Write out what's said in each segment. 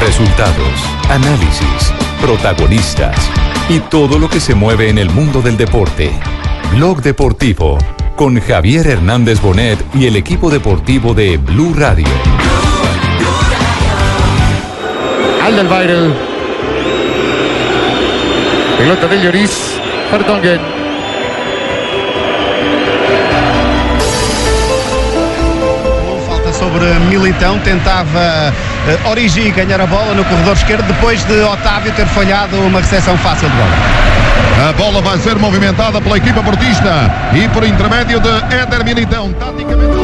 Resultados, análisis, protagonistas y todo lo que se mueve en el mundo del deporte. Blog Deportivo con Javier Hernández Bonet y el equipo deportivo de Blue Radio. Alderweireld. Pelota de Lloris. Vertonghen. Falta sobre Militão, tentava uh, Origi ganhar a bola no corredor esquerdo, depois de Otávio ter falhado uma recepção fácil de bola. A bola vai ser movimentada pela equipa portista e por intermédio de Éder Militão. Taticamente.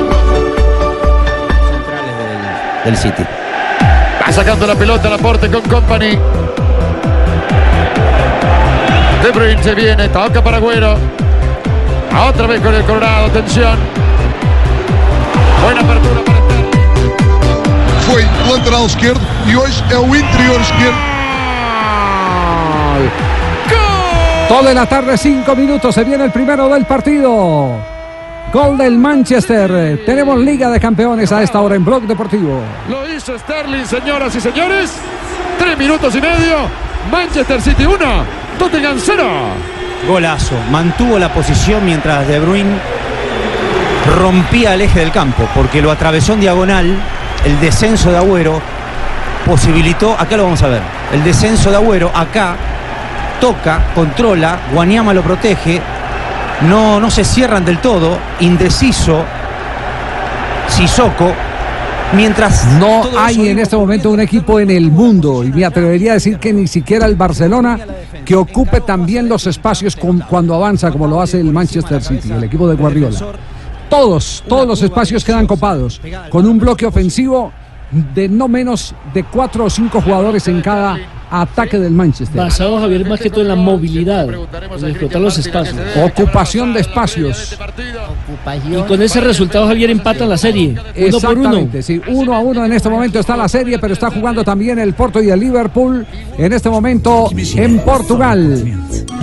del City. Va sacando la pelota Laporte con Company. De Bruyne se viene, toca para Agüero. Otra vez con el Colorado, atención. Buena apertura para Foi lateral esquerdo e hoje é o interior esquerdo. Todo en la tarde, cinco minutos. Se viene el primero del partido. Gol del Manchester. Tenemos Liga de Campeones a esta hora en Blog Deportivo. Lo hizo Sterling, señoras y señores. Tres minutos y medio. Manchester City 1, Tottenham 0. Golazo. Mantuvo la posición mientras De Bruyne rompía el eje del campo, porque lo atravesó en diagonal. El descenso de Agüero posibilitó, acá lo vamos a ver, el descenso de Agüero acá toca, controla, Guaniama lo protege, no, no se cierran del todo, indeciso, Sissoko, mientras No hay en este momento un equipo en el mundo, y me atrevería a decir que ni siquiera el Barcelona, que ocupe también los espacios con- cuando avanza, como lo hace el Manchester City, el equipo de Guardiola. Todos, todos los espacios quedan copados, con un bloque ofensivo de no menos de cuatro o cinco jugadores en cada ataque del Manchester. Basado, Javier, más que todo en la movilidad, en explotar los espacios. Ocupación de espacios. Y con ese resultado, Javier empata la serie. Uno por uno. Sí, uno a uno en este momento está la serie, pero está jugando también el Porto y el Liverpool en este momento en Portugal.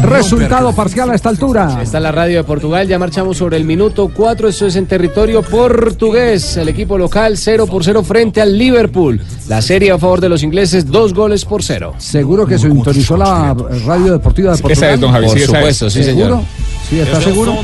Resultado parcial a esta altura. Está la radio de Portugal, ya marchamos sobre el minuto 4, esto es en territorio portugués. El equipo local 0 por 0 frente al Liverpool. La serie a favor de los ingleses, dos goles por cero. Seguro que sintonizó la radio deportiva de Portugal. Esa es, don Javier, Por sí, supuesto, sí, ¿Seguro? señor. ¿Sí está seguro?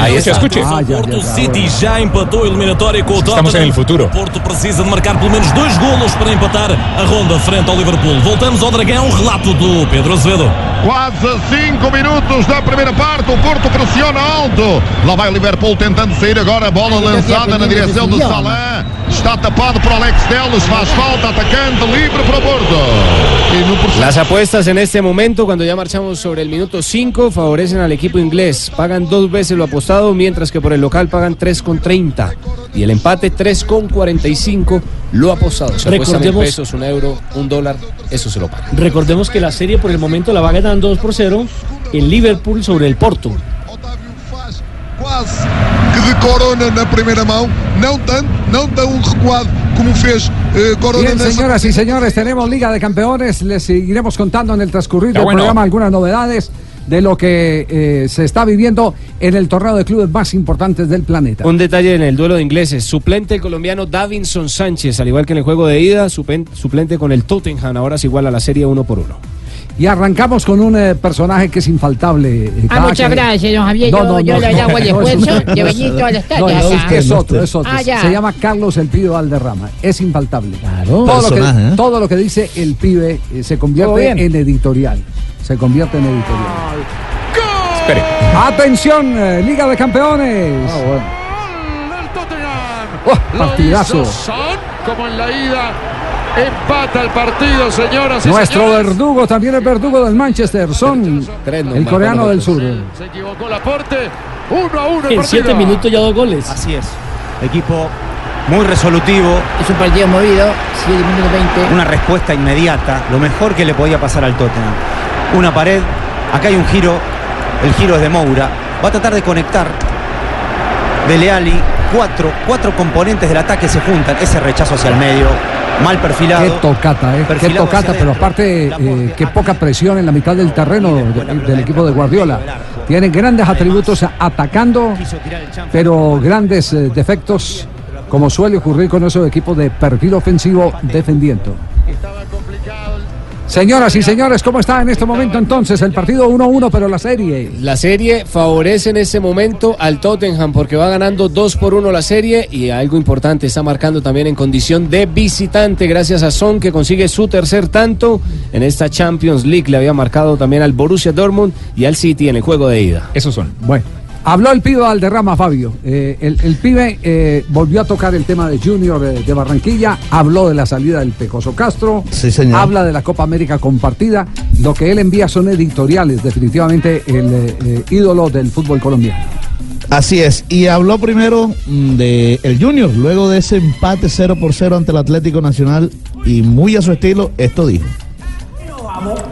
Ahí está. escuche. Ah, ya, Porto ya, City já empatou a eliminatória com o Estamos Tottenham. en el futuro. Porto precisa de marcar pelo menos dois golos para empatar a ronda frente ao Liverpool. Voltamos ao Dragão, relato do Pedro Azevedo. Quase cinco minutos da primeira parte. O Porto pressiona alto. Lá vai o Liverpool tentando sair agora. A bola lançada na direção de Salah. Está tapado por Alex Teles. Faz falta. Atacante livre para o Porto. No processo- Las apuestas en este momento, cuando ya marchamos sobre el minuto 5, favorecen al equipo inglés. Pagan dos veces lo apostado, mientras que por el local pagan 3,30. Y el empate 3,45 lo apostado. Se Recordemos- pesos, un euro, un dólar, eso se lo pagan. Recordemos que la serie por el momento la va ganando 2 por 0 el Liverpool sobre el Porto. Quase Corona na primeira mão. Não tanto, não tão recuado como fez eh, Corona Bien, señoras y señores, tenemos Liga de Campeones. Les seguiremos contando en el transcurrir del bueno. programa algunas novedades de lo que eh, se está viviendo en el torneo de clubes más importantes del planeta. Un detalle en el duelo de ingleses. Suplente el colombiano Davinson Sánchez, al igual que en el juego de ida, suplente con el Tottenham. Ahora es igual a la serie uno por uno. Y arrancamos con un eh, personaje que es infaltable. eh, Ah, muchas que- gracias, don Javier. No, yo no, yo no, le hago el esfuerzo de venir todas las No, tardes no, acá. es otro, es otro. Ah. Se llama Carlos el Pibe Valderrama. Es infaltable. Claro. Todo, lo que, ¿eh? todo lo que dice el pibe eh, se Todo convierte en editorial. Se convierte en editorial. Espere. Atención, eh, Liga de Campeones. Oh, Lo partidazo. hizo Son, como en la ida. Empata el partido, señoras y Nuestro señores. verdugo también es verdugo del Manchester. Son el coreano del sur. Se equivocó Laporte. Uno a uno En partido. 7 minutos ya dos goles. Así es. Equipo muy resolutivo. Es un partido movido, 7 minutos 20. Una respuesta inmediata, lo mejor que le podía pasar al Tottenham. Una pared, acá hay un giro, el giro es de Moura. Va a tratar de conectar. De Leali, cuatro, cuatro componentes del ataque se juntan. Ese rechazo hacia el medio, mal perfilado. Qué tocata, ¿eh? Qué tocata, pero aparte, eh, qué poca presión en la mitad del terreno de- del equipo de Guardiola. Tiene grandes atributos atacando, pero grandes eh, defectos, como suele ocurrir con esos equipos de perfil ofensivo defendiendo. Señoras y señores, ¿cómo está en este momento entonces el partido 1-1, pero la serie? La serie favorece en este momento al Tottenham porque va ganando 2 por 1 la serie y algo importante, está marcando también en condición de visitante gracias a Son que consigue su tercer tanto en esta Champions League. Le había marcado también al Borussia Dortmund y al City en el juego de ida. Esos son. Bueno, habló el pibe Valderrama, Fabio. Eh, el, el pibe eh, volvió a tocar el tema de Junior eh, de Barranquilla, habló de la salida del Pecoso Castro, Sí, señor. habla de la Copa América compartida. Lo que él envía son editoriales, definitivamente el eh, ídolo del fútbol colombiano. Así es, y habló primero mm, de el Junior, luego de ese empate 0 por 0 ante el Atlético Nacional y muy a su estilo, esto dijo.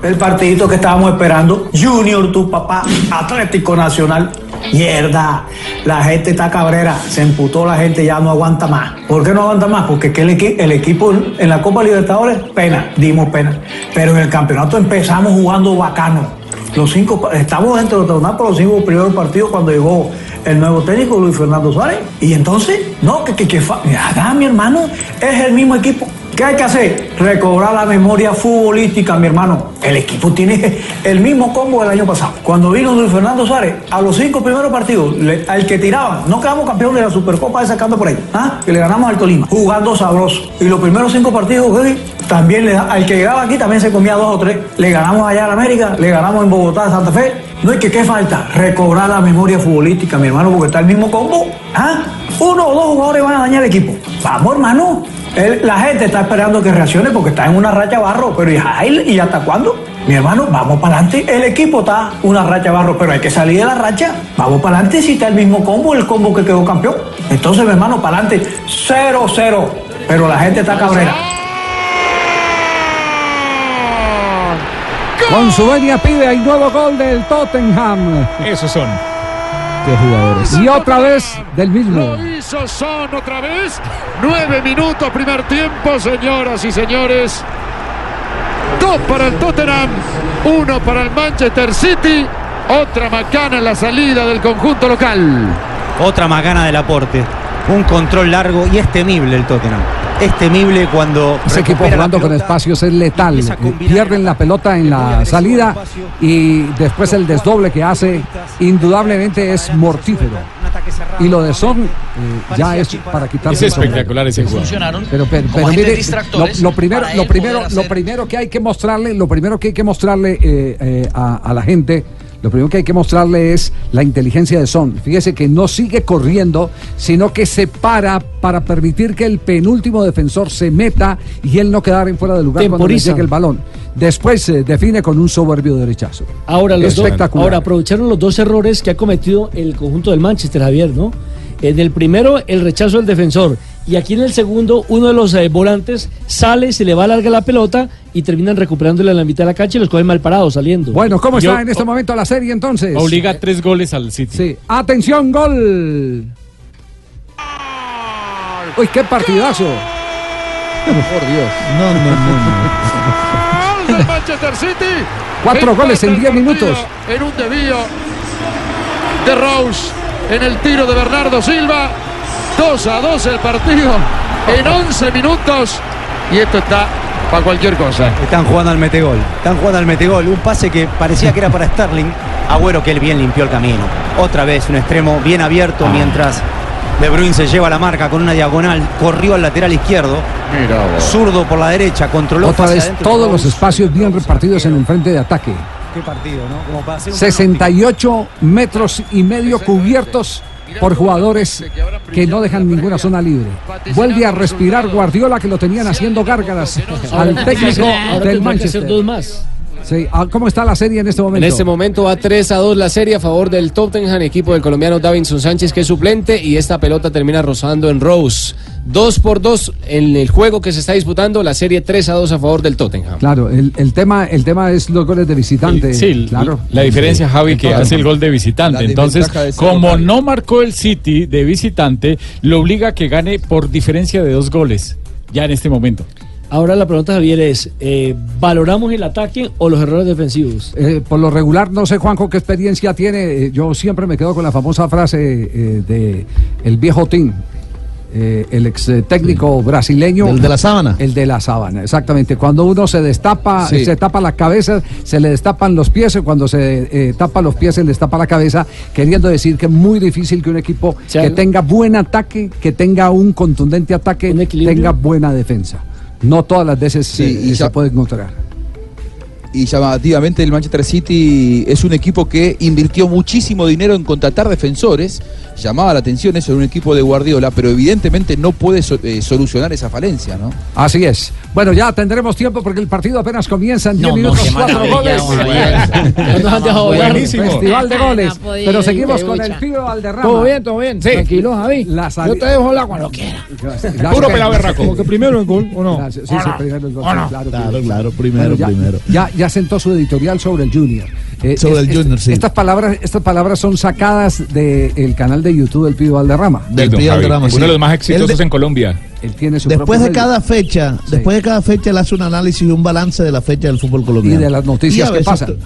El partidito que estábamos esperando. Junior, tu papá, Atlético Nacional. Mierda, la gente está cabrera, se emputó la gente, ya no aguanta más. ¿Por qué no aguanta más? Porque que el, el equipo en la Copa Libertadores, pena, dimos pena. Pero en el campeonato empezamos jugando bacano. Los cinco, estamos dentro de los por los cinco primeros partidos cuando llegó el nuevo técnico Luis Fernando Suárez. Y entonces, no, que, que, que Mira, mi hermano, es el mismo equipo. ¿Qué hay que hacer? Recobrar la memoria futbolística, mi hermano. El equipo tiene el mismo combo del año pasado. Cuando vino Luis Fernando Suárez, a los cinco primeros partidos, al que tiraban, no quedamos campeones de la Supercopa sacando por ahí, ¿ah? que le ganamos al Tolima, jugando sabroso. Y los primeros cinco partidos, también le al que llegaba aquí también se comía dos o tres. Le ganamos allá a América, le ganamos en Bogotá, Santa Fe. No hay que qué falta, recobrar la memoria futbolística, mi hermano, porque está el mismo combo. ¿ah? Uno o dos jugadores van a dañar el equipo. Vamos, hermano. El- la gente está esperando que reaccione porque está en una racha barro, pero ¿y, ay, ¿y hasta cuándo? Mi hermano, vamos para adelante. El equipo está una racha barro, pero hay que salir de la racha. Vamos para adelante si está el mismo combo, el combo que quedó campeón. Entonces, mi hermano, para adelante. 0-0. Pero la gente está cabrera. Con su venia pibe hay nuevo gol del Tottenham. Esos son. Qué jugadores. Y otra vez del mismo. Lo hizo Son otra vez. Nueve minutos, primer tiempo, señoras y señores. Dos para el Tottenham, uno para el Manchester City. Otra macana en la salida del conjunto local. Otra macana del aporte. Un control largo y es temible el Tottenham. Es temible cuando. Ese equipo jugando con espacios es letal. Pierden la pelota en la salida y después el desdoble que hace indudablemente es mortífero. Y lo de Son eh, ya es para quitarse Es espectacular ese jugador. Pero, pero, pero mire, distractores lo, lo primero, lo primero, lo primero que hay que mostrarle, lo primero que hay que mostrarle eh, eh, a, a la gente, lo primero que hay que mostrarle es la inteligencia de Son. Fíjese que no sigue corriendo, sino que se para para permitir que el penúltimo defensor se meta y él no quedar en fuera de lugar cuando le Temporiza. llegue el balón. Después se define con un soberbio derechazo. Ahora, los dos, Espectacular. ahora aprovecharon los dos errores que ha cometido el conjunto del Manchester, Javier, ¿no? En el primero, el rechazo del defensor. Y aquí en el segundo, uno de los eh, volantes sale, se le va a larga la pelota y terminan recuperándole a la mitad de la cancha y los cogen mal parados saliendo. Bueno, ¿cómo está en este momento la serie entonces? Obliga tres goles al City. Sí. Atención, gol. Uy, qué partidazo. Por Dios. No, no, no. Gol del Manchester City. Cuatro goles en diez minutos. En un desvío de Rose en el tiro de Bernardo Silva. 2 a 2 el partido en 11 minutos. Y esto está para cualquier cosa. Están jugando al metegol. Están jugando al metegol. Un pase que parecía que era para Sterling. Agüero que él bien limpió el camino. Otra vez un extremo bien abierto mientras De Bruyne se lleva la marca con una diagonal. Corrió al lateral izquierdo. Zurdo por la derecha. Controló Otra vez adentro, todos los espacios bien repartidos en el frente de ataque. Qué partido, ¿no? Como para hacer un 68 metros y medio cubiertos por jugadores que no dejan ninguna zona libre. Vuelve a respirar Guardiola que lo tenían haciendo gárgaras al técnico del Manchester. dos más. Sí, ah, ¿Cómo está la serie en este momento? En este momento va 3 a 2 la serie a favor del Tottenham, equipo del colombiano Davinson Sánchez, que es suplente, y esta pelota termina rozando en Rose. 2 por 2 en el juego que se está disputando, la serie 3 a 2 a favor del Tottenham. Claro, el, el tema, el tema es los goles de visitante. Sí, claro. La diferencia, Javi, que hace el gol de visitante. Entonces, como no marcó el City de visitante, lo obliga a que gane por diferencia de dos goles, ya en este momento. Ahora la pregunta, Javier, es: eh, ¿valoramos el ataque o los errores defensivos? Eh, por lo regular, no sé, Juanjo, qué experiencia tiene. Eh, yo siempre me quedo con la famosa frase eh, de el viejo Tim. eh, el ex técnico brasileño. ¿El de la sábana? El de la sábana, exactamente. Cuando uno se destapa, Sí. se tapa la cabeza, se le destapan los pies, y cuando se eh, tapa los pies, se le destapa la cabeza, queriendo decir que es muy difícil que un equipo que tenga buen ataque, que tenga un contundente ataque, tenga buena defensa. No todas las veces Sí, y se ya- puede encontrar. Y llamativamente el Manchester City es un equipo que invirtió muchísimo dinero en contratar defensores. Llamaba la atención eso en un equipo de Guardiola, pero evidentemente no puede so- eh, solucionar esa falencia, ¿no? Así es. Bueno, ya tendremos tiempo porque el partido apenas comienza en 10 No, no, minutos, qué cuatro maravilla, goles. Buenísimo. Festival de goles. No Pero seguimos con el pibe Valderrama. Todo bien, todo bien. Tranquilo, Javi. La Yo te dejo hablar cuando quiera. Puro pelaberraco. Como que primero el gol, ¿o no? Sí, sí, primero el gol, sí, claro, Claro, primero, Bueno, ya, primero. Ya, ya sentó su editorial sobre el Junior. Eh, Sobre el es- Junior, sí. Estas palabras, estas palabras son sacadas del canal de YouTube del Pibe Valderrama. Del Pío Valderrama, sí. Uno de los más exitosos de- en Colombia. Él tiene su Después de cada fecha, después de cada fecha él hace un análisis y un balance de la fecha del fútbol colombiano. Y de las noticias que pasan.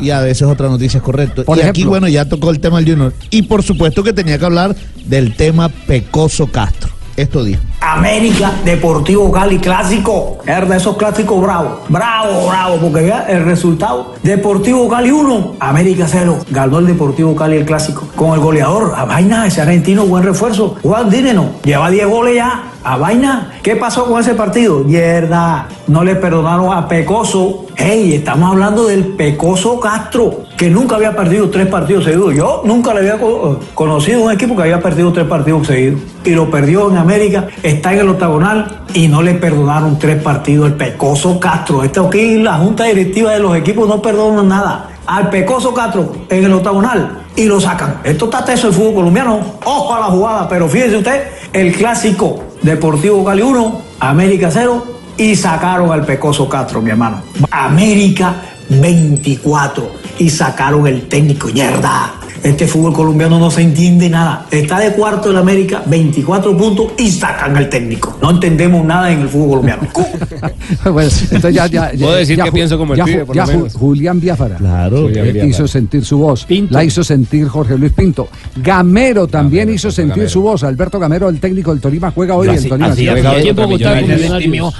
Y a veces otras noticias, correcto. Por y aquí, bueno, ya tocó el tema del Junior. Y por supuesto que tenía que hablar del tema Pecoso Castro. Esto dijo. América Deportivo Cali clásico. Era de esos clásicos bravos. Bravo, bravo, porque vea el resultado. Deportivo Cali 1, América 0. Ganó el Deportivo Cali el clásico. Con el goleador, a vaina, ese argentino, buen refuerzo. Juan Díneno, lleva 10 goles ya. A vaina. ¿Qué pasó con ese partido? Mierda. No le perdonaron a Pecoso. Hey, estamos hablando del Pecoso Castro, que nunca había perdido tres partidos seguidos. Yo nunca le había co- conocido un equipo que había perdido tres partidos seguidos. Y lo perdió en América, está en el octagonal y no le perdonaron tres partidos el Pecoso Castro. Esto aquí, la junta directiva de los equipos no perdonan nada. Al Pecoso Castro en el octagonal y lo sacan. Esto está teso el fútbol colombiano. Ojo a la jugada, pero fíjese usted, el clásico Deportivo Cali 1, América 0 y sacaron al Pecoso Castro, mi hermano. América 24 y sacaron el técnico. Mierda. Este fútbol colombiano no se entiende nada. Está de cuarto el América, 24 puntos y sacan al técnico. No entendemos nada en el fútbol colombiano. bueno, entonces ya, ya, Puedo decir ya que Ju- pienso como el ya pibe, por ya lo menos. Julián Biafara. Claro. Julián Eh, Biafara. hizo sentir su voz. La hizo sentir Jorge Luis Pinto. Gamero también hizo sentir Gamero. su voz. Alberto Gamero, el técnico del Tolima, juega hoy en Así, Tolima. así,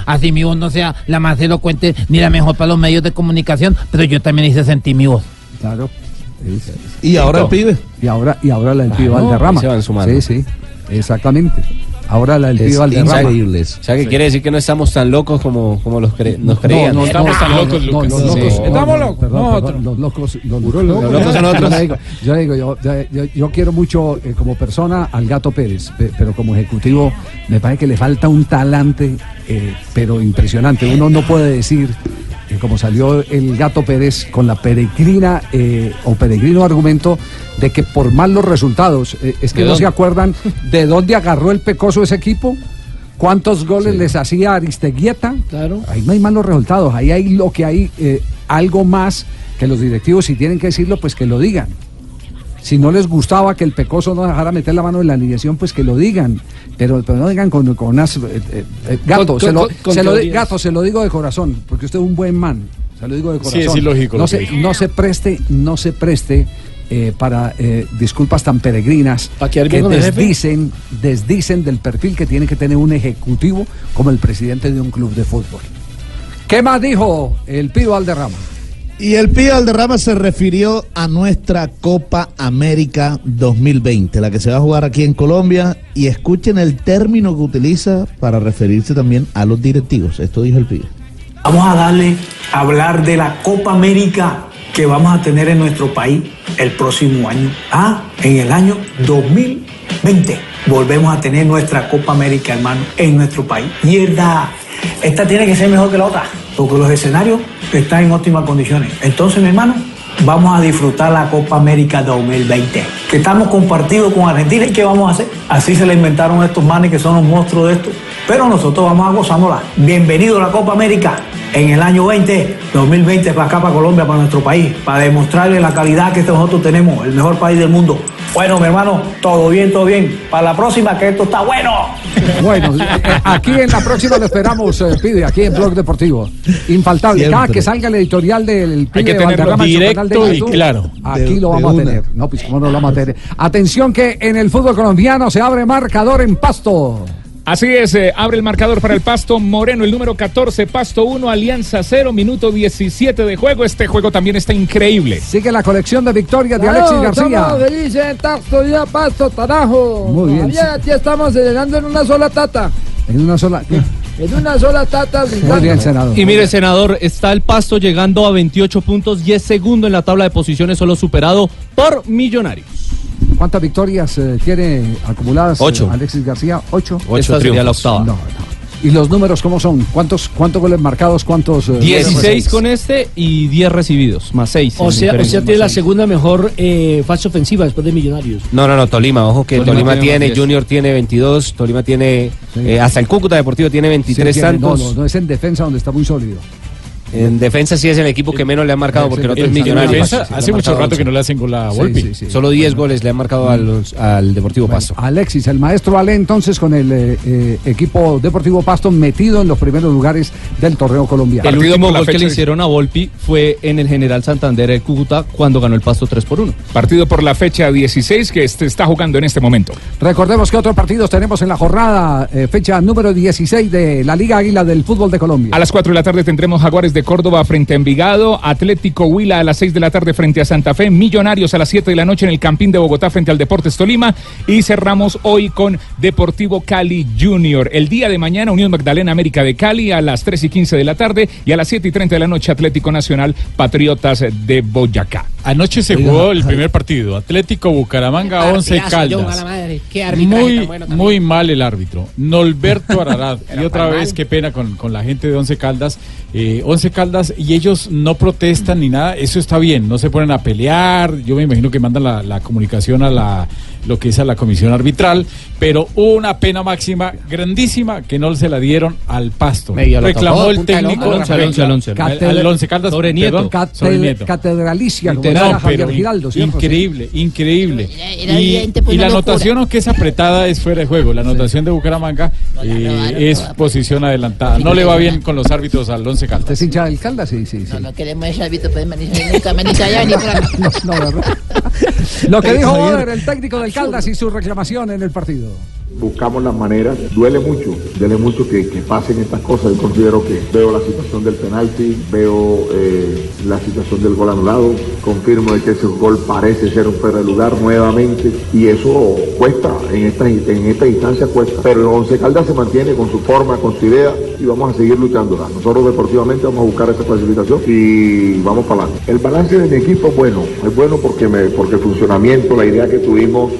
así mi voz no sea la más elocuente ni la mejor para los medios de comunicación, pero yo también hice sentir mi voz. Claro. Y ahora el pibe. Y ahora, y ahora la del pibe Claro, Valderrama. se van sumando. Sí, sí. Exactamente. Ahora la del Es pibe Valderrama. O sea, que quiere decir que no estamos tan locos como, como los cre- nos creían. No, no, no, no, no, no, los locos. Sí. no, no, no, perdón, perdón, Los locos. Los, Los locos son otros. Yo le digo, yo, yo, yo- yo- yo quiero mucho eh, como persona al Gato Pérez, pe- pero como ejecutivo me parece que le falta un talante, eh, pero impresionante. Uno no puede decir. Como salió el gato Pérez con la peregrina eh, o peregrino argumento de que por mal los resultados, eh, es que ¿De no dónde? se acuerdan de dónde agarró el pecoso ese equipo, cuántos goles les hacía Aristeguieta. Claro. Ahí no hay malos resultados, ahí hay lo que hay, eh, algo más que los directivos, si tienen que decirlo, pues que lo digan. Si no les gustaba que el Pecoso no dejara meter la mano en la alineación, pues que lo digan. Pero, pero no digan con, con unas. eh, eh, eh, gato, Con- se lo, con- con se lo gato, se lo digo de corazón, porque usted es un buen man. Se lo digo de Sí, corazón. es ilógico No se, no se preste, no se preste eh, para eh, disculpas tan peregrinas que desdicen, desdicen del perfil que tiene que tener un ejecutivo como el presidente de un club de fútbol. ¿Qué más dijo el Pío Valderrama? Y el Pío Alderrama se refirió a nuestra Copa América 2020, la que se va a jugar aquí en Colombia. Y escuchen el término que utiliza para referirse también a los directivos. Esto dijo el Pío. Vamos a darle a hablar de la Copa América que vamos a tener en nuestro país el próximo año. Ah, en el año 2020 volvemos a tener nuestra Copa América, hermano, en nuestro país. Mierda, esta tiene que ser mejor que la otra, porque los escenarios está en óptimas condiciones. Entonces, mi hermano, vamos a disfrutar la Copa América 2020. Que estamos compartidos con Argentina y ¿qué vamos a hacer? Así se la inventaron estos manes que son los monstruos de esto. Pero nosotros vamos a gozándola. Bienvenido a la Copa América en el año 20, 2020 para acá, para Colombia, para nuestro país, para demostrarle la calidad que nosotros tenemos, el mejor país del mundo. Bueno, mi hermano, todo bien, todo bien. Para la próxima, que esto está bueno. Bueno, eh, aquí en la próxima lo esperamos, eh, Pide, aquí en Blog Deportivo. Infaltable. Cada que salga el editorial del Pide que tenerlo Valderrama en su canal de directo y YouTube, claro. Aquí De- lo de vamos a tener. No, pues cómo no lo vamos a tener. Atención que en el fútbol colombiano se abre marcador en pasto. Así es, eh, abre el marcador para el Pasto Moreno, el número 14, Pasto 1, Alianza 0, minuto 17 de juego. Este juego también está increíble. Sigue la colección de victorias de Claro, Alexis García. Estamos felices en Taxo, ya pasto, tarajo. Muy bien, Ya, ya estamos celebrando en una sola tata. En una sola. En una sola tata. brincando. Y mire, senador, está el Pasto llegando a 28 puntos y es segundo en la tabla de posiciones, solo superado por Millonarios. ¿Cuántas victorias eh, tiene acumuladas eh, Ocho. Alexis García? ¿Ocho? Esta sería la octava. No, no. ¿Y los números cómo son? ¿Cuántos, cuántos goles marcados? ¿Cuántos? eh, 16 con este y 10 recibidos, más 6. O sea, o sea, tiene la segunda mejor eh, fase ofensiva después de Millonarios. No, no, no, Tolima, ojo que Tolima Tolima, tiene. Junior tiene 22, Tolima tiene, eh, hasta el Cúcuta Deportivo tiene Sí, 23 tiene- no, tantos. no, no, es en defensa donde está muy sólido. En defensa sí es el equipo que menos le han marcado porque el otro es defensa, le hace mucho rato que 11. no le hacen gol a Sí, Volpi. sí, sí. Solo 10 goles le han marcado a los- al Deportivo Pasto. Alexis, el maestro Ale, entonces con el eh, eh, equipo Deportivo Pasto metido en los primeros lugares del torneo colombiano. El último gol que le hicieron a Volpi fue en el General Santander el Cúcuta cuando ganó el Pasto 3 por 1. Partido por la fecha 16 que se está jugando en este momento. Recordemos que otros partidos tenemos en la jornada, eh, fecha número 16 de la Liga Águila del Fútbol de Colombia. A las 4 de la tarde tendremos Jaguares de Córdoba frente a Envigado, Atlético Huila a las 6 de la tarde frente a Santa Fe, Millonarios a las 7 de la noche en el Campín de Bogotá frente al Deportes Tolima y cerramos hoy con Deportivo Cali Junior. El día de mañana Unión Magdalena América de Cali a las 3 y 15 de la tarde y a las 7 y 30 de la noche Atlético Nacional Patriotas de Boyacá. Anoche se Oiga, jugó el primer partido. Atlético Bucaramanga 11 Partidazo, yo, a Caldas. Muy, muy mal el árbitro. Norberto Ararat. y otra vez, qué pena con, con la gente de Once Caldas. Eh, Once Caldas y ellos no protestan ni nada. Eso está bien. No se ponen a pelear. Yo me imagino que mandan la, la comunicación a la lo que es a la comisión arbitral. Pero una pena máxima grandísima que no se la dieron al pasto. Medio Reclamó tocó, el técnico. hombro, al once, al once, al once. Al- al Once Caldas. Sobre Nieto. perdón, Cate- sobre Nieto. Catedralicia, Javier pero Giraldo. increíble, increíble. era y, la anotación, aunque es apretada, es fuera de juego. La anotación de Bucaramanga eh, es posición adelantada. No le va bien con los árbitros al Once Caldas. ¿Usted es hincha del Caldas? Sí, sí, sí. No, no queremos ese árbitro, pues, nunca, allá ni por. No, ¿verdad? Lo que Eh, dijo. Boder, el técnico del Caldas y su reclamación en el partido. Buscamos las maneras. Duele mucho, duele mucho que, que pasen estas cosas. Yo considero que veo la situación del penalti, veo eh, la situación del gol anulado, confirmo de que ese gol parece ser un fuera de lugar nuevamente y eso cuesta, en esta, en esta instancia cuesta. Pero el Once Caldas se mantiene con su forma, con su idea y vamos a seguir luchándola. Nosotros deportivamente vamos a buscar esa clasificación y vamos para adelante. El balance de mi equipo es bueno, es bueno porque, me, porque el funcionamiento, la idea que tuvimos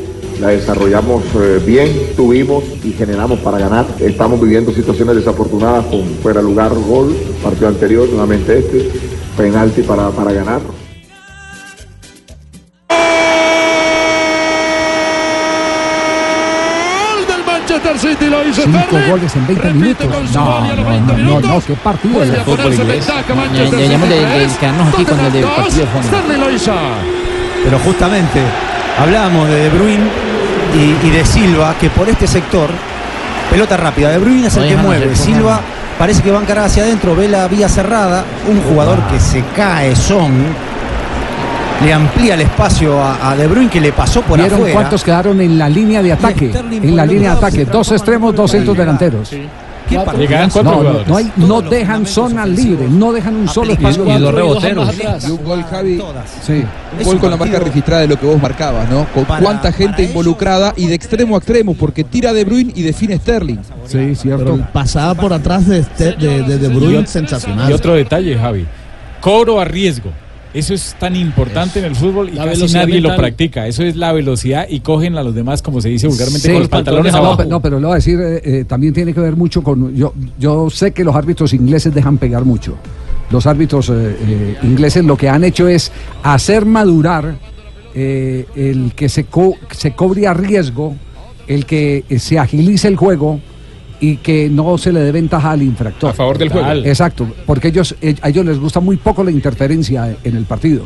la desarrollamos eh, bien, tuvimos y generamos para ganar. Estamos viviendo situaciones desafortunadas con fuera de lugar, gol, partido anterior, nuevamente este, penalti para, para ganar. Gol del Manchester City lo hizo Cinco goles en 20 Repite minutos. No, no, 20 no, no, qué partido. Vuelve de a ponerse en ventaja Manchester Deberíamos de- City de tres, quedarnos aquí con el del partido. Sterling lo hizo. Pero justamente hablábamos de De Bruyne y, y de Silva, que por este sector, pelota rápida, De Bruyne es el que mueve, Silva parece que va a encarar hacia adentro, ve la vía cerrada, un jugador que se cae, son, le amplía el espacio a, a De Bruyne que le pasó por ¿Vieron afuera. cuántos quedaron en la línea de ataque? En la línea de ataque. Dos extremos, dos centros delanteros. ¿Qué No, partido? Llegaban cuatro no, no, jugadores. no, hay, no dejan zona libre, no dejan un solo espacio. y dos libre. reboteros. Y un gol, Javi. Sí. Un gol con la marca registrada de lo que vos marcabas, ¿no? Con Para- cuánta gente involucrada y de extremo a extremo, porque tira De Bruyne y define Sterling. Sí, cierto. pasaba por atrás de, de, de, de Bruyne sensacional. Y otro detalle, Javi. Cobro a riesgo. Eso es tan importante en el fútbol y casi nadie lo practica. Eso es la velocidad y cogen a los demás, como se dice vulgarmente, Sí, con los pantalones no, abajo. No, pero lo voy a decir, eh, eh, también tiene que ver mucho con. Yo, yo sé que los árbitros ingleses dejan pegar mucho. los árbitros eh, eh, ingleses lo que han hecho es hacer madurar eh, el que se, co- se cobre a riesgo, el que se agilice el juego y que no se le dé ventaja al infractor. A favor del juego. Exacto, porque ellos, eh, a ellos les gusta muy poco la interferencia en el partido.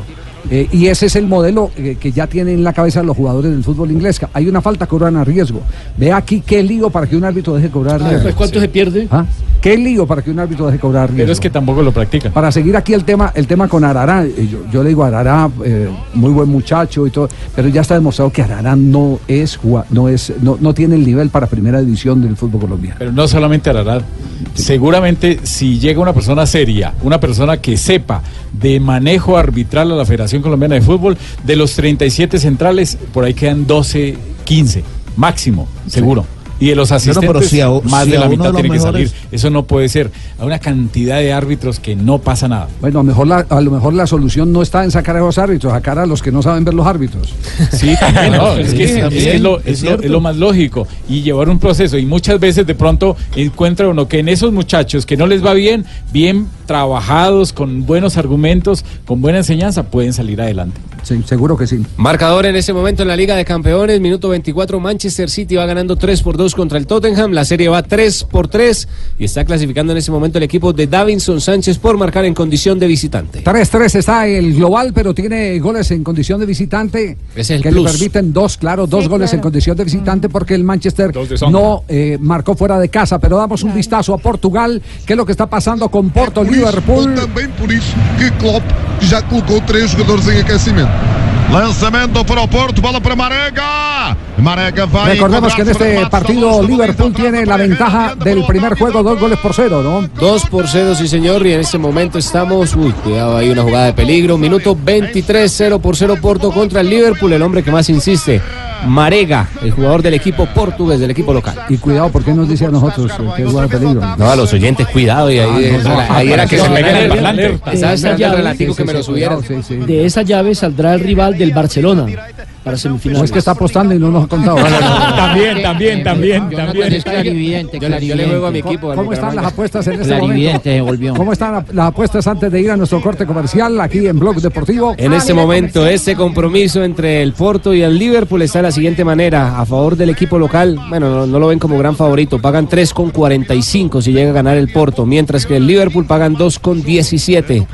Eh, y ese es el modelo eh, que ya tienen en la cabeza los jugadores del fútbol inglés. Hay una falta, cobran a riesgo. Ve aquí qué lío para que un árbitro deje cobrar Ah, riesgo. pues, ¿Cuánto se pierde? ¿Ah? ¿Qué lío para que un árbitro deje cobrar riesgo? Pero es que tampoco lo practican. Para seguir aquí el tema, el tema con Arará, eh, yo, yo le digo a Arará, eh, muy buen muchacho y todo, pero ya está demostrado que Arará no es, no es, no, no tiene el nivel para primera división del fútbol colombiano. Pero no solamente Ararat. Seguramente si llega una persona seria, una persona que sepa de manejo arbitral a la Federación Colombiana de Fútbol, de los 37 centrales, por ahí quedan 12, 15, máximo, seguro. Y de los asistentes, pero si a- más si de la mitad de los tiene que mejores- salir. Eso no puede ser. Hay una cantidad de árbitros que no pasa nada. Bueno, a, mejor la- a lo mejor la solución no está en sacar a los árbitros, sacar a los que no saben ver los árbitros. Sí, también, ¿no? es, que es, Sí, es que es lo, es lo- es lo más lógico y llevar un proceso y muchas veces de pronto encuentra uno que en esos muchachos que no les va bien, bien trabajados, con buenos argumentos, con buena enseñanza, pueden salir adelante. Sí, seguro que sí. Marcador en ese momento en la Liga de Campeones, minuto 24, Manchester City va ganando 3 por 2 contra el Tottenham, la serie va 3 por 3 y está clasificando en ese momento el equipo de Davinson Sánchez por marcar en condición de visitante. 3-3 está el global, pero tiene goles en condición de visitante Ese es el que plus. le permiten dos, claro, dos Sí, goles claro. en condición de visitante porque el Manchester no eh, marcó fuera de casa. Pero damos un vistazo a Portugal, qué es lo que está pasando con Porto Liverpool. Também por isso que Klopp já colocou três jogadores em aquecimento. Lançamento para o Porto, bola para Marega. Marega vai Recordemos que en este partido Liverpool tiene la ventaja del primer juego, dos goles por cero, ¿no? 2 por 0, sí señor, y en este momento estamos, uy, cuidado, hay una jugada de peligro, minuto 23, 0 por 0 Porto contra el Liverpool, el hombre que más insiste, Marega, el jugador del equipo portugués, del equipo local. Y cuidado, ¿por qué nos dice a nosotros eh, que es lugar de peligro? No, a los oyentes, cuidado, y ahí, Ah, no, no, ahí era que no, se no, no, el no, parlante. no, esa esperando el llave, relativo sí, que sí, me lo sí, subieran. De esa llave saldrá el rival del Barcelona para semifinales. No es que está apostando y no nos ha contado. También, también, también, también. Es clarividente, Yo le- yo le juego a mi clarividente. equipo. ¿Cómo están las apuestas en este momento? Clarividente se volvió. ¿Cómo están la- las apuestas antes de ir a nuestro corte comercial aquí en Blog Deportivo? En este momento, ese compromiso entre el Porto y el Liverpool está de la siguiente manera. A favor del equipo local, bueno, no, no lo ven como gran favorito. Pagan 3,45 si llega a ganar el Porto, mientras que el Liverpool pagan 2,17.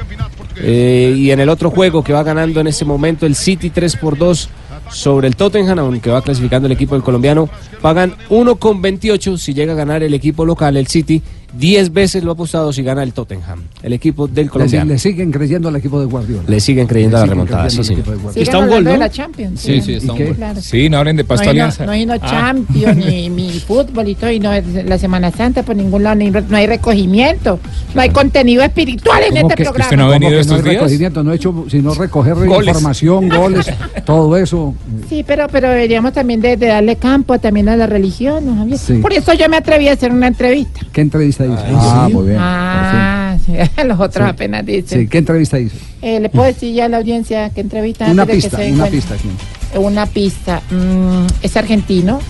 Eh, y en el otro juego que va ganando en este momento el City 3 por 2 sobre el Tottenham, aunque va clasificando el equipo del colombiano, pagan 1,28 si llega a ganar el equipo local, el City. 10 veces lo ha apostado si gana el Tottenham, el equipo del colombiano. le siguen creyendo al equipo de Guardiola. Le siguen creyendo a la Le siguen remontada, sí, Siguen Está un gol, de ¿no? la Champions. Sí, sí, está ¿Y un qué? gol. Claro. Sí, no hablen de Pasto no hay, no, Alianza. no hay no Ah. Champions, ni, ni fútbol y todo, y no es la Semana Santa por ningún lado, ni- no hay recogimiento, no hay contenido espiritual en ¿Cómo este que- programa. usted no ha ¿Cómo venido estos no hay días? recogimiento, no he hecho sino recoger Goles. información, goles, todo eso. Sí, pero, pero deberíamos también de, de darle campo también a la religión, ¿no, Javier? Sí. Por eso yo me atreví a hacer una entrevista. ¿Qué entrevista hizo? Ah, muy bien. Ah, sí, los otros Sí. apenas dicen. Sí, ¿qué entrevista hizo? Eh, ¿Le puedo decir ya a la audiencia qué entrevista? Una antes de que pista, se den una cuenta? pista. sí. Una pista. Mm, es argentino.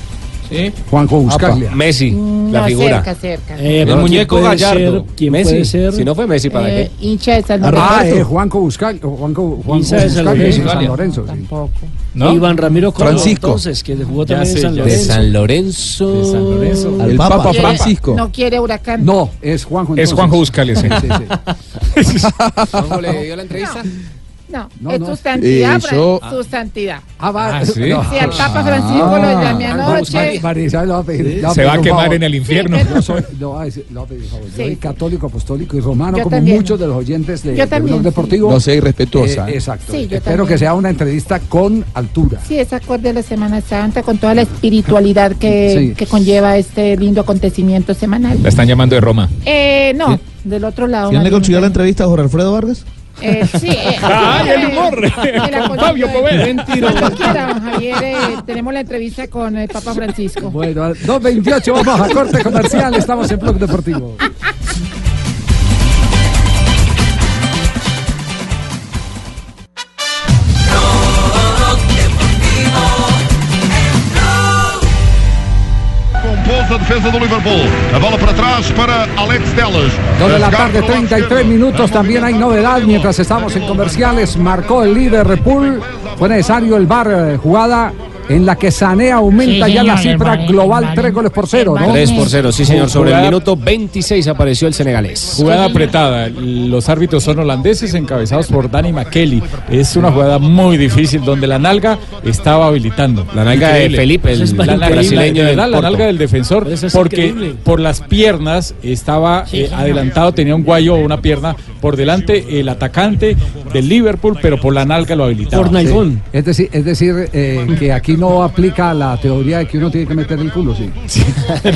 Juanjo Buscaglia. Messi, Mm, la no, figura. cerca, cerca. Eh, el ¿quién muñeco puede Gallardo. ser? ¿Quién Messi. puede ser? Si no fue Messi, ¿para Eh, qué? hincha de San Ah, Lorenzo. eh, Juanjo Buscaglia. Juanjo, Juanjo de San Lorenzo. San Lorenzo. sí. Tampoco. ¿No? Iván Ramiro Córdoba, Francisco. entonces, que jugó también sé, en San ya De. San Lorenzo. De San Lorenzo. Al El Papa. Papa ¿Quiere- Francisco. No quiere huracán. No, es Juanjo. Es. Juanjo Buscali, sí. Sí, sí. ¿Cómo le dio la entrevista? No, No, es no. su santidad. Eh. Ah, va. Ah, sí. no. Sí, al Papa Francisco lo llamé anoche. María Isabel lo va a pedir- le va a Se va a un quemar favor. en el infierno. Sí, Yo soy, lo va a decir- lo va a pedir un favor. Yo Sí. soy católico, apostólico y romano, Yo como también. muchos de los oyentes de, Yo de también, Blog sí. Deportivo. No sea irrespetuosa. Eh, exacto. Sí, yo Espero también. que sea una entrevista con altura. Sí, es acorde a la Semana Santa con toda la espiritualidad que, Sí. que conlleva este lindo acontecimiento semanal. La están llamando de Roma. Eh, no, del otro lado. ¿Quién le consiguió la entrevista a Jorge Alfredo Vargas? Eh, sí, eh, ¡Ay, el humor! Fabio Poveda. Cuando quiera, don Javier, eh, tenemos la entrevista con el Papa Francisco. Bueno, a 2.28 vamos a corte comercial. Estamos en Blog Deportivo. Compôs a defesa do Liverpool. A bola para trás para Alex Telles. Dos de la tarde, pelo lado 33 minutos. También hay novedad mientras estamos en comerciales. Marcó el líder Repul. Fue necesario el bar eh, jugada en la que Sané aumenta Sí, ya la cifra el global, el tres goles por cero, ¿no? 3 por 0, sí señor. Sobre el minuto 26 apareció el senegalés. Jugada apretada. Los árbitros son holandeses encabezados por Danny McKelly. Es una jugada muy difícil donde la nalga estaba habilitando. La nalga de Felipe, el la nalga, brasileño del la nalga del defensor, es porque increíble. por las piernas estaba eh, adelantado, tenía un guayo o una pierna por delante el atacante del Liverpool, pero por la nalga lo habilitaba. Sí. Es decir, es decir eh, que aquí no aplica la teoría de que uno tiene que meter el culo, sí.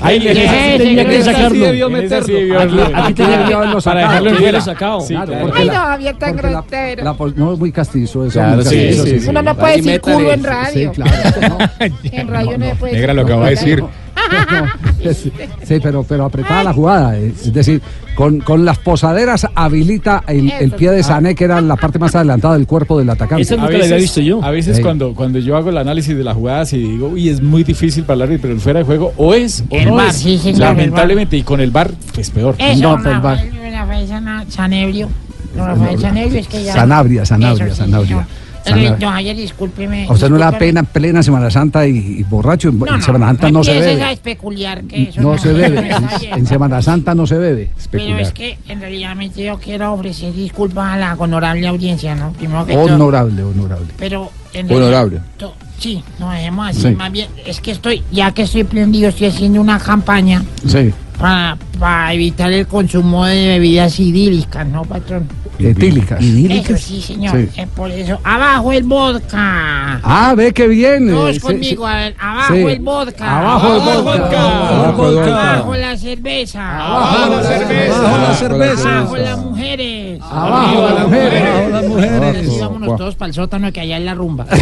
Ahí le- Ese tenía que sí sacarlo. sí debió Aquí, haberlo- aquí tenía que haberlo Para sacado. dejarlo en fuera. sacado. Sí, Ay, no, Javier tan grosero. no es muy castizo eso. Claro, sí, sí, sí. Uno no puede Ahí decir culo en radio. Sí. En radio no, se puede Negra lo que culo. va a decir. Sí, sí, pero, pero apretada la jugada. Es decir, con, con las posaderas habilita el, el pie de Sané, que era la parte más adelantada del cuerpo del atacante. A veces, A veces cuando, cuando yo hago el análisis de las jugadas y digo, uy, es muy difícil para el árbitro, pero el fuera de juego o es o El no es. sí, el Lamentablemente, y con el bar, pues peor. Eso, No. No, que ya... Sanabria, Sanabria, Eso sí, Sanabria. Eh, Don Javier, discúlpeme. A usted no le da pena plena Semana Santa y, y borracho. En, No, Semana Santa no, se bebe. a especular que eso No se bebe. En, en Semana Santa no se bebe. Pero es que en realidad yo quiero ofrecer disculpas a la honorable audiencia, ¿no? Primero que todo. Honorable, honorable. Pero en Honorable. to- sí, no dejemos así. Sí. Más bien, es que estoy, ya que estoy prendido, estoy haciendo una campaña Sí. Para, para evitar el consumo de bebidas idílicas, ¿no, patrón? Etílicas. Eso sí, señor. Sí. Es por eso. Abajo el vodka. Ah, ve que bien. Todos sí, conmigo, sí. a ver, abajo Sí. el vodka. Abajo el vodka. Abajo el vodka. Abajo la cerveza. Abajo la cerveza. Abajo la cerveza. Abajo las mujeres. Abajo las mujeres. Abajo las mujeres. Sí, vámonos todos para el sótano que allá es la rumba.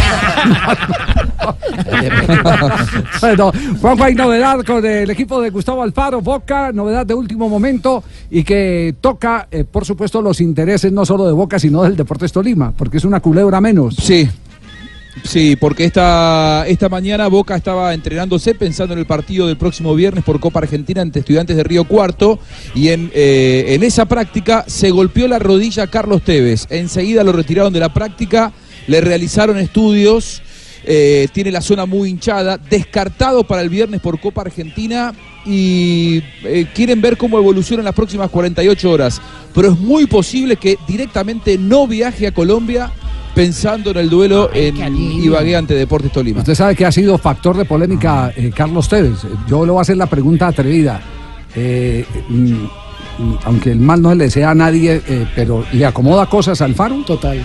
Bueno, Juanjo, hay novedad con el equipo de Gustavo Alfaro, Boca, novedad de último momento y que toca, eh, por supuesto, los intereses no solo de Boca, sino del Deportes Tolima, porque es una culebra menos. Sí. Sí, porque esta, esta mañana Boca estaba entrenándose pensando en el partido del próximo viernes por Copa Argentina ante Estudiantes de Río Cuarto y en, eh, en esa práctica se golpeó la rodilla a Carlos Tevez. Enseguida lo retiraron de la práctica, le realizaron estudios, eh, tiene la zona muy hinchada, descartado para el viernes por Copa Argentina y eh, quieren ver cómo evoluciona en las próximas 48 horas. Pero es muy posible que directamente no viaje a Colombia pensando en el duelo en Ibagué ante Deportes Tolima. Usted sabe que ha sido factor de polémica eh, Carlos Tevez. Yo le voy a hacer la pregunta atrevida. Eh, mm, mm, aunque el mal no se le desea a nadie, eh, pero ¿le acomoda cosas al Faro? Total.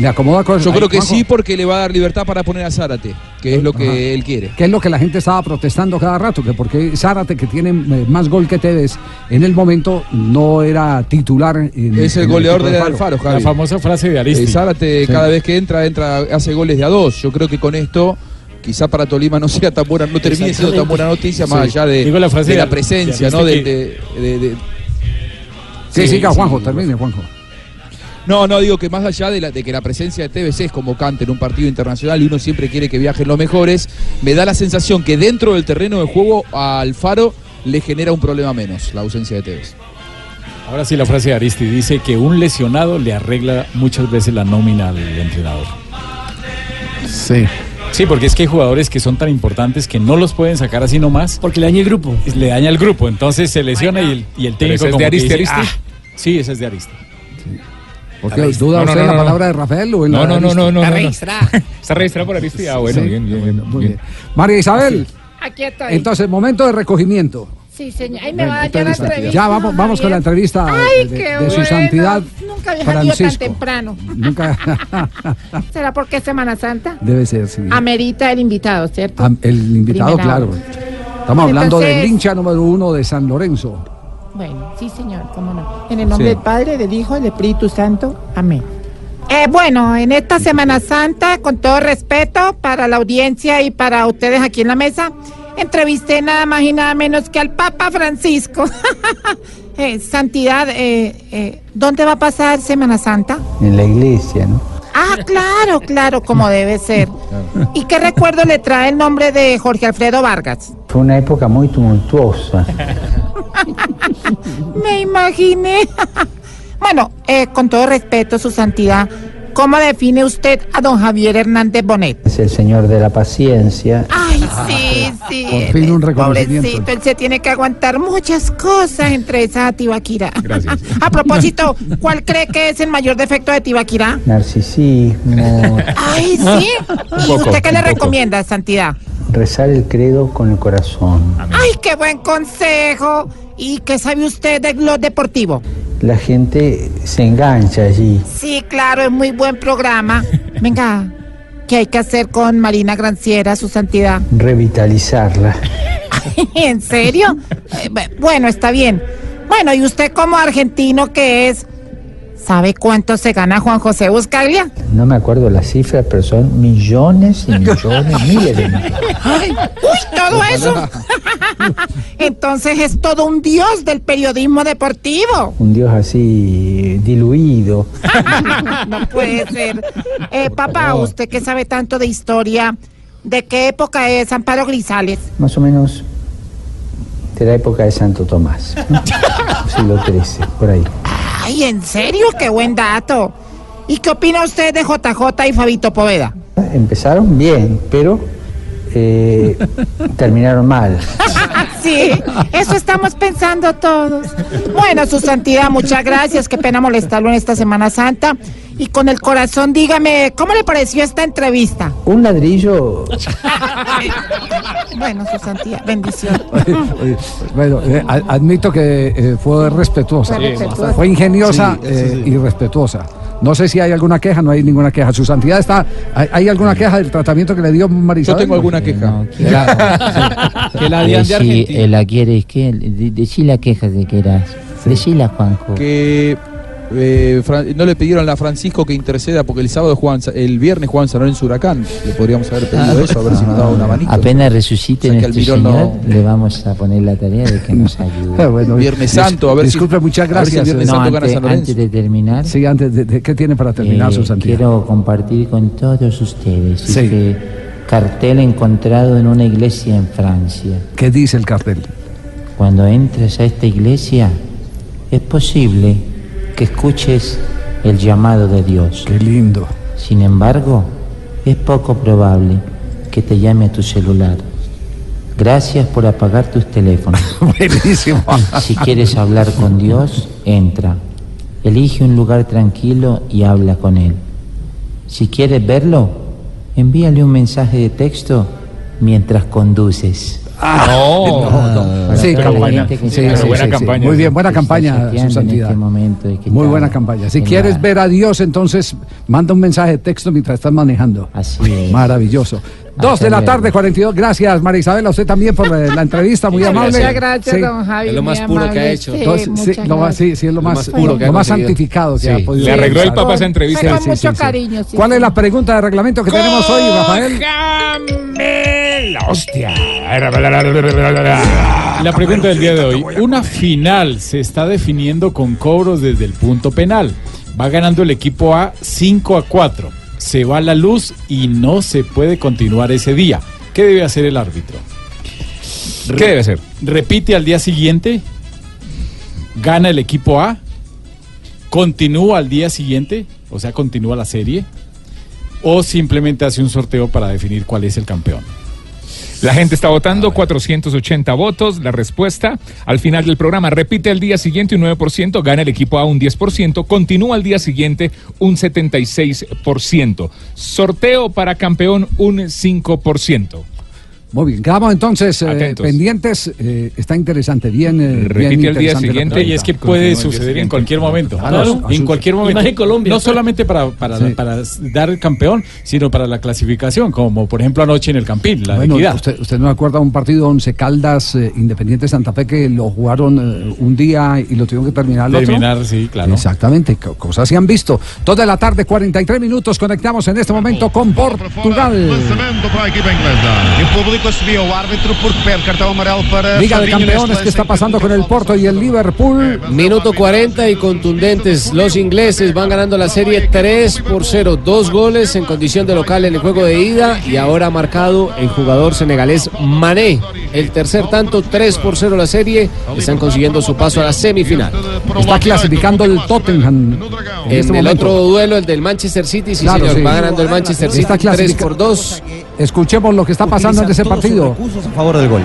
¿Le acomoda cosas? Yo creo que Juanjo, sí porque le va a dar libertad para poner a Zárate, que es lo que Ajá. él quiere. Que es lo que la gente estaba protestando cada rato, que porque Zárate, que tiene eh, más gol que Tevez, en el momento no era titular. en- Es el en goleador equipo del Faro. Alfaro, Javi. La famosa frase de Aristi. Eh, Zárate Sí. cada vez que entra, entra, hace goles de a dos. Yo creo que con esto, quizá para Tolima no sea tan buena, no termine siendo tan buena noticia, más Sí. allá de, Digo la frase de la de- presencia, de ¿no? De, de- de- de- Sí, Sí, siga sí. Juanjo, termine Juanjo. No, no, digo que más allá de, la- de que la presencia de TBC es convocante en un partido internacional y uno siempre quiere que viajen los mejores, me da la sensación que dentro del terreno de juego a Alfaro le genera un problema menos la ausencia de Tevez. Ahora sí la frase de Aristi dice que un lesionado le arregla muchas veces la nómina al entrenador. Sí. Sí, porque es que hay jugadores que son tan importantes que no los pueden sacar así nomás. Porque le daña el grupo. Le daña el grupo, entonces se lesiona y el, y el Pero técnico ese es como de Aristi, dice, Aristi. "Ah". Sí, ese es de Aristi. ¿Por qué duda usted no, la no. palabra de Rafael o en No, la no, de no, no, no. Está no, no. registrada. Está registrado por Aristi. Ah, bueno, Sí. bien, bien, bien. Muy bien. bien. María Isabel, Aquí estoy. entonces, momento de recogimiento. sí, señor. Ahí me va a dar ya la entrevista. Ya vamos, vamos con la entrevista Ay, de, qué de su bueno. santidad Nunca había salido tan Francisco. temprano. Nunca ¿Será porque es Semana Santa? debe ser, sí. Amerita el invitado, ¿cierto? Am- el invitado, Primera claro. Estamos hablando del hincha número uno de San Lorenzo. Bueno, sí, señor, cómo no. En el nombre Sí. del Padre, del Hijo y del Espíritu Santo. Amén. Eh, bueno, en esta Semana Santa, con todo respeto para la audiencia y para ustedes aquí en la mesa, entrevisté nada más y nada menos que al Papa Francisco. Eh, Santidad, eh, eh, ¿dónde va a pasar Semana Santa? En la iglesia, ¿no? Ah, claro, claro, como debe ser. ¿Y qué recuerdo le trae el nombre de Jorge Alfredo Vargas? Fue una época muy tumultuosa. Me imaginé. bueno, eh, con todo respeto, su santidad, ¿cómo define usted a don Javier Hernández Bonet? Es el señor de la paciencia. Ay, sí, sí. Por fin un reconocimiento. Pobrecito, él se tiene que aguantar muchas cosas entre esa Tibaquira. A propósito, ¿cuál cree que es el mayor defecto de Tibaquira? Narcisismo. Ay, sí. ¿Y poco, usted qué le recomienda, Santidad? Rezar el credo con el corazón. Ay, qué buen consejo. ¿Y qué sabe usted de lo deportivo? La gente se engancha allí. Sí, claro, es muy buen programa. Venga, ¿qué hay que hacer con Marina Granciera, su santidad? Revitalizarla. ¿En serio? Eh, bu- bueno, está bien. Bueno, ¿y usted como argentino que es? ¿Sabe cuánto se gana Juan José Buscaglia? No me acuerdo las cifras, pero son millones y millones, miles de millones. ¡Uy, todo eso! Entonces es todo un dios del periodismo deportivo. Un dios así diluido. no puede ser. Eh, papá, usted que sabe tanto de historia, ¿de qué época es Amparo Grisales? Más o menos de la época de Santo Tomás. ¿no? Siglo XIII, por ahí. Ay, ¿en serio? ¡Qué buen dato! ¿Y qué opina usted de JJ y Fabito Poveda? Empezaron bien, pero eh, terminaron mal. Sí, eso estamos pensando todos. Bueno, su santidad, muchas gracias. Qué pena molestarlo en esta Semana Santa. Y con el corazón, dígame, ¿cómo le pareció esta entrevista? Un ladrillo Bueno, su santidad, bendición. Bueno, eh, admito que eh, fue respetuosa. Fue ingeniosa Sí, eh, sí. y respetuosa. No sé si hay alguna queja, no hay ninguna queja. Su santidad está. ¿Hay, hay alguna queja del tratamiento que le dio Marisabel? Yo tengo alguna queja. Que la de Eh, de eh, la quieres que de, decí la queja de que eras. Decila, Juanjo. que eh, no le pidieron a Francisco que interceda porque el sábado juegan, el viernes juegan San Lorenzo Huracán. Le podríamos haber pedido eso, a ver si nos daba una manito. Apenas resucite O sea, Señor, no- le vamos a poner la tarea de que nos ayude. Ah, bueno, Viernes Santo, a ver si- Disculpe, muchas si el gracias. Viernes No, Santo gana antes, San antes de terminar, Sí, antes de, de- ¿qué tiene para terminar, eh, su santidad? quiero compartir con todos ustedes Sí. este cartel encontrado en una iglesia en Francia. ¿Qué dice el cartel? Cuando entres a esta iglesia, es posible que escuches el llamado de Dios. Qué lindo. Sin embargo, es poco probable que te llame a tu celular. Gracias por apagar tus teléfonos. Buenísimo. Si quieres hablar con Dios, entra. Elige un lugar tranquilo y habla con Él. Si quieres verlo, envíale un mensaje de texto mientras conduces. No, Sí, la campaña. Sí, sí, sí, Muy bien, buena campaña, su santidad. este que Muy buena campaña. Si quieres la- ver a Dios, entonces manda un mensaje de texto mientras estás manejando. Así es. Maravilloso. Dos Hasta de la tarde, 42. Gracias, María Isabel, a usted también por eh, la entrevista, muy amable. Muchas gracias, Sí. don Javi. Es lo más puro que ha hecho. Sí, Entonces, sí, muchas lo más, sí, sí, es lo más, más puro que ha lo más santificado que Sí. ha podido Le arregló el papa esa entrevista. Con mucho cariño, sí, ¿Cuál es la pregunta de reglamento que tenemos hoy, Rafael? hostia. La pregunta del día de hoy. Una final se está definiendo con cobros desde el punto penal. Va ganando el equipo A 5 a 4. Se va la luz y no se puede continuar ese día. ¿Qué debe hacer el árbitro? ¿Qué debe hacer? Repite al día siguiente. Gana el equipo A. Continúa al día siguiente. O sea, continúa la serie. O simplemente hace un sorteo para definir cuál es el campeón. La gente está votando, 480 votos. La respuesta al final del programa repite al día siguiente un 9%, gana el equipo A un 10%, continúa al día siguiente un 76%. Sorteo para campeón un 5%. Muy bien, quedamos entonces eh, pendientes. eh, está interesante, bien. eh, Repite bien al día siguiente. Y es que puede suceder en cualquier momento. Claro, en cualquier momento. Imagen Colombia. No solamente para, para, Sí. para dar el campeón, sino para la clasificación, como por ejemplo anoche en el Campín, la Bueno, equidad. usted, usted no acuerda un partido Once Caldas eh, Independiente Santa Fe que lo jugaron eh, un día y lo tuvieron que terminar el otro? Terminar, sí, claro. Exactamente, co- cosas se han visto. Toda la tarde, 43 minutos, conectamos en este momento con Portugal. O árbitro porque pede cartão amarelo para Liga de Campeones, ¿qué está pasando con el Porto y el Liverpool? Minuto 40 y contundentes. Los ingleses van ganando la serie 3 por 0. Dos goles en condición de local en el juego de ida y ahora ha marcado el jugador senegalés Mané. El tercer tanto, 3 por 0 la serie. Están consiguiendo su paso a la semifinal. Está clasificando el Tottenham. En, este el momento. otro duelo, el del Manchester City, sí Claro, señor, sí. va ganando el Manchester City Está 3 clasifica- por 2. Escuchemos lo que está pasando en ese partido. a favor del gol.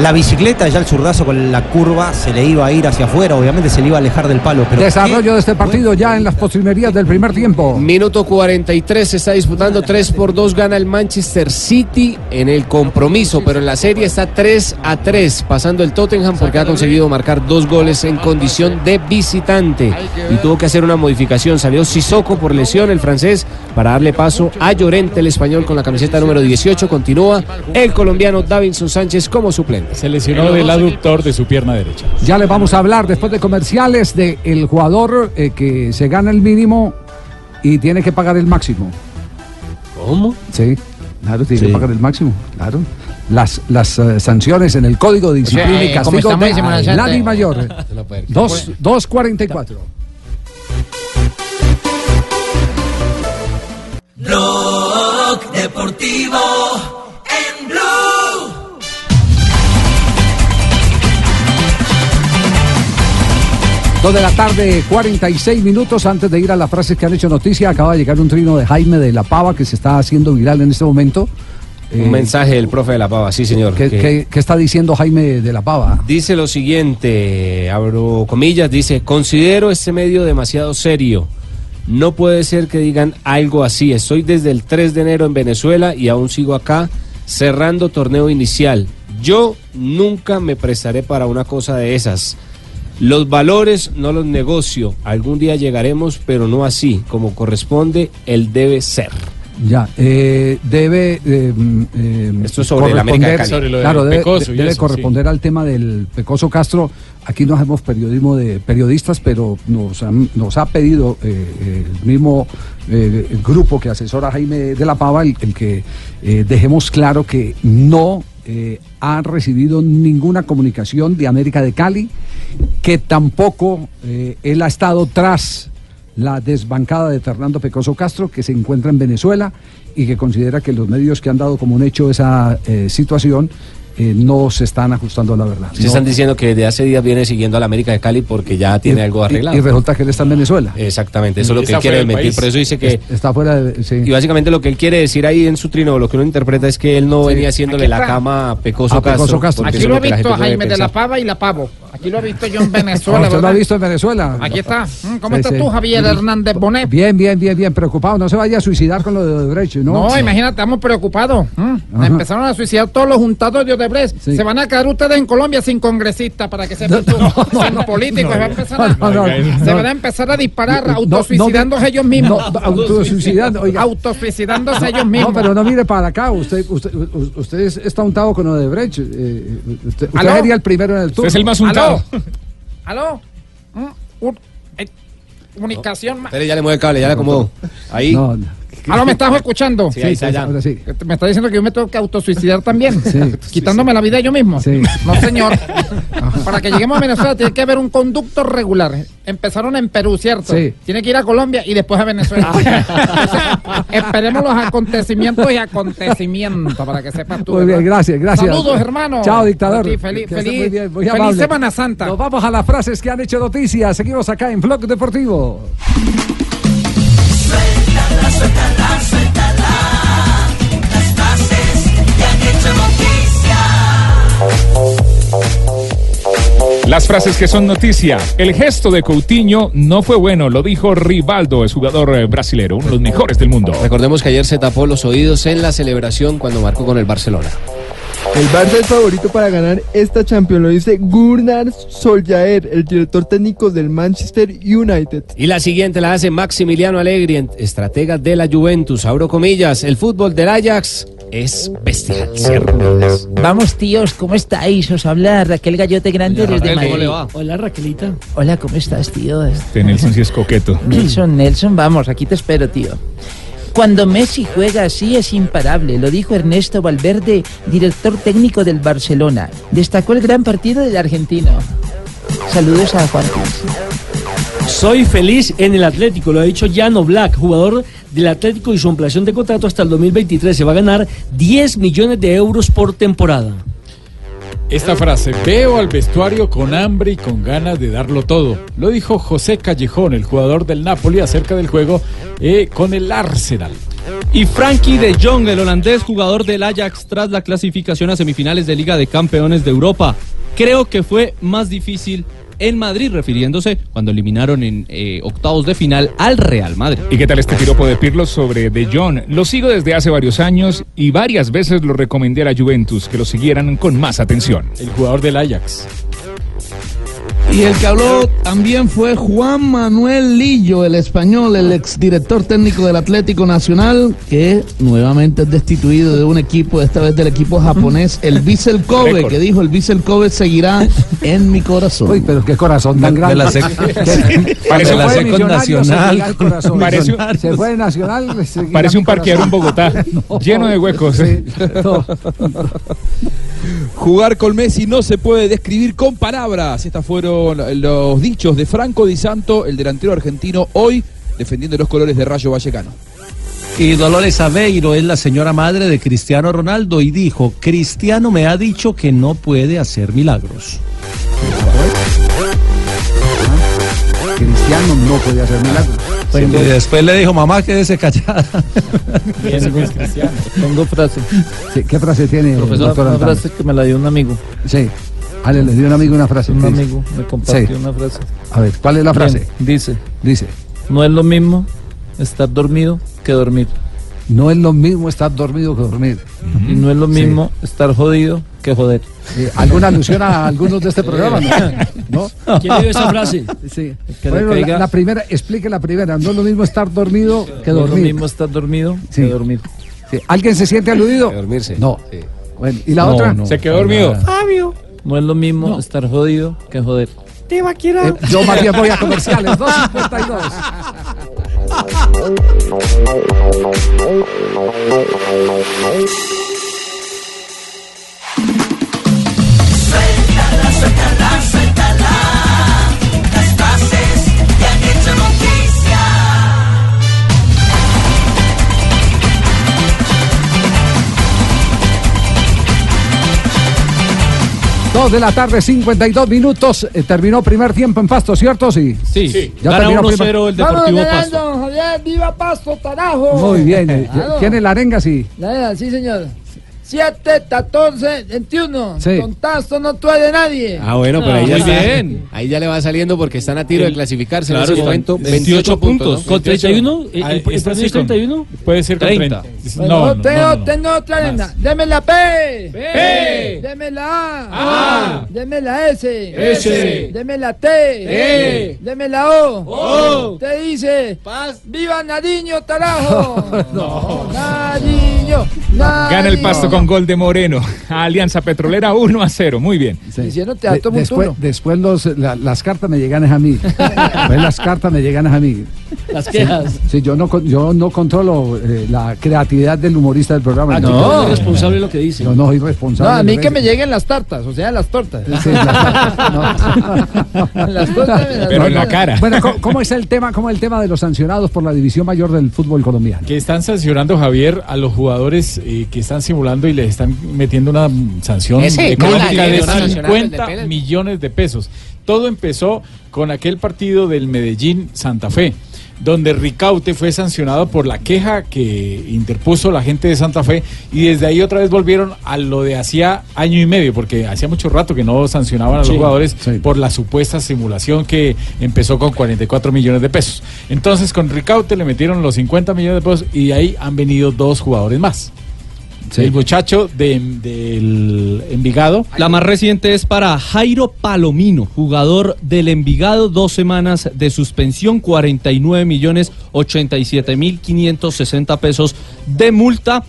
La bicicleta, ya el zurdazo con la curva, se le iba a ir hacia afuera, obviamente se le iba a alejar del palo. Pero Desarrollo de este partido ya en las postrimerías del primer tiempo. Minuto 43 se está disputando 3 por 2 gana el Manchester City en el compromiso, pero en la serie está 3 a 3 pasando el Tottenham porque ha conseguido marcar dos goles en condición de visitante y tuvo que hacer una modificación, salió Sissoko por lesión el francés para darle paso a Llorente el español con la camiseta número 18, continúa el colombiano Davinson Sánchez como suplente. Se lesionó del aductor de su pierna derecha. Ya le vamos a hablar después de comerciales de el jugador eh, que se gana el mínimo y tiene que pagar el máximo. ¿Cómo? Sí, claro, tiene Sí. que pagar el máximo, claro. Las, las eh, sanciones en el Código de Disciplina sea, y eh, Castigo estamos de diciendo, la gente- Lani Mayor. Dos- 2.44. Blog Deportivo Dos de la tarde, 46 minutos antes de ir a las frases que han hecho noticia. Acaba de llegar un trino de Jaime de la Pava que se está haciendo viral en este momento. Un Eh, mensaje del profe de la Pava, sí señor. ¿Qué, que- qué- qué está diciendo Jaime de la Pava? Dice lo siguiente, abro comillas, dice, considero este medio demasiado serio. No puede ser que digan algo así. Estoy desde el 3 de enero en Venezuela y aún sigo acá cerrando torneo inicial. Yo nunca me prestaré para una cosa de esas. Los valores no los negocio. Algún día llegaremos, pero no así. Como corresponde, él debe ser. Ya, eh, debe. eh, mm, eh, Esto es sobre el América de corresponder- Cali. Sobre lo del claro, debe, Pecoso y debe eso, corresponder al tema del Pecoso Castro. Aquí no hacemos periodismo de periodistas, pero nos, han- nos ha pedido eh, el mismo eh, el grupo que asesora a Jaime de la Pava el, el que eh, dejemos claro que no eh, ha recibido ninguna comunicación de América de Cali, que tampoco eh, él ha estado tras la desbancada de Fernando Pecoso Castro, que se encuentra en Venezuela y que considera que los medios que han dado como un hecho esa eh, situación eh, no se están ajustando a la verdad. Se No- están diciendo que de hace días viene siguiendo a la América de Cali porque ya tiene y- algo y- arreglado. Y, resulta que él está en Venezuela. Exactamente, eso es lo que él quiere país. Por eso dice que. Está fuera de. sí. Y básicamente lo que él quiere decir ahí en su trino, lo que uno interpreta es que él no venía haciéndole la cama a Pecoso A Pecoso Castro. Aquí lo es he visto a Jaime de la. Pava y la Pavo. Aquí lo he visto yo en Ah, Venezuela. ¿Usted lo ha visto en Venezuela? Aquí está. Mm, ¿Cómo Sí, estás sí. tú, Javier Hernández Bonet? Bien, bien, bien, bien, preocupado. No se vaya a suicidar con lo de Odebrecht, ¿no? No, imagínate, estamos preocupados. Mm. Empezaron a suicidar todos los juntados de Odebrecht. Sí. Se van a quedar ustedes en Colombia sin congresistas para que sepan tú, sin políticos. se, va a empezar a, no, no, se no. van a empezar a disparar, No, no, autosuicidándose ellos mismos. no, autosuicidando, oiga. Autosuicidándose ellos mismos. No, pero no mire para acá. Usted, usted, usted es- está untado con Odebrecht. eh, usted usted sería el primero en el turno. ¿Aló? ¿Aló? Mm, un- eh, comunicación. Espere, ya le mueve el cable, ya le acomodo. Ahí. No, ¿Aló, me estás escuchando? Sí, ahora sí. Me está diciendo que yo me tengo que autosuicidar también. Sí. Quitándome la vida yo mismo. Sí. No, señor. Para que lleguemos a Venezuela tiene que haber un conducto regular. Empezaron en Perú, ¿cierto? Sí. Tiene que ir a Colombia y después a Venezuela. Entonces, esperemos los acontecimientos y acontecimientos para que sepas tú. Muy bien, ¿verdad? gracias, gracias. Saludos, hermano. Chao, dictador. Sí, feliz, feliz, bien, feliz. Semana Santa. Nos vamos a las frases que han hecho noticias. Seguimos acá en Blog Deportivo. Las frases que son noticia. El gesto de Coutinho no fue bueno, lo dijo Rivaldo, el jugador eh, brasilero, uno de los mejores del mundo. Recordemos que ayer se tapó los oídos en la celebración cuando marcó con el Barcelona. El Barça es favorito para ganar esta Champions, lo dice Gunnar Solskjaer, el director técnico del Manchester United. Y la siguiente la hace Maximiliano Allegri, estratega de la Juventus. Abro comillas, el fútbol del Ajax es bestial. Vamos, tíos, ¿cómo estáis? Os habla Raquel Gallote Grande Hola, desde Raquel, Madrid. ¿cómo le va? Hola, Raquelita. Hola, ¿cómo estás, tío? Este Nelson sí es coqueto. Nelson, Nelson, vamos, aquí te espero, tío. Cuando Messi juega así es imparable, lo dijo Ernesto Valverde, director técnico del Barcelona. Destacó el gran partido del argentino. Saludos a Juan Soy feliz en el Atlético, lo ha dicho Jan Black, jugador del Atlético y su ampliación de contrato hasta el 2023. Se va a ganar 10 millones de euros por temporada. Esta frase, veo al vestuario con hambre y con ganas de darlo todo. Lo dijo José Callejón, el jugador del Napoli, acerca del juego eh, con el Arsenal. Y Frankie de Jong, el holandés jugador del Ajax tras la clasificación a semifinales de Liga de Campeones de Europa. Creo que fue más difícil en Madrid, refiriéndose cuando eliminaron en eh, octavos de final al Real Madrid. ¿Y qué tal este piropo de Pirlo sobre De Jong? Lo sigo desde hace varios años y varias veces lo recomendé a la Juventus que lo siguieran con más atención. El jugador del Ajax. Y el que habló también fue Juan Manuel Lillo, el español, el exdirector técnico del Atlético Nacional, que nuevamente es destituido de un equipo, esta vez del equipo japonés, el Vissel Kobe, que dijo el Vissel Kobe seguirá en mi corazón. Uy, pero qué corazón tan grande. la sec- Parece Se la fue de Nacional. Parece- Se fue de Nacional. Parece un parqueadero en. Bogotá, lleno de huecos. Jugar con Messi no se puede describir con palabras. Estos fueron los dichos de Franco Di Santo, el delantero argentino, hoy defendiendo los colores de Rayo Vallecano. Y Dolores Aveiro es la señora madre de Cristiano Ronaldo y dijo, Cristiano me ha dicho que no puede hacer milagros. Cristiano no puede hacer milagros. y después le dijo, mamá, quédese callada. Tengo frase. Sí, ¿Qué frase tiene, Profesor, doctor una frase que me la dio un amigo. Sí. Ale, le dio un amigo una frase. Un amigo me compartió Sí. una frase. A ver, ¿cuál es la frase? Bien, dice. Dice. No es lo mismo estar dormido que dormir. No es lo mismo estar dormido que dormir. Y no es lo mismo estar jodido que joder. Eh, ¿Alguna alusión a algunos de este programa? ¿No? ¿No? ¿Quién dio esa frase? Sí. Bueno, la, la primera, explique la primera. No es lo mismo estar dormido que No es lo dormir. mismo estar dormido Sí. que dormir. Sí. ¿Alguien se siente aludido? dormirse. No. Bueno, ¿y la No, otra? no, Se quedó dormido. Fabio. No es lo mismo estar jodido que joder. Te va a Eh, yo más bien voy a comerciales. 252. de la tarde, 52 minutos. Eh, terminó primer tiempo en Pasto, ¿cierto? Sí. Sí. sí. Ya terminó el Deportivo Pasto. Javier, viva Pasto, tarajo. Muy bien. Eh, ¿Tiene la arenga? Sí. La arenga, sí, señor. 7, 14, 21. Sí. Con Tasto no tuede nadie. Ah, bueno, pero ahí ya muy está. bien. Ahí ya le va saliendo porque están a tiro de El- clasificarse claro, en ese momento. 28 28 puntos. puntos. ¿no? ¿Con 31? ¿El, Ah, el, el está premio así es con- 31? Puede ser con 30. 30. Bueno, No, no, tengo, no, no. tengo otra arena. Deme la P. P. Deme la A. A. Deme la S. S. Deme la T. T. Deme la O. O. Te dice. ¡Viva Nariño, carajo! no. Nariño. Gana el pasto con gol de Moreno. Alianza Petrolera 1 a 0. Muy bien. Sí. Diciendo De- teatro después, los, la- las cartas me llegan es a mí. Después las cartas me llegan es a mí. Las quejas. Sí, yo no, yo no controlo eh, la creatividad del humorista del programa. Ah, Yo- no. es responsable de lo que dice. Yo no soy No, responsable. a mí que me lleguen las tartas, o sea, las tortas. Sí, Las tortas me las Pero en la cara. Bueno, ¿cómo, cómo es el tema, cómo es el tema de los sancionados por la división mayor del fútbol colombiano? Que están sancionando, Javier, a los jugadores eh, que están simulando y les están metiendo una sanción Ese, económica ¿cómo la de dieron? ¿Una sancionada de 50 penas? millones de pesos. Todo empezó con aquel partido del Medellín Santa Fe, donde Ricaute fue sancionado por la queja que interpuso la gente de Santa Fe y desde ahí otra vez volvieron a lo de hacía año y medio, porque hacía mucho rato que no sancionaban a los Sí, jugadores sí. por la supuesta simulación que empezó con 44 millones de pesos. Entonces con Ricaute le metieron los 50 millones de pesos y de ahí han venido dos jugadores más. El muchacho de- del Envigado. La más reciente es para Jairo Palomino, jugador del Envigado, dos semanas de suspensión, 49 millones 87 mil 560 pesos de multa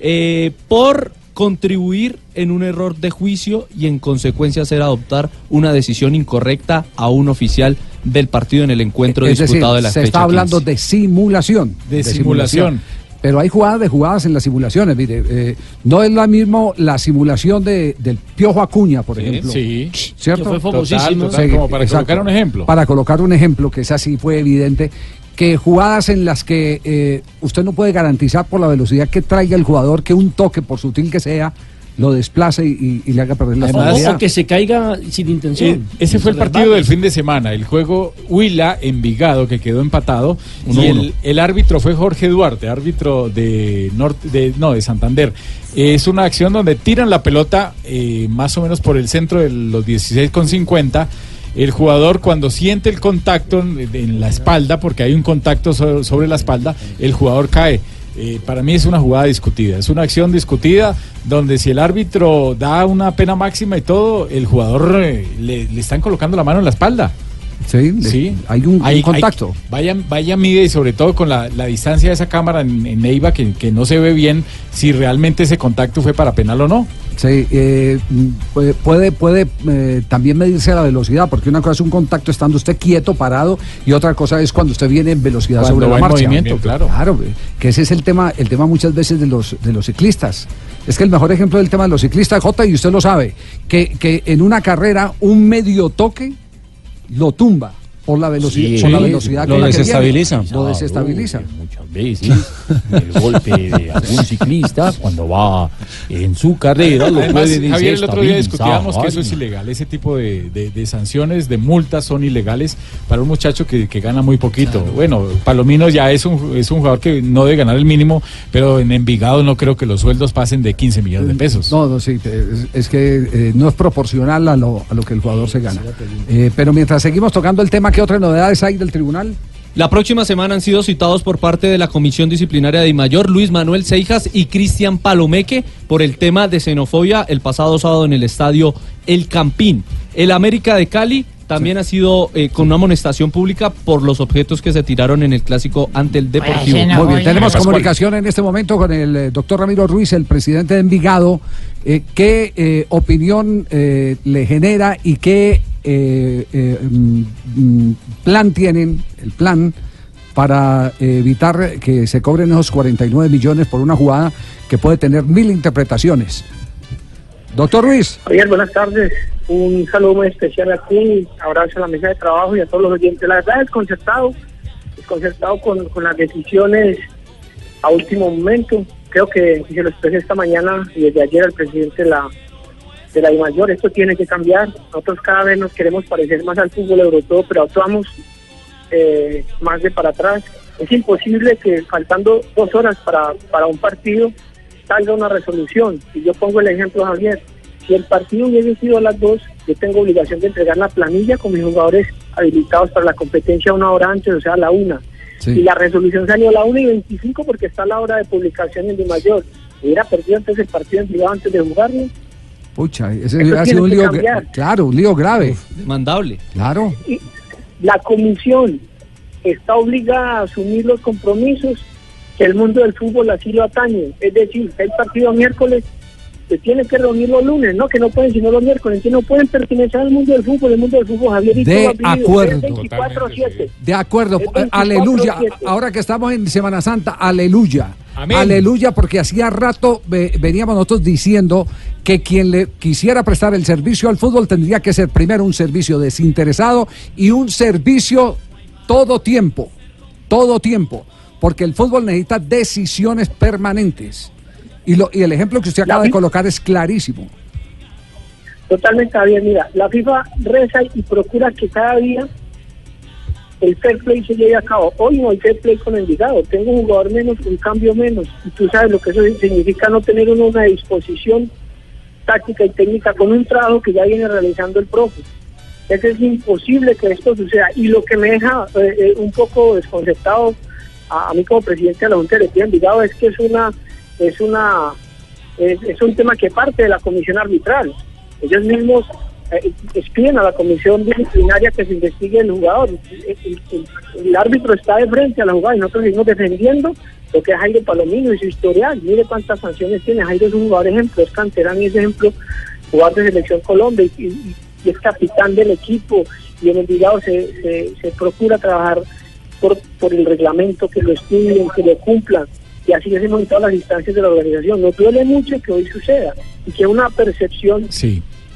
eh, por contribuir en un error de juicio y en consecuencia hacer adoptar una decisión incorrecta a un oficial del partido en el encuentro es decir, disputado de la se fecha está hablando 15. de simulación. de simulación. Pero hay jugadas de jugadas en las simulaciones, mire, eh, no es lo mismo la simulación de, del Piojo Acuña, por Sí, ejemplo. sí. ¿Cierto? Que fue famosísimo. Total, total, como para colocar un ejemplo. Para colocar un ejemplo, que esa sí fue evidente, que jugadas en las que eh, usted no puede garantizar por la velocidad que traiga el jugador que un toque, por sutil que sea, lo desplace y, y le haga perder la O, estabilidad. o que se caiga sin intención. Eh, ese fue el partido del fin de semana, el juego Huila Envigado que quedó empatado Uno, y uno. el, el árbitro fue Jorge Duarte, árbitro de norte de no de Santander. Es una acción donde tiran la pelota eh, más o menos por el centro de los 16 con 50. El jugador cuando siente el contacto en, en la espalda, porque hay un contacto so- sobre la espalda, el jugador cae. Eh, para mí es una jugada discutida, es una acción discutida donde si el árbitro da una pena máxima y todo, el jugador eh, le, le están colocando la mano en la espalda. Sí, le- hay un- un contacto. vaya, vaya, mide y sobre todo con la, la distancia de esa cámara en, en Neiva que, que no se ve bien si realmente ese contacto fue para penal o no. Sí, eh, puede, puede, eh, también medirse la velocidad, porque una cosa es un contacto estando usted quieto, parado, y otra cosa es cuando usted viene en velocidad Cuando sobre la marcha. movimiento, claro. Claro, eh, que ese es el tema, el tema muchas veces de los, de los ciclistas. Es que el mejor ejemplo del tema de los ciclistas, J, y usted lo sabe, que, que en una carrera un medio toque lo tumba por la velocidad, Sí, por la velocidad lo con la que desestabiliza. Lo Ah, desestabiliza. muchas veces el golpe de algún ciclista cuando va en su carrera lo Además, puede Javier, el otro día discutíamos que eso es ilegal. Ese tipo de, de- de sanciones, de multas son ilegales para un muchacho que, que gana muy poquito. Bueno, Palomino ya es un, es un jugador que no debe ganar el mínimo, pero en Envigado no creo que los sueldos pasen de 15 millones de pesos. No, no, sí, es, es que eh, no es proporcional a lo, a lo que el jugador se gana. Eh, pero mientras seguimos tocando el tema, ¿qué otras novedades hay del tribunal? La próxima semana han sido citados por parte de la Comisión Disciplinaria de Mayor Luis Manuel Seijas y Cristian Palomeque por el tema de xenofobia el pasado sábado en el estadio El Campín. El América de Cali también ha sido eh, con una amonestación pública por los objetos que se tiraron en el clásico ante el Deportivo. Muy bien, tenemos comunicación en este momento con el eh, doctor Ramiro Ruiz, el presidente de Envigado. Eh, ¿Qué eh, opinión eh, le genera y qué eh, eh, mm, plan tienen, el plan, para evitar que se cobren esos 49 millones por una jugada que puede tener mil interpretaciones? Doctor Ruiz. Javier, buenas tardes. Un saludo muy especial a ti, abrazo a la mesa de trabajo y a todos los oyentes. La verdad, desconcertado, desconcertado con, con las decisiones a último momento. Creo que se lo expresé esta mañana y desde ayer al presidente de la de la mayor, esto tiene que cambiar. Nosotros cada vez nos queremos parecer más al fútbol europeo, pero actuamos eh, más de para atrás. Es imposible que faltando dos horas para, para un partido salga una resolución. Y yo pongo el ejemplo, Javier, si el partido hubiese sido a las dos, yo tengo obligación de entregar la planilla con mis jugadores habilitados para la competencia una hora antes, o sea, a la una. Y la resolución salió a la una y 25 porque está la hora de publicación en Di Mayor. Hubiera perdido entonces el partido en privado antes de jugarlo. Pucha, ese Eso ha sido un lío, claro, un lío grave. Mandable. Claro. Y la comisión está obligada a asumir los compromisos que el mundo del fútbol así lo atañe. Es decir, que el partido miércoles se tiene que reunir los lunes, no que no pueden sino los miércoles, que no pueden pertenecer al mundo del fútbol, el mundo del fútbol Javier y De acuerdo. Es 24/7. De acuerdo, Es eh, aleluya. 24/7. Ahora que estamos en Semana Santa, aleluya. Amén. Aleluya, porque hacía rato ve- veníamos nosotros diciendo que quien le quisiera prestar el servicio al fútbol tendría que ser primero un servicio desinteresado y un servicio todo tiempo, todo tiempo, porque el fútbol necesita decisiones permanentes. Y, lo, y el ejemplo que usted acaba de colocar es clarísimo. Totalmente, Javier. Mira, la FIFA reza y procura que cada día el fair play se lleve a cabo. Hoy no hay fair play con Envigado. Tengo un jugador menos, un cambio menos. Y tú sabes lo que eso significa no tener uno una disposición táctica y técnica con un trabajo que ya viene realizando el profe. Es, es imposible que esto suceda. Y lo que me deja eh, eh, un poco desconcertado a, a mí como presidente de la Junta de Envigado es que es una es una es un tema que parte de la comisión arbitral. Ellos mismos eh, piden a la comisión disciplinaria que se investigue el jugador. El, árbitro está de frente a la jugada y nosotros seguimos defendiendo lo que es Jairo Palomino y su historial. Mire cuántas sanciones tiene. Jairo es un jugador ejemplo, es canterano y es ejemplo, jugador de selección Colombia y, es capitán del equipo. Y en el Envigado se, se, procura trabajar por, por el reglamento, que lo estudien, que lo cumplan. y así hacemos en todas las instancias de la organización. Nos duele mucho que hoy suceda y que una percepción.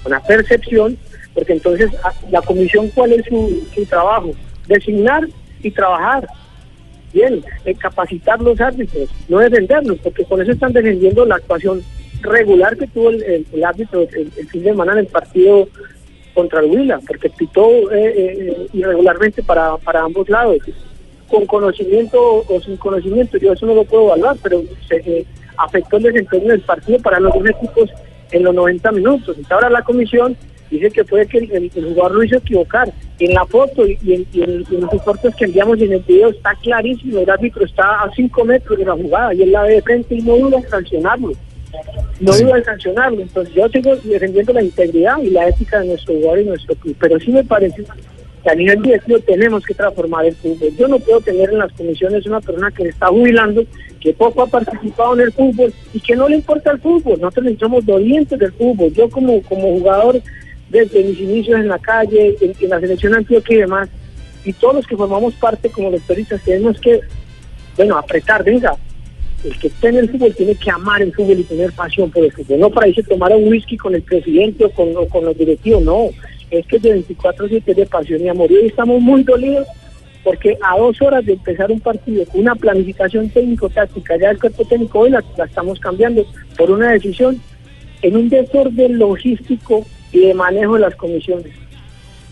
Una percepción, porque entonces ah, la comisión, ¿cuál es su, su trabajo? Designar y trabajar. Bien, eh, capacitar los árbitros, no defenderlos, porque con eso están defendiendo la actuación regular que tuvo el, el- árbitro el, fin de semana en el partido contra el Huila, porque pitó eh, eh, irregularmente para, para ambos lados, con conocimiento o sin conocimiento, yo eso no lo puedo evaluar, pero se afectó el desempeño del partido para los dos equipos en los 90 minutos. Y ahora la comisión dice que fue que el, el- el jugador lo hizo equivocar. En la foto y, y en, y en- los reportes que enviamos en el video está clarísimo, el árbitro está a 5 metros de la jugada y él la ve de frente y no duda en sancionarlo. No duda en sancionarlo. Entonces yo sigo defendiendo la integridad y la ética de nuestro jugador y nuestro club. Pero sí me parece que a nivel directivo tenemos que transformar el fútbol. Yo no puedo tener en las comisiones una persona que está jubilando, que poco ha participado en el fútbol y que no le importa el fútbol. Nosotros somos dolientes del fútbol. Yo como, como jugador desde mis inicios en la calle, en, en la selección antioquia y demás, y todos los que formamos parte como los periodistas tenemos que, bueno, apretar, venga, el que esté en el fútbol tiene que amar el fútbol y tener pasión por el fútbol. No para irse a tomar un whisky con el presidente o con, o con los directivos, no. Es que es de 24-7 de pasión y amor. Y hoy estamos muy dolidos porque a dos horas de empezar un partido una planificación técnico-táctica, ya el cuerpo técnico hoy la, la estamos cambiando por una decisión en un desorden logístico y de manejo de las comisiones.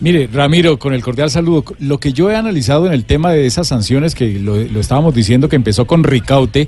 Mire, Ramiro, con el cordial saludo. Lo que yo he analizado en el tema de esas sanciones, que lo estábamos diciendo que empezó con Ricaute,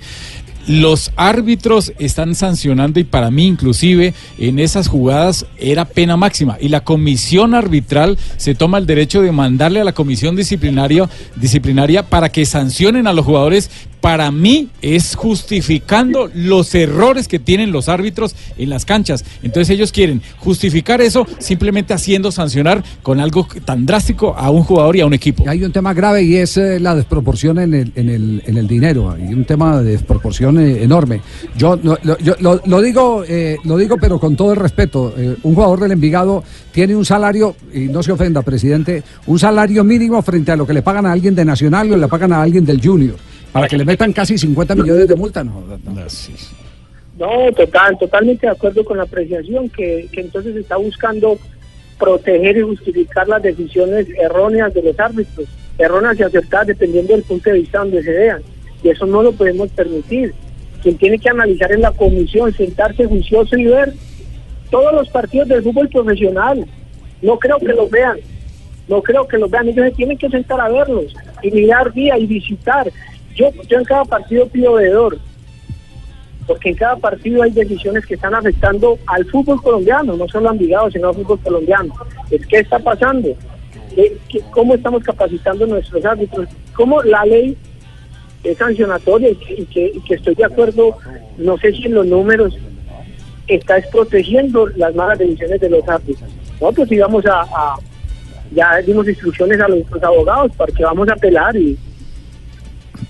los árbitros están sancionando y para mí inclusive en esas jugadas era pena máxima. Y la comisión arbitral se toma el derecho de mandarle a la comisión disciplinaria disciplinaria para que sancionen a los jugadores para mí es justificando los errores que tienen los árbitros en las canchas. Entonces ellos quieren justificar eso simplemente haciendo sancionar con algo tan drástico a un jugador y a un equipo. Hay un tema grave y es eh, la desproporción en el, en, el, en el dinero. Hay un tema de desproporción eh, enorme. Yo, lo, lo digo, eh, lo digo, pero con todo el respeto. Eh, un jugador del Envigado tiene un salario, y no se ofenda, presidente, un salario mínimo frente a lo que le pagan a alguien de Nacional o le pagan a alguien del Junior. Para que le metan casi 50 millones de multa, no. No, total, totalmente de acuerdo con la apreciación que, que entonces está buscando proteger y justificar las decisiones erróneas de los árbitros, erróneas y acertadas dependiendo del punto de vista donde se vean. Y eso no lo podemos permitir. Quien tiene que analizar en la comisión, sentarse juicioso y ver todos los partidos del fútbol profesional. No creo que los vean, no creo que los vean. Ellos se tienen que sentar a verlos y mirar día y visitar. Yo, yo en cada partido pido veedor, porque en cada partido hay decisiones que están afectando al fútbol colombiano, no solo a Envigado, sino al fútbol colombiano. Es qué está pasando, ¿Qué- cómo estamos capacitando nuestros árbitros, cómo la ley es sancionatoria y que, y que- y que estoy de acuerdo, no sé si en los números está es protegiendo las malas decisiones de los árbitros. Nosotros íbamos a, a- ya dimos instrucciones a nuestros abogados para que vamos a apelar y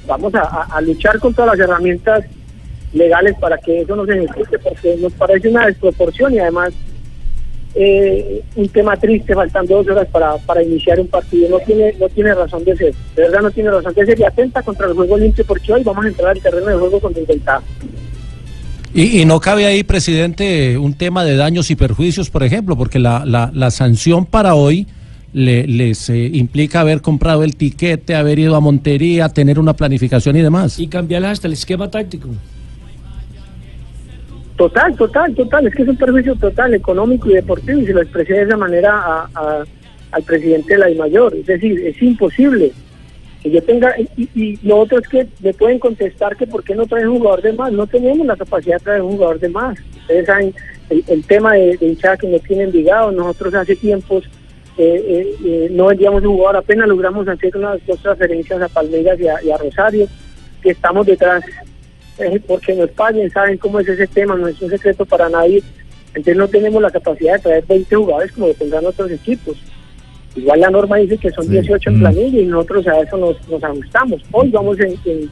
vamos a, luchar con todas las herramientas legales para que eso no se ejecute, porque nos parece una desproporción y además eh, un tema triste, faltando dos horas para, para iniciar un partido. No tiene, no tiene razón de ser, de verdad no tiene razón de ser y atenta contra el juego limpio, porque hoy vamos a entrar al terreno de juego con desventaja. Y, no cabe ahí, presidente, un tema de daños y perjuicios, por ejemplo, porque la, la sanción para hoy le- les eh, implica haber comprado el tiquete, haber ido a Montería, tener una planificación y demás. Y cambiarles hasta el esquema táctico. Total, total, total. Es que es un perjuicio total, económico y deportivo, y se lo expresé de esa manera a- a- al presidente de la Mayor. Es decir, es imposible que yo tenga. Y, y lo otro es que me pueden contestar que por qué no traen un jugador de más. No tenemos la capacidad de traer un jugador de más. Ustedes saben el, el tema de, de hinchada que nos tienen ligado. Nosotros hace tiempos eh, eh, eh, no vendíamos un jugador, apenas logramos hacer unas dos transferencias a Palmeiras y a, y a Rosario, que estamos detrás porque nos paguen, saben cómo es ese tema, no es un secreto para nadie. Entonces no tenemos la capacidad de traer 20 jugadores como lo tendrán otros equipos. Igual la norma dice que son 18 en planilla y nosotros a eso nos, nos ajustamos. Hoy vamos en, en-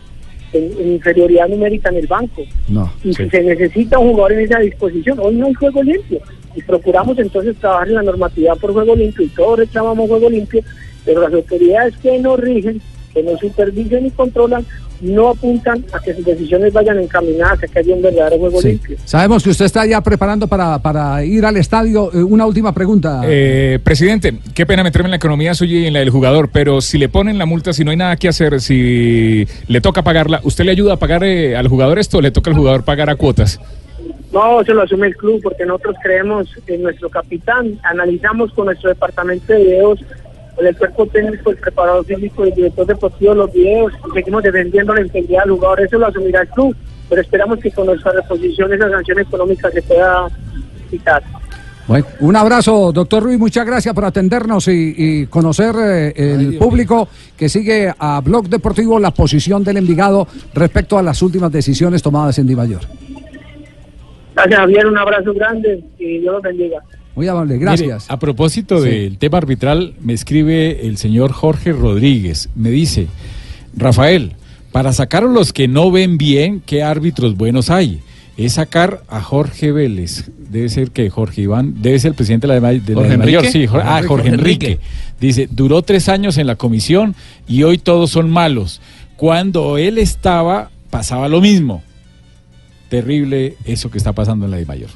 en- en inferioridad numérica en el banco. No. Y si se necesita un jugador en esa disposición, hoy no hay juego limpio. Y procuramos entonces trabajar en la normatividad por juego limpio y todos reclamamos juego limpio, pero las autoridades que nos rigen que nos supervisan y controlan no apuntan a que sus decisiones vayan encaminadas a que haya un verdadero juego Sí. limpio. Sabemos que usted está ya preparando para, para ir al estadio. Eh, una última pregunta. Eh, presidente, qué pena meterme en la economía suya y en la del jugador, pero si le ponen la multa, si no hay nada que hacer, si le toca pagarla, ¿usted le ayuda a pagar eh, al jugador esto o le toca al jugador pagar a cuotas? No, se lo asume el club porque nosotros creemos en nuestro capitán, analizamos con nuestro departamento de videos, el cuerpo técnico, el preparador físico, el director deportivo los videos seguimos defendiendo la integridad del jugador, eso lo asumirá el club, pero esperamos que con nuestra reposición esa sanción económica se pueda quitar. Bueno, un abrazo, doctor Ruiz. Muchas gracias por atendernos y, y conocer eh, el público que sigue a Blog Deportivo la posición del Envigado respecto a las últimas decisiones tomadas en Di Mayor. Gracias Javier, un abrazo grande y Dios los bendiga. Muy amable, gracias. Mire, a propósito Sí. del tema arbitral, me escribe el señor Jorge Rodríguez. Me dice, Rafael, para sacar a los que no ven bien, ¿qué árbitros buenos hay? Es sacar a Jorge Vélez. Debe ser que Jorge Iván, debe ser el presidente de la, de la ¿Jorge mayor. Enrique? Sí, Jor- ah, Jorge Jorge Enrique. Enrique. Dice, duró tres años en la comisión y hoy todos son malos. Cuando él estaba, pasaba lo mismo. Terrible eso que está pasando en la de mayor.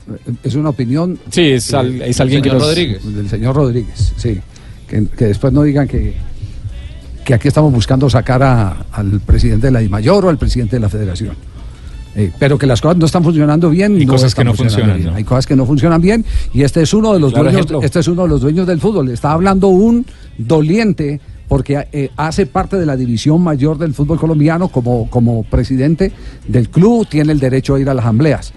Es una opinión. Sí, es, al- es alguien que nos- Rodríguez. Del señor Rodríguez, sí. Que, que después no digan que, que aquí estamos buscando sacar a- al presidente de la DIMAYOR o al presidente de la federación. Eh, pero que las cosas no están funcionando bien. Y cosas que no funcionan, bien. ¿no? Hay cosas que no funcionan bien y este es uno de los Claro dueños. ejemplo. Este es uno de los dueños del fútbol. Está hablando un doliente porque eh, hace parte de la división mayor del fútbol colombiano como, como presidente del club, tiene el derecho a ir a las asambleas.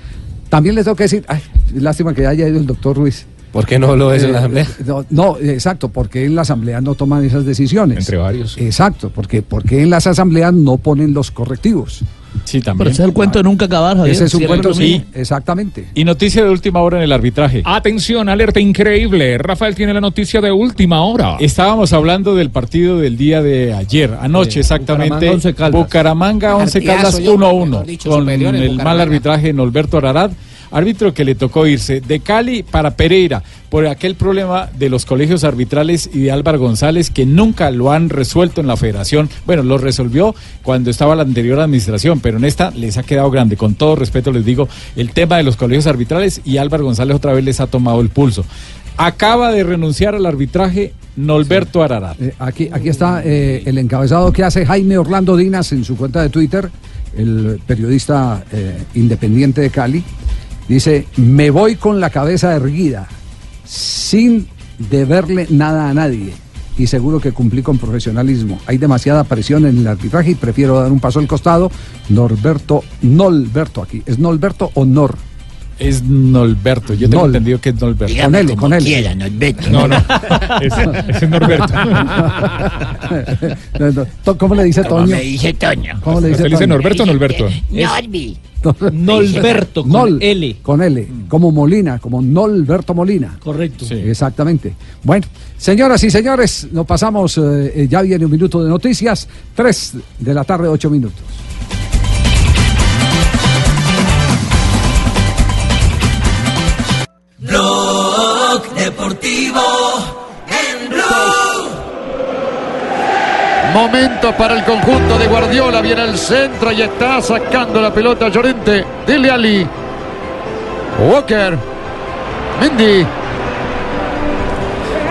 También les tengo que decir, ay, lástima que haya ido el doctor Ruiz. ¿Por qué no lo es en la Eh, asamblea? No, no, exacto, porque en la asamblea no toman esas decisiones. Entre varios. Exacto, porque, porque en las asambleas no ponen los correctivos. Sí, también. Pero ese es el cuento de nunca acabar, Javier. Ese es un cuento, sí, exactamente. Y noticia de última hora en el arbitraje. Atención, alerta increíble. Rafael tiene la noticia de última hora. Estábamos hablando del partido del día de ayer, anoche exactamente. Bucaramanga, Once Caldas. Bucaramanga, Once Partidazo, Caldas yo, 1-1. mejor dicho, Con el mal arbitraje en Norberto Ararat. Árbitro que le tocó irse de Cali para Pereira por aquel problema de los colegios arbitrales y de Álvaro González que nunca lo han resuelto en la federación. Bueno, lo resolvió cuando estaba la anterior administración, pero en esta les ha quedado grande. Con todo respeto les digo, el tema de los colegios arbitrales y Álvaro González otra vez les ha tomado el pulso. Acaba de renunciar al arbitraje Norberto Ararat. Eh, aquí, aquí está eh, el encabezado que hace Jaime Orlando Dinas en su cuenta de Twitter, el periodista eh, independiente de Cali. Dice, me voy con la cabeza erguida, sin deberle nada a nadie. Y seguro que cumplí con profesionalismo. Hay demasiada presión en el arbitraje y prefiero dar un paso al costado. Norberto, Nolberto aquí. ¿Es Nolberto o Nor? Es Norberto, yo tengo Nol. entendido que es Norberto. Con L, con L. Quiera, Norberto. No, no, ese, ese es Norberto. No, no. To- ¿Cómo le dice Toño? me dice Toño. ¿Cómo le dice ¿Usted le dice Toño? Norberto o Norberto? Norby. Nolberto, con Nol, L. Con L, como Molina, como Nolberto Molina. Correcto. Exactamente. Bueno, señoras y señores, nos pasamos, eh, eh, ya viene un minuto de noticias, 3 de la tarde, 8 minutos. Deportivo en Blue. Momento para el conjunto de Guardiola. Viene el centro y está sacando la pelota Llorente. Dele Ali. Walker. Mendy.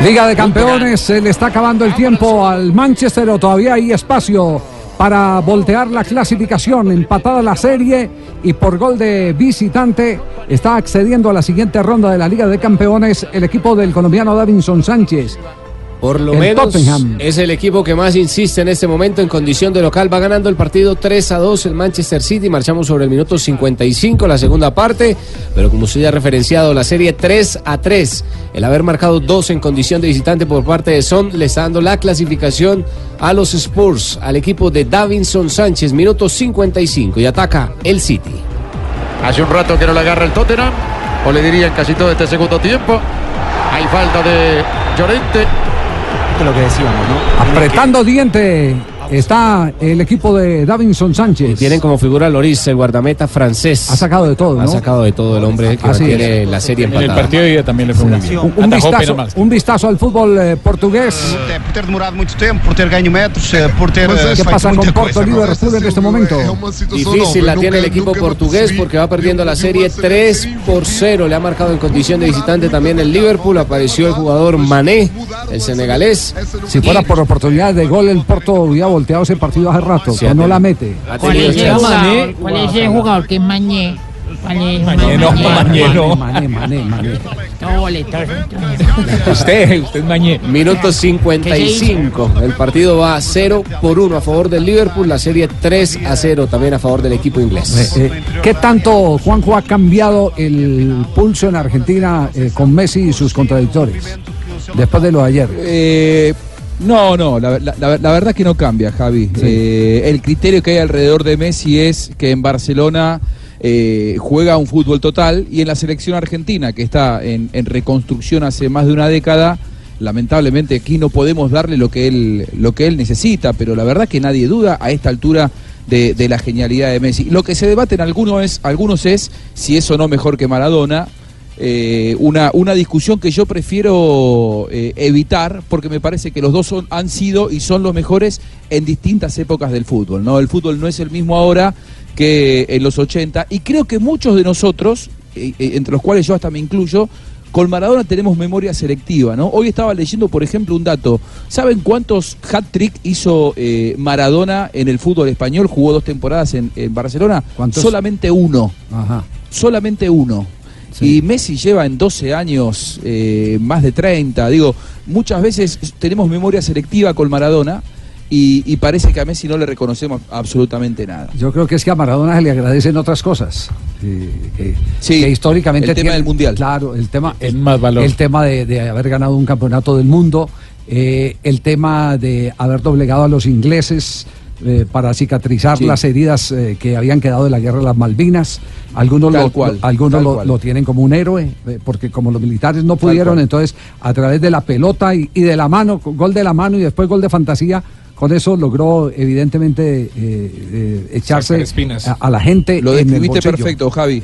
Liga de Campeones, se le está acabando el tiempo al Manchester o todavía hay espacio para voltear la clasificación, empatada la serie y por gol de visitante está accediendo a la siguiente ronda de la Liga de Campeones el equipo del colombiano Davinson Sánchez. Por lo El menos Tottenham. es el equipo que más insiste en este momento en condición de local. Va ganando el partido 3 a 2 el Manchester City. Marchamos sobre el minuto 55, la segunda parte. Pero como usted ya ha referenciado, la serie 3 a 3. El haber marcado dos en condición de visitante por parte de Son le está dando la clasificación a los Spurs, al equipo de Davinson Sánchez. Minuto 55 y ataca el City. Hace un rato que no le agarra el Tottenham. O le dirían casi todo este segundo tiempo. Hay falta de Llorente. Lo que decíamos, ¿no? Apretando diente Está el equipo de Davinson Sánchez. Tienen como figura a Loris, el guardameta francés. Ha sacado de todo, Ha ¿no? sacado de todo el hombre que Así tiene es. la serie En el empatada. partido de también le fue muy bien. Un, un vistazo, un vistazo al fútbol eh, portugués. Por ter demorado muito tempo, por ter ganho metros, eh, por ter. eh, ¿Qué feito pasa con Porto. Liverpool en este momento? Difícil la tiene el equipo portugués porque va perdiendo la serie 3 por 0. Le ha marcado en condición de visitante también el Liverpool. Apareció el jugador Mané, el senegalés. Si fuera por oportunidad de gol, el Porto hubiera volteado ese partido hace rato, Sí, ha no la mete. ¿Cuál es el jugador? ¿Cuál es el jugador que es Mañé? Mañé no, Mañé no. Mané, Mané, Mané. Usted, usted mañé. Minuto 55. El partido va 0 por 1 a favor del Liverpool. La serie 3 a 0 también a favor del equipo inglés. Eh, eh, ¿Qué tanto, Juanjo, ha cambiado el pulso en Argentina eh, con Messi y sus contradictores? Después de lo de ayer. Eh, no, no, la, la- la- la verdad que no cambia, Javi. Eh, el criterio que hay alrededor de Messi es que en Barcelona eh, juega un fútbol total y en la selección argentina, que está en, en reconstrucción hace más de una década, lamentablemente aquí no podemos darle lo que él, lo que él necesita, pero la verdad que nadie duda a esta altura de, de la genialidad de Messi. Lo que se debate en algunos es, algunos es si es o no mejor que Maradona, eh, una, una discusión que yo prefiero eh, evitar porque me parece que los dos son, han sido y son los mejores en distintas épocas del fútbol. ¿no? El fútbol no es el mismo ahora que en los 80 y creo que muchos de nosotros, eh, entre los cuales yo hasta me incluyo, con Maradona tenemos memoria selectiva, ¿no? Hoy estaba leyendo, por ejemplo, un dato. ¿Saben cuántos hat-trick hizo eh, Maradona en el fútbol español? Jugó dos temporadas en, en Barcelona. ¿Cuántos? Solamente uno. Ajá. Solamente uno. Y Messi lleva en 12 años eh, más de 30. Digo, muchas veces tenemos memoria selectiva con Maradona y, y parece que a Messi no le reconocemos absolutamente nada. Yo creo que es que a Maradona se le agradecen otras cosas. eh, que, que históricamente el tema tiene- del Mundial. Claro, el tema, el, más valor. el tema de, de haber ganado un campeonato del mundo, eh, el tema de haber doblegado a los ingleses eh, para cicatrizar Sí. las heridas eh, que habían quedado de la guerra de las Malvinas. Algunos, lo, cual, lo- algunos lo, cual. lo tienen como un héroe, eh, porque como los militares no pudieron, entonces a través de la pelota y, y de la mano, gol de la mano y después gol de fantasía, con eso logró evidentemente eh, eh, echarse a, a la gente. Lo en el describiste perfecto, Javi.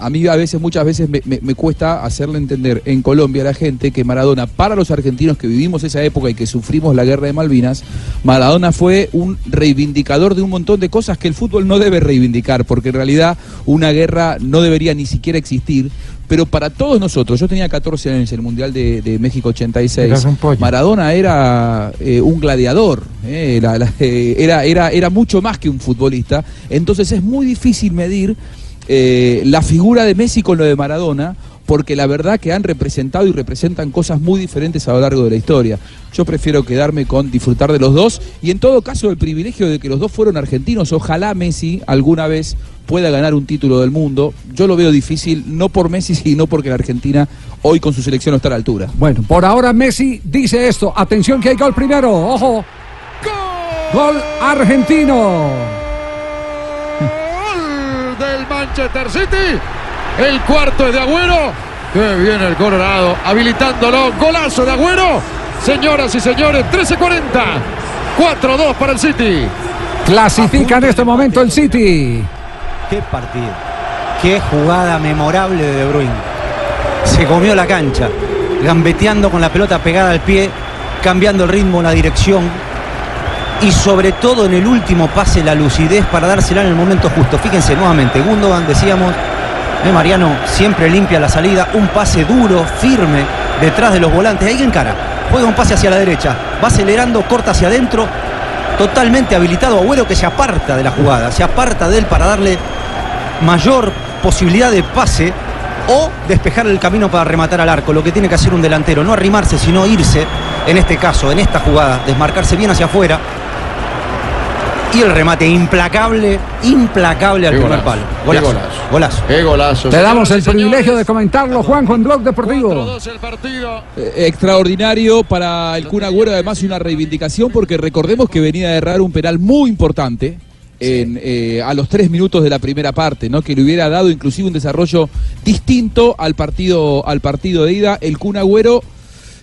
A mí a veces, muchas veces me, me- me cuesta hacerle entender en Colombia a la gente que Maradona, para los argentinos que vivimos esa época y que sufrimos la guerra de Malvinas, Maradona fue un reivindicador de un montón de cosas que el fútbol no debe reivindicar, porque en realidad una guerra no debería ni siquiera existir. Pero para todos nosotros, yo tenía 14 años en el Mundial de, de México 86, Eras un pollo. Maradona era eh, un gladiador, eh, la- la- eh, era, era, era mucho más que un futbolista. Entonces es muy difícil medir eh, la figura de Messi con lo de Maradona, porque la verdad que han representado y representan cosas muy diferentes a lo largo de la historia. Yo prefiero quedarme con disfrutar de los dos y en todo caso el privilegio de que los dos fueron argentinos. Ojalá Messi alguna vez pueda ganar un título del mundo. Yo lo veo difícil, no por Messi, sino porque la Argentina hoy con su selección no está a la altura. Bueno, por ahora Messi dice esto. Atención que hay gol primero. Ojo. Gol argentino. del Manchester City. El cuarto es de Agüero. Que viene el Colorado habilitándolo. Golazo de Agüero. Señoras y señores, 13.40. 4-2 para el City. Clasifica en este momento el City. Qué partido. Qué jugada memorable de De Bruyne. Se comió la cancha, gambeteando con la pelota pegada al pie, cambiando el ritmo, la dirección y sobre todo en el último pase la lucidez para dársela en el momento justo. Fíjense nuevamente, Gundogan decíamos, eh, Mariano siempre limpia la salida, un pase duro, firme, detrás de los volantes, ahí en cara, juega un pase hacia la derecha, va acelerando, corta hacia adentro, totalmente habilitado Agüero que se aparta de la jugada, se aparta de él para darle mayor posibilidad de pase o despejar el camino para rematar al arco, lo que tiene que hacer un delantero, no arrimarse, sino irse, en este caso, en esta jugada, desmarcarse bien hacia afuera. Y el remate implacable, implacable al Qué primer golazo, palo. qué Golazo. golazo. Golazo. Qué golazo. Te damos el privilegio de comentarlo, Juanjo, en Blog Deportivo. Eh, extraordinario para el Kun Agüero, además una reivindicación porque recordemos que venía a errar un penal muy importante en, eh, a los tres minutos de la primera parte, ¿no? que le hubiera dado inclusive un desarrollo distinto al partido, al partido de ida. El Kun Agüero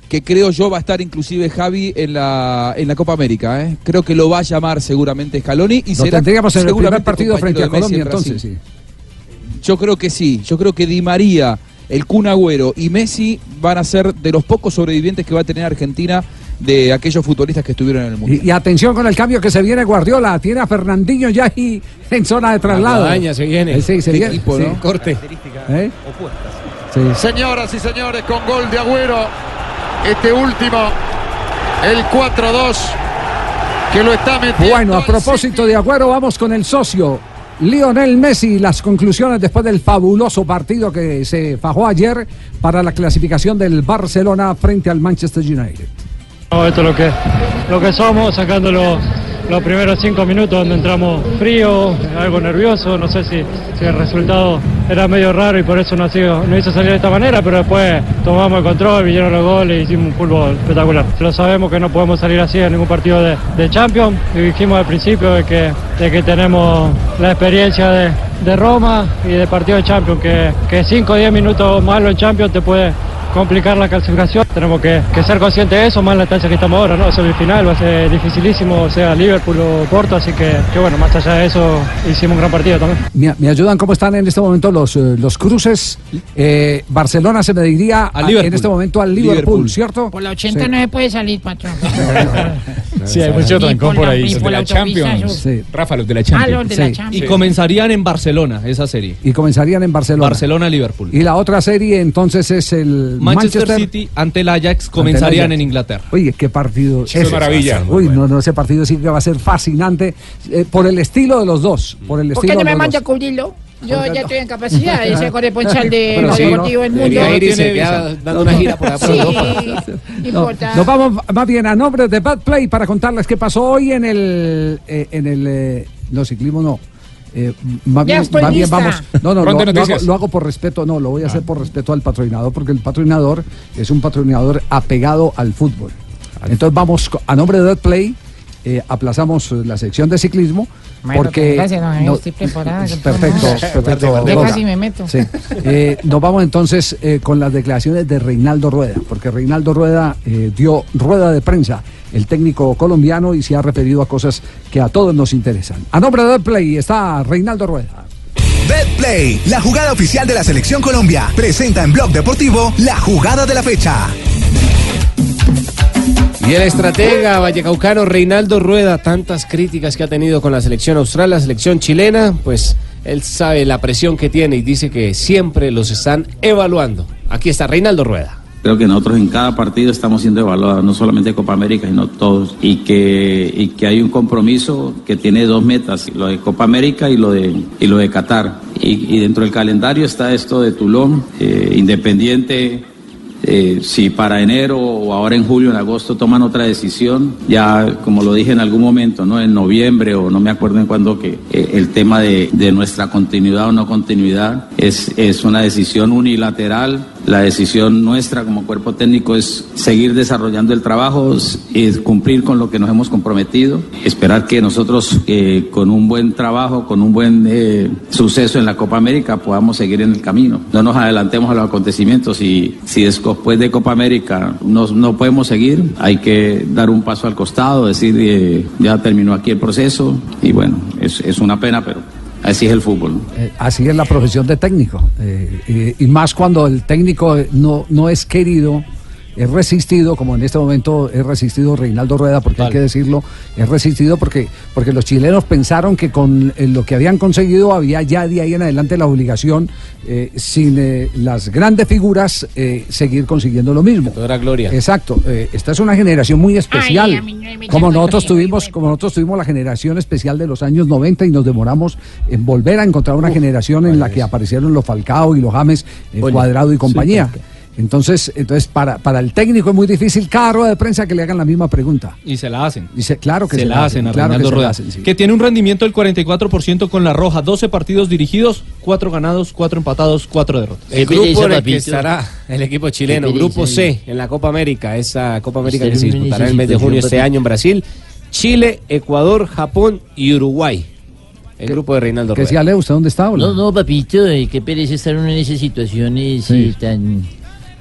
que creo yo va a estar inclusive Javi en la, en la Copa América. ¿eh? Creo que lo va a llamar seguramente Scaloni y Lo será tendríamos en el primer seguramente partido frente a Colombia, en entonces, sí. Yo creo que sí. Yo creo que Di María, el Kun Agüero y Messi van a ser de los pocos sobrevivientes que va a tener Argentina de aquellos futbolistas que estuvieron en el mundo. Y, y atención con el cambio que se viene Guardiola. Tiene a Fernandinho ya ahí en zona de traslado. guadaña se viene. Eh, Sí, se viene. equipo, sí. ¿no? Corte. ¿Eh? Sí. Señoras y señores, con gol de Agüero, este último, el 4-2, que lo está metiendo. Bueno, a propósito de Agüero, vamos con el socio. Lionel Messi, las conclusiones después del fabuloso partido que se fajó ayer para la clasificación del Barcelona frente al Manchester United. No, esto es lo que, lo que somos, sacando los, los primeros cinco minutos donde entramos frío, algo nervioso, no sé si, si el resultado era medio raro y por eso nos hizo, nos hizo salir de esta manera, pero después tomamos el control, vinieron los goles y hicimos un fútbol espectacular. Lo sabemos que no podemos salir así en ningún partido de, de Champions y dijimos al principio de que, de que tenemos la experiencia de, de Roma y de partido de Champions, que, que 5 o 10 minutos malo en Champions te puede complicar la clasificación. Tenemos que, que ser conscientes de eso, más en la estancia que estamos ahora, ¿no? Semifinal va a ser dificilísimo, sea Liverpool o Porto, así que, que bueno, más allá de eso, hicimos un gran partido también. ¿Me, me ayudan cómo están en este momento los, eh, los cruces? Eh, Barcelona se mediría a- en este momento al Liverpool, Liverpool. ¿cierto? Por la 80 Sí. no se puede salir, patrón. Sí, hay mucho trancón por ahí. Los de la Champions. Rafa, los de la Ah, Champions. los de la. Champions. Y comenzarían en Barcelona esa serie. Y comenzarían en Barcelona. Barcelona-Liverpool. Y la otra serie entonces es el Manchester, City ante el Ajax comenzarían Ajax. en Inglaterra. Oye, qué partido. Sí, es maravilla. Uy, no, no, ese partido sí que va a ser fascinante eh, por el estilo de los dos. Por el ¿Por qué estilo no de me los manda cubrirlo? Yo ya no. estoy en capacidad de ser corresponsal de lo sí, deportivo del mundo. Debería ir y se queda dando una gira por por Sí, Europa. no nos vamos más bien a nombre de Bad Play para contarles qué pasó hoy en el. eh, en el eh, no, ciclismo no. Eh, más Ya bien, más bien vamos. No, no, lo, lo hago, lo hago por respeto, no, lo voy a hacer por respeto al patrocinador, porque el patrocinador es un patrocinador apegado al fútbol. Entonces vamos a nombre de Bad Play. Eh, aplazamos la sección de ciclismo Bueno, porque gracias, don Javier, no- estoy preparada. perfecto, perfecto. Ya casi me meto. Sí. Eh, nos vamos entonces eh, con las declaraciones de Reinaldo Rueda, porque Reinaldo Rueda eh, dio rueda de prensa, el técnico colombiano, y se ha referido a cosas que a todos nos interesan. A nombre de Play está Reinaldo Rueda. BetPlay, la jugada oficial de la Selección Colombia, presenta en Blog Deportivo la jugada de la fecha. Y el estratega vallecaucano Reinaldo Rueda, tantas críticas que ha tenido con la selección austral, la selección chilena, pues él sabe la presión que tiene y dice que siempre los están evaluando. Aquí está Reinaldo Rueda. Creo que nosotros en cada partido estamos siendo evaluados, no solamente Copa América, sino todos. Y que, hay un compromiso que tiene dos metas, lo de Copa América y lo de, y lo de Qatar. Y, y dentro del calendario está esto de Tulón, eh, Independiente. Eh, si para enero o ahora en julio, en agosto toman otra decisión, ya como lo dije en algún momento, ¿no? En noviembre o no me acuerdo en cuándo que eh, el tema de, de nuestra continuidad o no continuidad es, es una decisión unilateral la decisión nuestra como cuerpo técnico es seguir desarrollando el trabajo, es cumplir con lo que nos hemos comprometido, esperar que nosotros eh, con un buen trabajo, con un buen eh, suceso en la Copa América podamos seguir en el camino. No nos adelantemos a los acontecimientos y si después de Copa América no, no podemos seguir, hay que dar un paso al costado, decir eh, ya terminó aquí el proceso y bueno, es, es una pena, pero así es el fútbol. Eh, así es la profesión de técnico. eh, eh, y más cuando el técnico no, no es querido, es resistido, como en este momento es resistido Reinaldo Rueda, porque hay que decirlo, es resistido porque, porque los chilenos pensaron que con eh, lo que habían conseguido había ya de ahí en adelante la obligación, eh, sin eh, las grandes figuras, eh, seguir consiguiendo lo mismo. Toda gloria. Exacto. eh, esta es una generación muy especial. Ay, mí como nosotros tuvimos, como nosotros tuvimos la generación especial de los años 90 y nos demoramos en volver a encontrar una generación en la que aparecieron los Falcao y los James, eh, Cuadrado y sí, compañía. Entonces, entonces para, para el técnico es muy difícil cada rueda de prensa que le hagan la misma pregunta. Y se la hacen. Dice, claro que se, se, la hacen a claro que se Rueda. hacen, sí. Que tiene un rendimiento del 44% con la Roja, 12 partidos dirigidos, 4 ganados, 4 empatados, 4 derrotas. El grupo en el que estará el equipo chileno, Qué Grupo C en la Copa América, esa Copa América que se disputará en el mes de junio este año en Brasil, Chile, Ecuador, Japón y Uruguay. El grupo de Reinaldo Que Rueda. si Ale, ¿usted dónde está? hola? No, no, papito, eh, qué pereza estar uno en esas situaciones Sí. eh, tan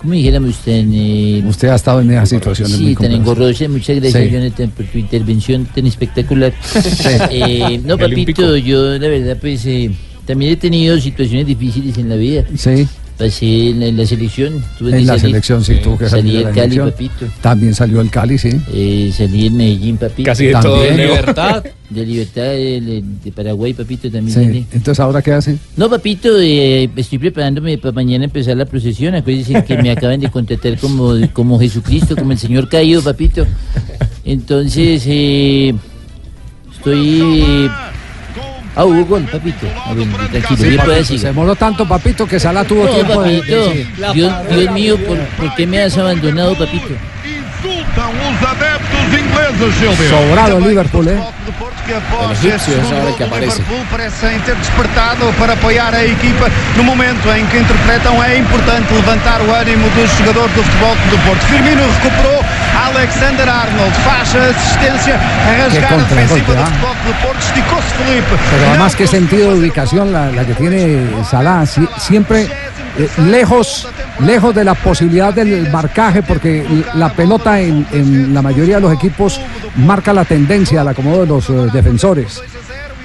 ¿cómo dijéramos usted? Eh, Usted ha estado en esas situaciones muy Sí, tan engorrosa. Muchas gracias, Sí. Jonathan, por tu intervención tan espectacular. Eh, no, papito, olímpico. yo la verdad, pues, eh, también he tenido situaciones difíciles en la vida. Sí. Pasé en la, en la selección. tuve que En la salir. selección, sí, tuvo que salir Salí la Cali, papito. También salió el Cali, sí. Eh, salí en Medellín, papito. Casi de todo, También. Libertad. De Libertad, de, de- de Paraguay, papito, también Sí. salí. Entonces, ¿ahora qué hace? No, papito, eh, estoy preparándome para mañana empezar la procesión. Acuérdense que me acaban de contratar como, como Jesucristo, como el Señor caído, papito. Entonces, eh, estoy... Ah, hubo gol, papito. A ver, tranquilo, Sí, bien papito, seguir. se demoró tanto, papito, que Salah tuvo No, tiempo de- papito, de- sí. Dios, Dios mío, ¿por, por qué me has abandonado, papito? Sobrado Liverpool, ¿eh? que após esse segundo gol do Liverpool parecem ter despertado para apoiar a equipa no momento em que interpretam é importante levantar o ânimo dos jogadores do Futebol do Porto. Firmino recuperou, Alexander Arnold faz a assistência a rasgar a defensiva do. Futebol Clube Porto, esticou-se Felipe. Pero además, qué sentido de ubicación la, la que tiene Salah. Sie- siempre eh, lejos, lejos de la posibilidad del marcaje, porque la pelota en, en la mayoría de los equipos marca la tendencia al acomodo de los eh, defensores.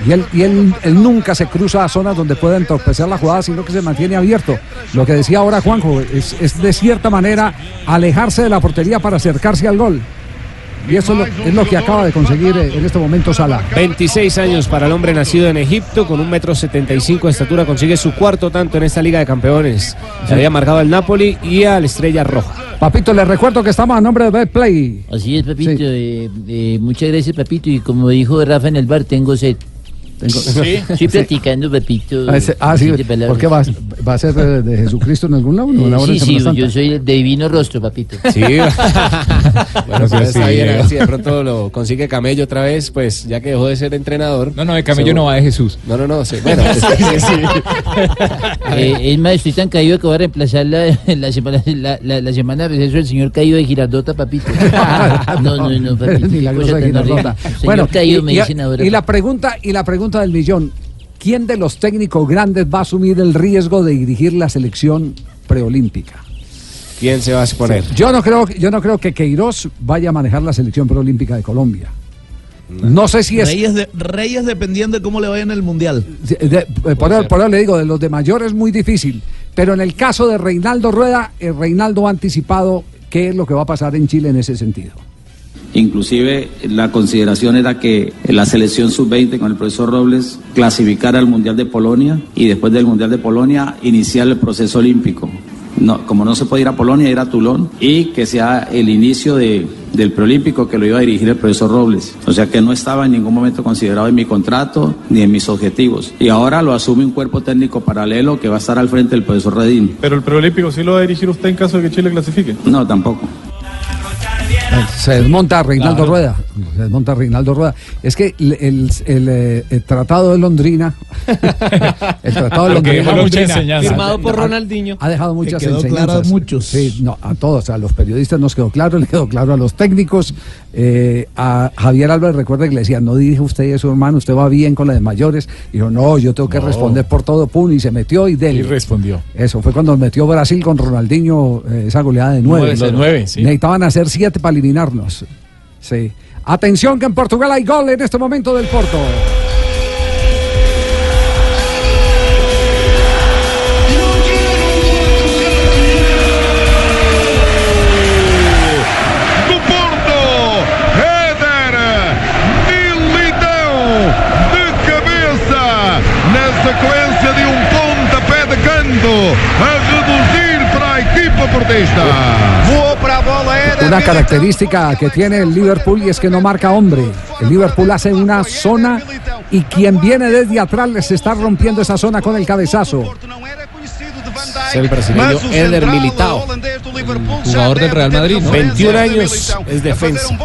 Y, él, y él, él nunca se cruza a zonas donde pueda entorpecer la jugada, sino que se mantiene abierto. Lo que decía ahora Juanjo, es, es de cierta manera alejarse de la portería para acercarse al gol. Y eso es lo, es lo que acaba de conseguir eh, en este momento Salah. 26 años para el hombre nacido en Egipto, con un metro 75 de estatura, consigue su cuarto tanto en esta Liga de Campeones. Se había marcado al Napoli y al Estrella Roja. Papito, les recuerdo que estamos a nombre de Betplay. Así es, papito. eh, eh, muchas gracias, papito. Y como dijo Rafa en el bar, tengo sed. ¿Sí? Estoy platicando, papito. Ah, ese- ah, sí. ¿por qué va, va a ser de, de Jesucristo en algún lado? ¿En una Eh, hora sí, sí, Santa? yo soy de divino rostro, papito. Sí. bueno, pues sí, está bien, a ver Diego. si de pronto lo consigue Camello otra vez, pues ya que dejó de ser entrenador. No, no, de Camello no va de Jesús. No, no, no, sí, bueno, sí, sí, sí. Eh, es más, estoy tan caído que voy a reemplazar la, la semana la, la, la semana de receso del señor caído de Girardota, papito. No, no, no, papito. Ni la qué cosa cosa de. Girardota. Señor Bueno, caído, me y, dicen ahora. y la pregunta y la pregunta del millón, ¿quién de los técnicos grandes va a asumir el riesgo de dirigir la selección preolímpica? ¿Quién se va a exponer? Yo no creo, yo no creo que Queiroz vaya a manejar la selección preolímpica de Colombia. No sé si es Reyes, de- Reyes dependiendo de cómo le vaya en el Mundial. De- de- eh, por, eso, por le digo, de los de mayores muy difícil. Pero en el caso de Reinaldo Rueda, eh, Reinaldo ha anticipado qué es lo que va a pasar en Chile en ese sentido. Inclusive la consideración era que la selección sub-20 con el profesor Robles clasificara al Mundial de Polonia y después del Mundial de Polonia iniciar el proceso olímpico. No, como no se puede ir a Polonia, ir a Toulon y que sea el inicio de- del preolímpico que lo iba a dirigir el profesor Robles. O sea que no estaba en ningún momento considerado en mi contrato ni en mis objetivos. Y ahora lo asume un cuerpo técnico paralelo que va a estar al frente del profesor Redín. Pero el preolímpico sí lo va a dirigir usted en caso de que Chile clasifique. No, tampoco. Se desmonta Reinaldo Rueda. Se desmonta Reinaldo Rueda. Es que el, el- el, eh, el tratado de Londrina. el tratado de Lo que Londrina. dejó mucha enseñanza. Firmado por Ha- Ronaldinho. Ha dejado muchas quedó claro a enseñanzas. muchos. Sí, no, a todos. A los periodistas nos quedó claro, le quedó claro a los técnicos. Eh, a Javier Álvarez, recuerda que le decía, no dirige usted y a su hermano, usted va bien con la de mayores. Y dijo, no, yo tengo que No. responder por todo, pum, y se metió y del. Y respondió. Eso fue cuando metió Brasil con Ronaldinho eh, esa goleada de nueve. Nueve, de nueve, sí. Necesitaban hacer siete para eliminarnos. Sí. Atención que en Portugal hay gol en este momento del Porto. do Porto. Éder Militão de cabeça na sequência de um pontapé de canto a reduzir para a equipa portista. Voou para. Una característica que tiene el Liverpool y es que no marca hombre. El Liverpool hace una zona y quien viene desde atrás les está rompiendo esa zona con el cabezazo. Es el brasileño Eder Militao. Jugador del Real Madrid, ¿no? 21 años es defensa.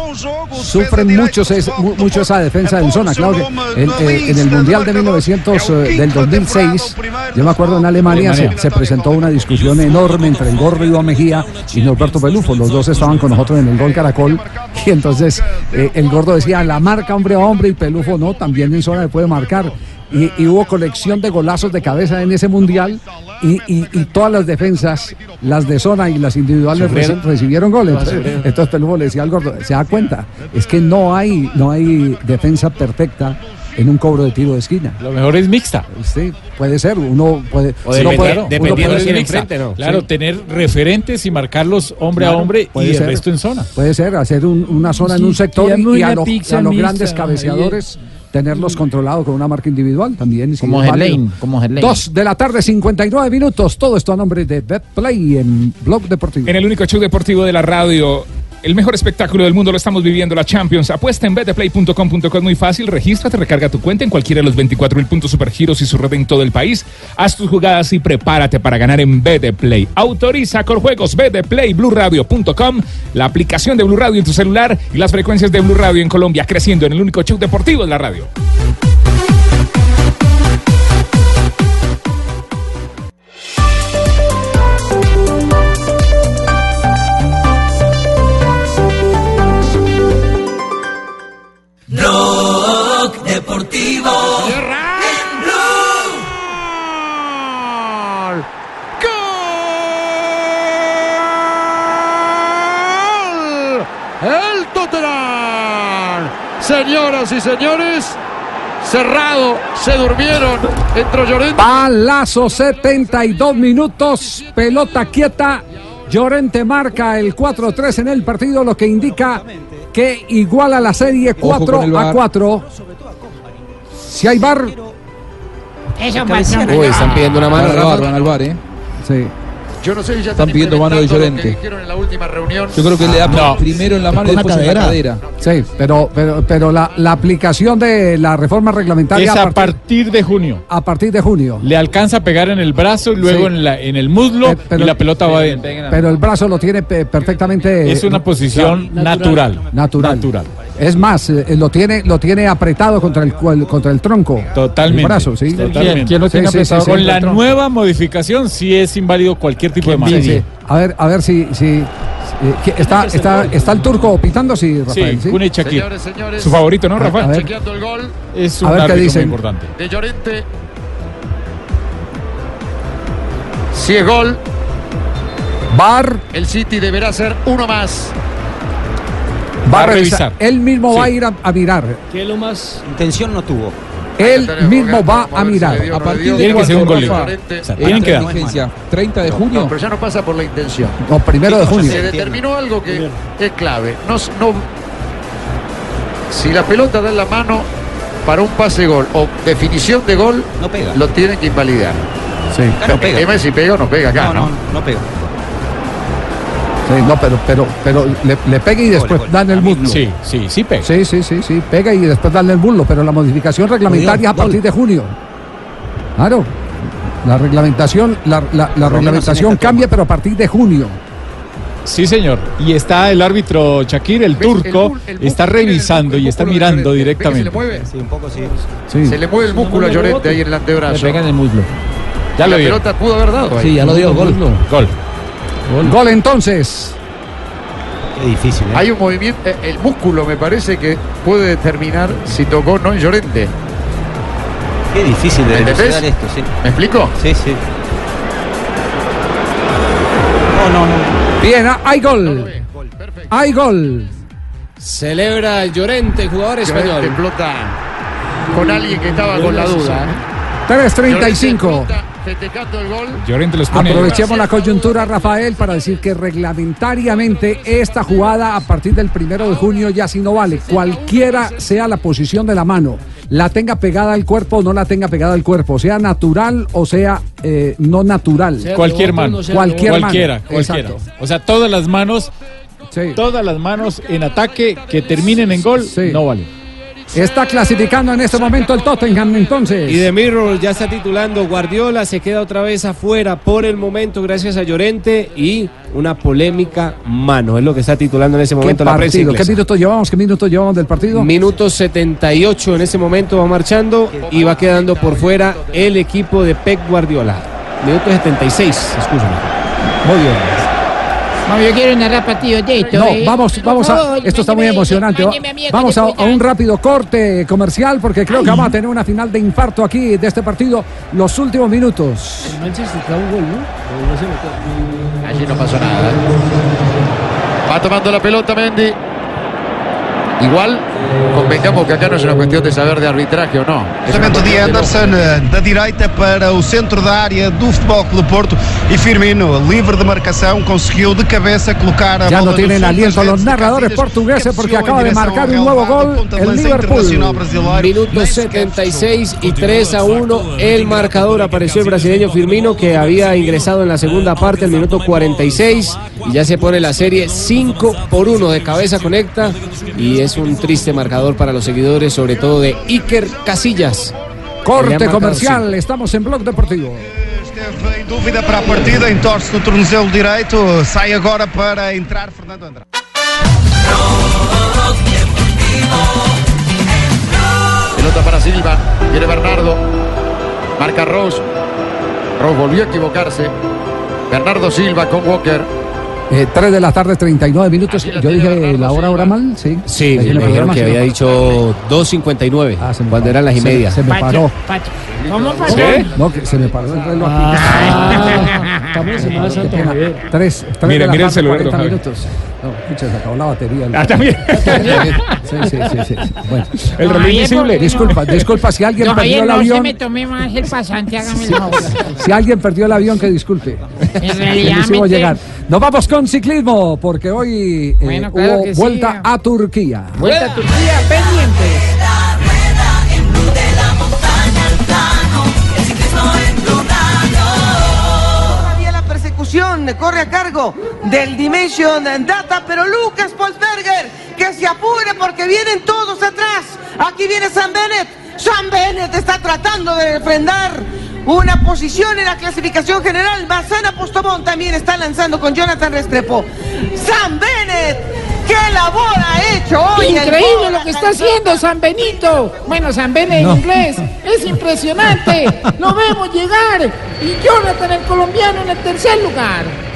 Sufren muchos es, mu- mucho esa defensa en zona. Claro que en, eh, en el Mundial de 1900, eh, del 2006, yo me acuerdo en Alemania se, se presentó una discusión enorme entre el Gordo Iván Mejía y Norberto Pelufo. Los dos estaban con nosotros en el gol Caracol y entonces eh, el Gordo decía la marca hombre a hombre y Pelufo no, también en zona se puede marcar. Y, y hubo colección de golazos de cabeza en ese mundial y, y- y todas las defensas, las de zona y las individuales recibieron goles. Todas Entonces, entonces Pelufo le decía al gordo, se da cuenta, es que no hay, no hay defensa perfecta en un cobro de tiro de esquina. Lo mejor es mixta. Sí, puede ser, uno puede... O uno dependiendo- puede- uno dependiendo puede- de quién enfrente, ¿no? Claro, tener referentes y marcarlos hombre a hombre y puede el ser. resto en zona. Puede ser, hacer un- una zona en un sector y, y a, pizza a los mixta, grandes cabeceadores tenerlos controlados con una marca individual también. Como. Helaine, como Helaine. Dos de la tarde, 59 minutos. Todo esto a nombre de BetPlay en Blog Deportivo. En el único show deportivo de la radio, el mejor espectáculo del mundo lo estamos viviendo, la Champions. Apuesta en betplay.com.co, muy fácil. Regístrate, recarga tu cuenta en cualquiera de los 24 mil puntos supergiros y su red en todo el país. Haz tus jugadas y prepárate para ganar en Betplay. Autoriza con juegos Betplay, BlueRadio.com, la aplicación de Blue Radio en tu celular y las frecuencias de Blue Radio en Colombia, creciendo en el único show deportivo de la radio. Señoras y señores, cerrado, se durmieron. Entró Llorente. Palazo, 72 minutos, pelota quieta. Llorente marca el 4-3 en el partido, lo que indica que iguala la serie Ojo 4 con el a VAR. 4. Si hay bar, Eso Uy, están pidiendo una mano. Van al bar, al bar, ¿eh? sí. Yo no sé si ya Están pidiendo mano de Llorente. dijeron en la última reunión. Yo creo que le da No. primero en la mano y después en la cadera. cadera. Sí, pero, pero, pero la, la aplicación de la reforma reglamentaria Es a partir de junio. a partir de junio. Le alcanza a pegar en el brazo y luego Sí. en, la, en el muslo Pe- pero- y la pelota va bien. Pero el brazo lo tiene pe- perfectamente. Es una posición natural. Natural. Natural. Es más, eh, lo tiene, lo tiene apretado contra el, contra el tronco. Totalmente. El brazo, sí. Totalmente. ¿Quién lo tiene Sí, sí, apretado sí. Con la nueva modificación sí es inválido cualquier tipo de mano. Sí, sí. A ver, a ver si, si eh, ¿qué- está, está, está el turco pitando, sí, Rafael. Sí, Shakir. Señores, señores. Su favorito, ¿no, A- Rafa? a ver. Chequeando el gol Es A un ver qué árbitro muy dicen. importante. de Llorente. Si es gol, Bar el City deberá ser uno más. Va Va a revisar. revisar. Él mismo va a ir a, a mirar. ¿Qué lo más? Intención no tuvo. Él mismo va a mirar. A no partir de que ser un sea, tienen que dar. vigencia. 30 de No, junio. pero ya no pasa por la intención. No, primero de junio. Se determinó algo que es clave. No, no- si la pelota da en la mano para un pase gol o definición de gol, No pega. lo tienen que invalidar. Sí, no pega. si pega o no pega acá, No, ¿no? no, no pega. Sí, no, pero, pero, pero le, le pega y después gol. dan el muslo. Sí, sí, sí pega. Sí, sí, sí, sí, pega y después darle el muslo, pero la modificación reglamentaria es a partir de junio. Claro. La reglamentación, la, la- la reglamentación en cambia, pero a partir de junio. Sí, señor. Y está el árbitro Shakir, el turco, el está revisando el y está mirando Llorente. ¿Ve que Se le directamente. mueve, Sí, un poco sí. Sí. se le mueve el músculo a Llorente ahí en el antebrazo. el muslo. Ya la lo dio. pelota pudo haber dado ahí. Sí, ya lo dio, gol. Gol. Gol entonces. Qué difícil, ¿eh? Hay un movimiento, eh, el músculo me parece que puede determinar si tocó o no en Llorente. Qué difícil de esto, sí. ¿Me explico? Sí, sí. No, no, no. Bien, ah, hay gol. Hay gol. Celebra Llorente, el jugador Llorente español. explota con alguien que estaba con la duda. ¿eh? 3.35. Festejando el gol. Llorente los pone. Aprovechemos la coyuntura, Rafael, para decir que reglamentariamente esta jugada a partir del primero de junio ya sí no vale. Cualquiera sea la posición de la mano, la tenga pegada al cuerpo o no la tenga pegada al cuerpo, sea natural o sea eh, no natural. Sea Cualquier mano. Cualquier rebote. mano. Cualquiera, cualquiera. Exacto. O sea, todas las manos, Sí. todas las manos en ataque que terminen en gol, Sí. no vale. Está clasificando en este momento el Tottenham entonces. Y de Mirror ya está titulando Guardiola, se queda otra vez afuera por el momento gracias a Llorente y una polémica mano, es lo que está titulando en ese ¿Qué momento la prensa? ¿Qué minutos llevamos? ¿Qué minutos llevamos del partido? Minuto 78 en ese momento va marchando y va quedando por fuera el equipo de Pep Guardiola. Minuto 76, escúchame. Muy bien. Mami, yo quiero narrar partido de esto. No, eh. vamos, vamos a. Esto está muy emocionante. Vamos a, a un rápido corte comercial porque creo que vamos a tener una final de infarto aquí de este partido. Los últimos minutos. El Manchester un gol, ¿no? No. Allí no pasó nada. Va tomando la pelota Mendy. Igual, convengamos que acá no es una cuestión de saber de arbitraje o una Lançamento de Anderson eh, da direita para o centro da área do Futebol Clube Porto e Firmino, livre de marcação, conseguiu de cabeça colocar a Ya bola no tienen fundo das aliento los redes narradores portugueses porque acaba de marcar nuevo relevado, gol lança Liverpool. brasileiro. Minuto 76 y 3 a 1 el marcador. Apareció el brasileño Firmino que había ingresado en la segunda parte al minuto 46 y ya se pone la serie 5 por 1 de cabeza conecta y es un triste marcador para los seguidores, sobre todo de Iker Casillas. Corte marcado comercial. Estamos en Blog Deportivo. Em dúvida para a partida, entorce no tornozelo direito, sai agora para entrar Fernando Andrade. Pelota para Silva. Viene Bernardo. Marca Ross. Ross volvió a equivocarse. Bernardo Silva con Walker. Eh, 3 de la tarde, 39 minutos. Yo dije la hora, hora mal, sí. Sí, me dijeron programa, que sí. había dicho 2.59 cuando eran las y se- media. se me paró. ¿Cómo pasó? No, que se me paró el reloj. Ah, estamos en Semana Santa, Javier. Tres, tres Mire, de la mire el tarde, celular, 40 don Javi. minutos. No, escucha, se acabó la batería. Ah, también. Sí, sí, sí, sí. Bueno. El reloj invisible. ¿por qué no? Disculpa, disculpa si alguien No, perdió el no se avión. me tomé más el pasante, hágame el favor. Si alguien perdió el avión, que disculpe. En realidad, no llegar. Nos vamos con ciclismo, porque hoy eh, Bueno, claro hubo sí. vuelta a Turquía. Vuelta a Turquía, pendientes. Todavía la persecución corre a cargo del Dimension Data, pero Lucas Polsberger que se apure porque vienen todos atrás. Aquí viene Sam Bennett. Sam Bennett está tratando de refrendar una posición en la clasificación general. Bazana Postobón también está lanzando con Jonathan Restrepo. Sam Bennett, qué labor ha hecho hoy. Increíble lo que está haciendo San Benito. Bueno, San Ben en inglés. Es impresionante. Lo vemos llegar. Y Jonathan, el colombiano, en el tercer lugar.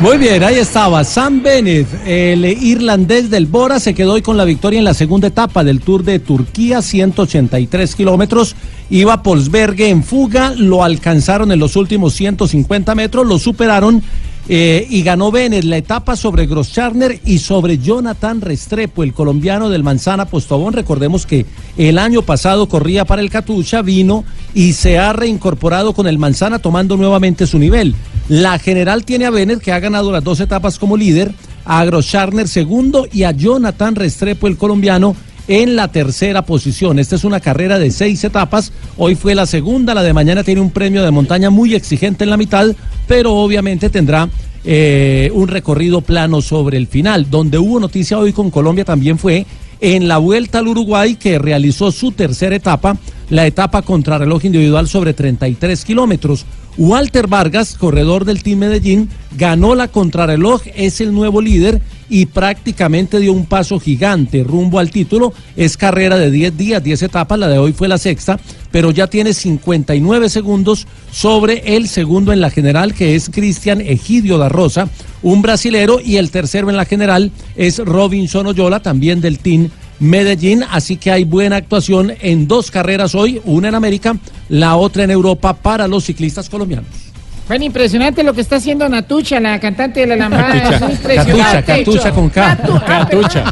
Muy bien, ahí estaba Sam Bennett, el irlandés del Bora, se quedó hoy con la victoria en la segunda etapa del Tour de Turquía, 183 kilómetros. Iba Polsberge en fuga, lo alcanzaron en los últimos 150 metros, lo superaron eh, y ganó Bennett la etapa sobre Groscharner y sobre Jonathan Restrepo, el colombiano del Manzana Postobón. Recordemos que el año pasado corría para el Catucha, vino y se ha reincorporado con el Manzana tomando nuevamente su nivel. La general tiene a Bennett que ha ganado las dos etapas como líder, a Groscharner segundo y a Jonathan Restrepo, el colombiano, en la tercera posición. Esta es una carrera de seis etapas. Hoy fue la segunda, la de mañana tiene un premio de montaña muy exigente en la mitad, pero obviamente tendrá eh, un recorrido plano sobre el final. Donde hubo noticia hoy con Colombia también fue en la vuelta al Uruguay que realizó su tercera etapa, la etapa contrarreloj individual sobre 33 kilómetros. Walter Vargas, corredor del Team Medellín, ganó la contrarreloj, es el nuevo líder y prácticamente dio un paso gigante rumbo al título. Es carrera de 10 días, 10 etapas, la de hoy fue la sexta, pero ya tiene 59 segundos sobre el segundo en la general, que es Cristian Egidio da Rosa, un brasilero, y el tercero en la general es Robinson Oyola, también del Team Medellín, así que hay buena actuación en dos carreras hoy, una en América, la otra en Europa para los ciclistas colombianos. Bueno, impresionante lo que está haciendo Natucha, la cantante de la lambada. Catucha, Es impresionante. Catucha, Catucha con K. Catu- ah, Catucha.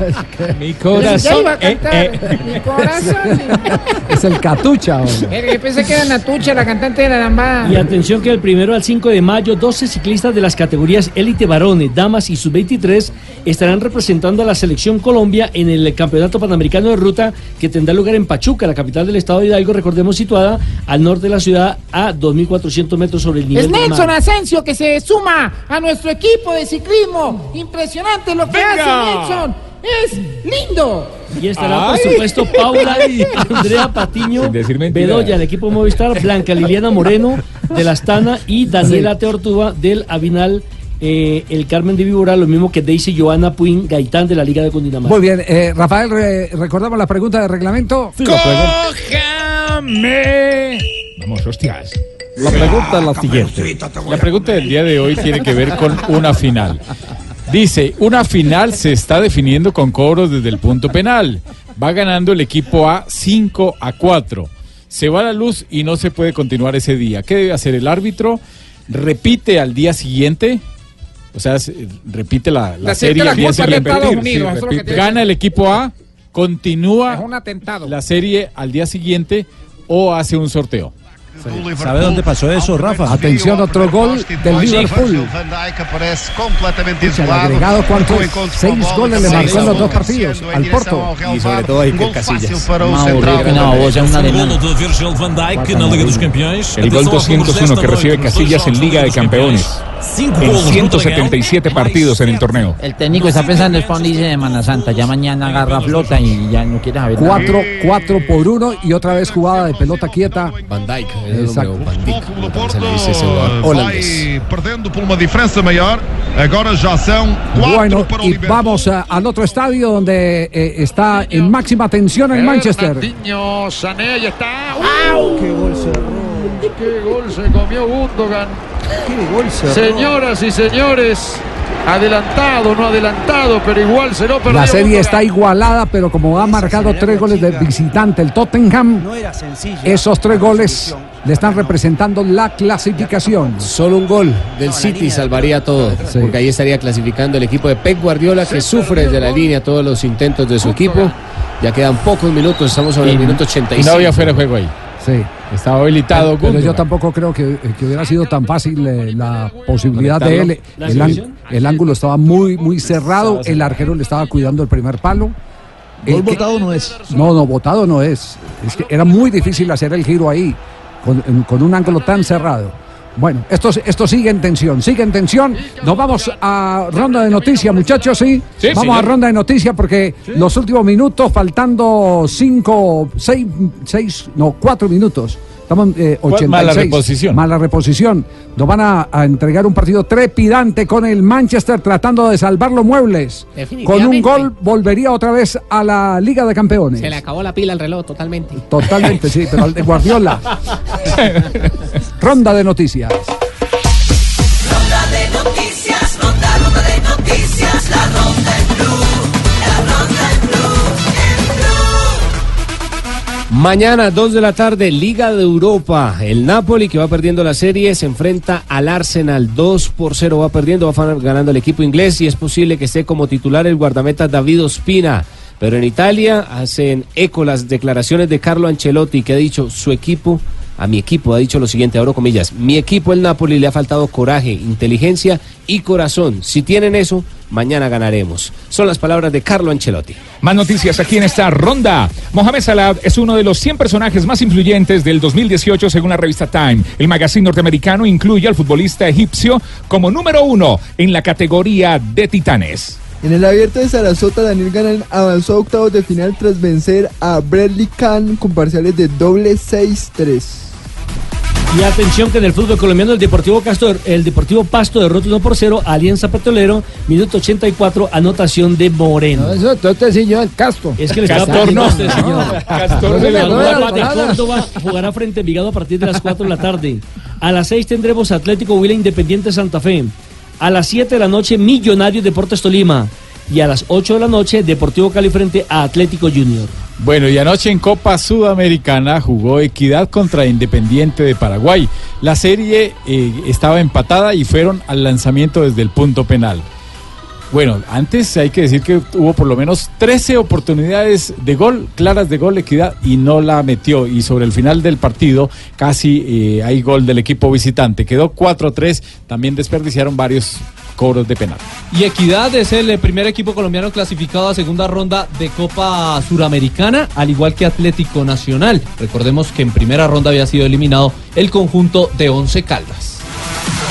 Mi Ya iba a eh, cantar. eh. Mi corazón. Es el Catucha. hombre. Eh, Yo pensé que era Natucha, la cantante de la lambada. Y atención que del primero al 5 de mayo, 12 ciclistas de las categorías élite varones, damas y sub-23 estarán representando a la selección Colombia en el Campeonato Panamericano de Ruta que tendrá lugar en Pachuca, la capital del estado de Hidalgo, recordemos situada al norte de la ciudad a 2.400 metros sobre el nivel Es Nelson. Asensio que se suma a nuestro equipo de ciclismo. Impresionante lo que Venga. hace Nelson. Es lindo. Y estará, por supuesto, Paula y Andrea Patiño. Bedoya, del equipo Movistar, Blanca Liliana Moreno, de la Astana, y Daniela Teortúa, del Avinal, eh, el Carmen de Víbora, lo mismo que Daisy Joana Puin Gaitán, de la Liga de Cundinamarca. Muy bien, eh, Rafael, re- recordamos la pregunta de reglamento. ¡Cójame! Vamos, hostias. La pregunta es la siguiente. La pregunta del día de hoy tiene que ver con una final. Dice, una final se está definiendo con cobros desde el punto penal. Va ganando el equipo A 5 a 4. Se va la luz y no se puede continuar ese día. ¿Qué debe hacer el árbitro? Repite al día siguiente. O sea, se- repite la, la serie al día siguiente. Sí, repite. Gana el equipo A, continúa Es un atentado. la serie al día siguiente o hace un sorteo. ¿Sabe dónde pasó eso, Rafa? Atención, otro gol del Liverpool. Pucha, el agregado, encontro Seis goles le marcó en los dos partidos al Porto. Y sobre todo a Iker gol Casillas. de de. El gol Atenção aos números 201 que recibe Casillas en Liga de Campeones. Cinco En golos no 177 partidos en el torneo. El técnico está pensando en Fondi de Semana Santa. Ya mañana agarra flota y ya no quiere saber nada. Cuatro, cuatro por uno y otra vez jugada de pelota quieta. Van Dijk, es el Exacto. nombre, Van Dijk, como también se le dice ese jugador holandés. Vai perdendo por uma diferença maior. Agora já são quatro Bueno, para o y Liverpool. vamos a- al otro estadio donde eh, está en máxima tensión el Manchester. Fernandinho, Sané, ahí está. ¡Au! ¡Qué gol cerró! ¡Qué gol se comió Gundogan! ¡Qué gol Señoras y señores, adelantado, no adelantado, pero igual se lo perdió. La serie está igualada, pero como ha marcado tres goles de visitante el Tottenham, esos tres goles le están representando la clasificación. Solo un gol del City salvaría todo, porque ahí estaría clasificando el equipo de Pep Guardiola que sufre desde la línea todos los intentos de su equipo. Ya quedan pocos minutos, estamos sobre el minuto Y 85. no había fuera de juego ahí. Sí. Estaba habilitado. Pero yo tampoco creo que, que hubiera sido tan fácil eh, la posibilidad de él. ¿La El, ángulo estaba muy, muy cerrado. El arquero le estaba cuidando el primer palo. Gol El que- botado no es. No, no, votado no es. Es que era muy difícil hacer el giro ahí, con, con un ángulo tan cerrado. Bueno, esto, esto sigue en tensión, sigue en tensión. Nos vamos a ronda de noticias, muchachos, ¿sí? Sí, vamos señor. a ronda de noticias porque los últimos minutos, faltando cinco, seis, seis, no, cuatro minutos. Estamos eh, ¿Cuál? 86. Mala reposición. Mala reposición. Nos van a, a entregar un partido trepidante con el Manchester tratando de salvar los muebles. Con un gol volvería otra vez a la Liga de Campeones. Se le acabó la pila al reloj totalmente. Totalmente, sí, pero al de Guardiola. Ronda de noticias. Ronda de noticias, ronda, ronda de noticias, Mañana, 2 de la tarde, Liga de Europa. El Napoli, que va perdiendo la serie, se enfrenta al Arsenal. 2 por 0 va perdiendo, va ganando el equipo inglés y es posible que esté como titular el guardameta David Ospina. Pero en Italia hacen eco las declaraciones de Carlo Ancelotti, que ha dicho su equipo, a mi equipo, ha dicho lo siguiente, abro comillas, mi equipo, el Napoli, le ha faltado coraje, inteligencia y corazón. Si tienen eso, mañana ganaremos. Son las palabras de Carlo Ancelotti. Más noticias aquí en esta ronda. Mohamed Salah es uno de los 100 personajes más influyentes del 2018 según la revista Time. El magazine norteamericano incluye al futbolista egipcio como número uno en la categoría de titanes. En el abierto de Sarasota, Daniel Ganan avanzó a octavos de final tras vencer a Bradley Kahn con parciales de doble 6-3. Y atención que en el fútbol colombiano el Deportivo Castor, el Deportivo Pasto derrotó 1 por 0 a Alianza Petrolero, minuto 84, anotación de Moreno. Eso, entonces sí, yo el Castro. Es que le estaba Castor no. a usted, señor. Castor de. Córdoba jugará frente a Envigado a partir de las 4 de la tarde. A las 6 tendremos Atlético Huila Independiente Santa Fe. A las 7 de la noche Millonarios Deportes Tolima. Y a las 8 de la noche Deportivo Cali frente a Atlético Junior. Bueno, y anoche en Copa Sudamericana jugó Equidad contra Independiente de Paraguay. La serie eh, estaba empatada y fueron al lanzamiento desde el punto penal. Bueno, antes hay que decir que hubo por lo menos 13 oportunidades de gol, claras de gol Equidad, y no la metió. Y sobre el final del partido casi eh, hay gol del equipo visitante. Quedó 4-3, también desperdiciaron varios cobros de penal. Y Equidad es el primer equipo colombiano clasificado a segunda ronda de Copa Suramericana, al igual que Atlético Nacional. Recordemos que en primera ronda había sido eliminado el conjunto de Once Caldas.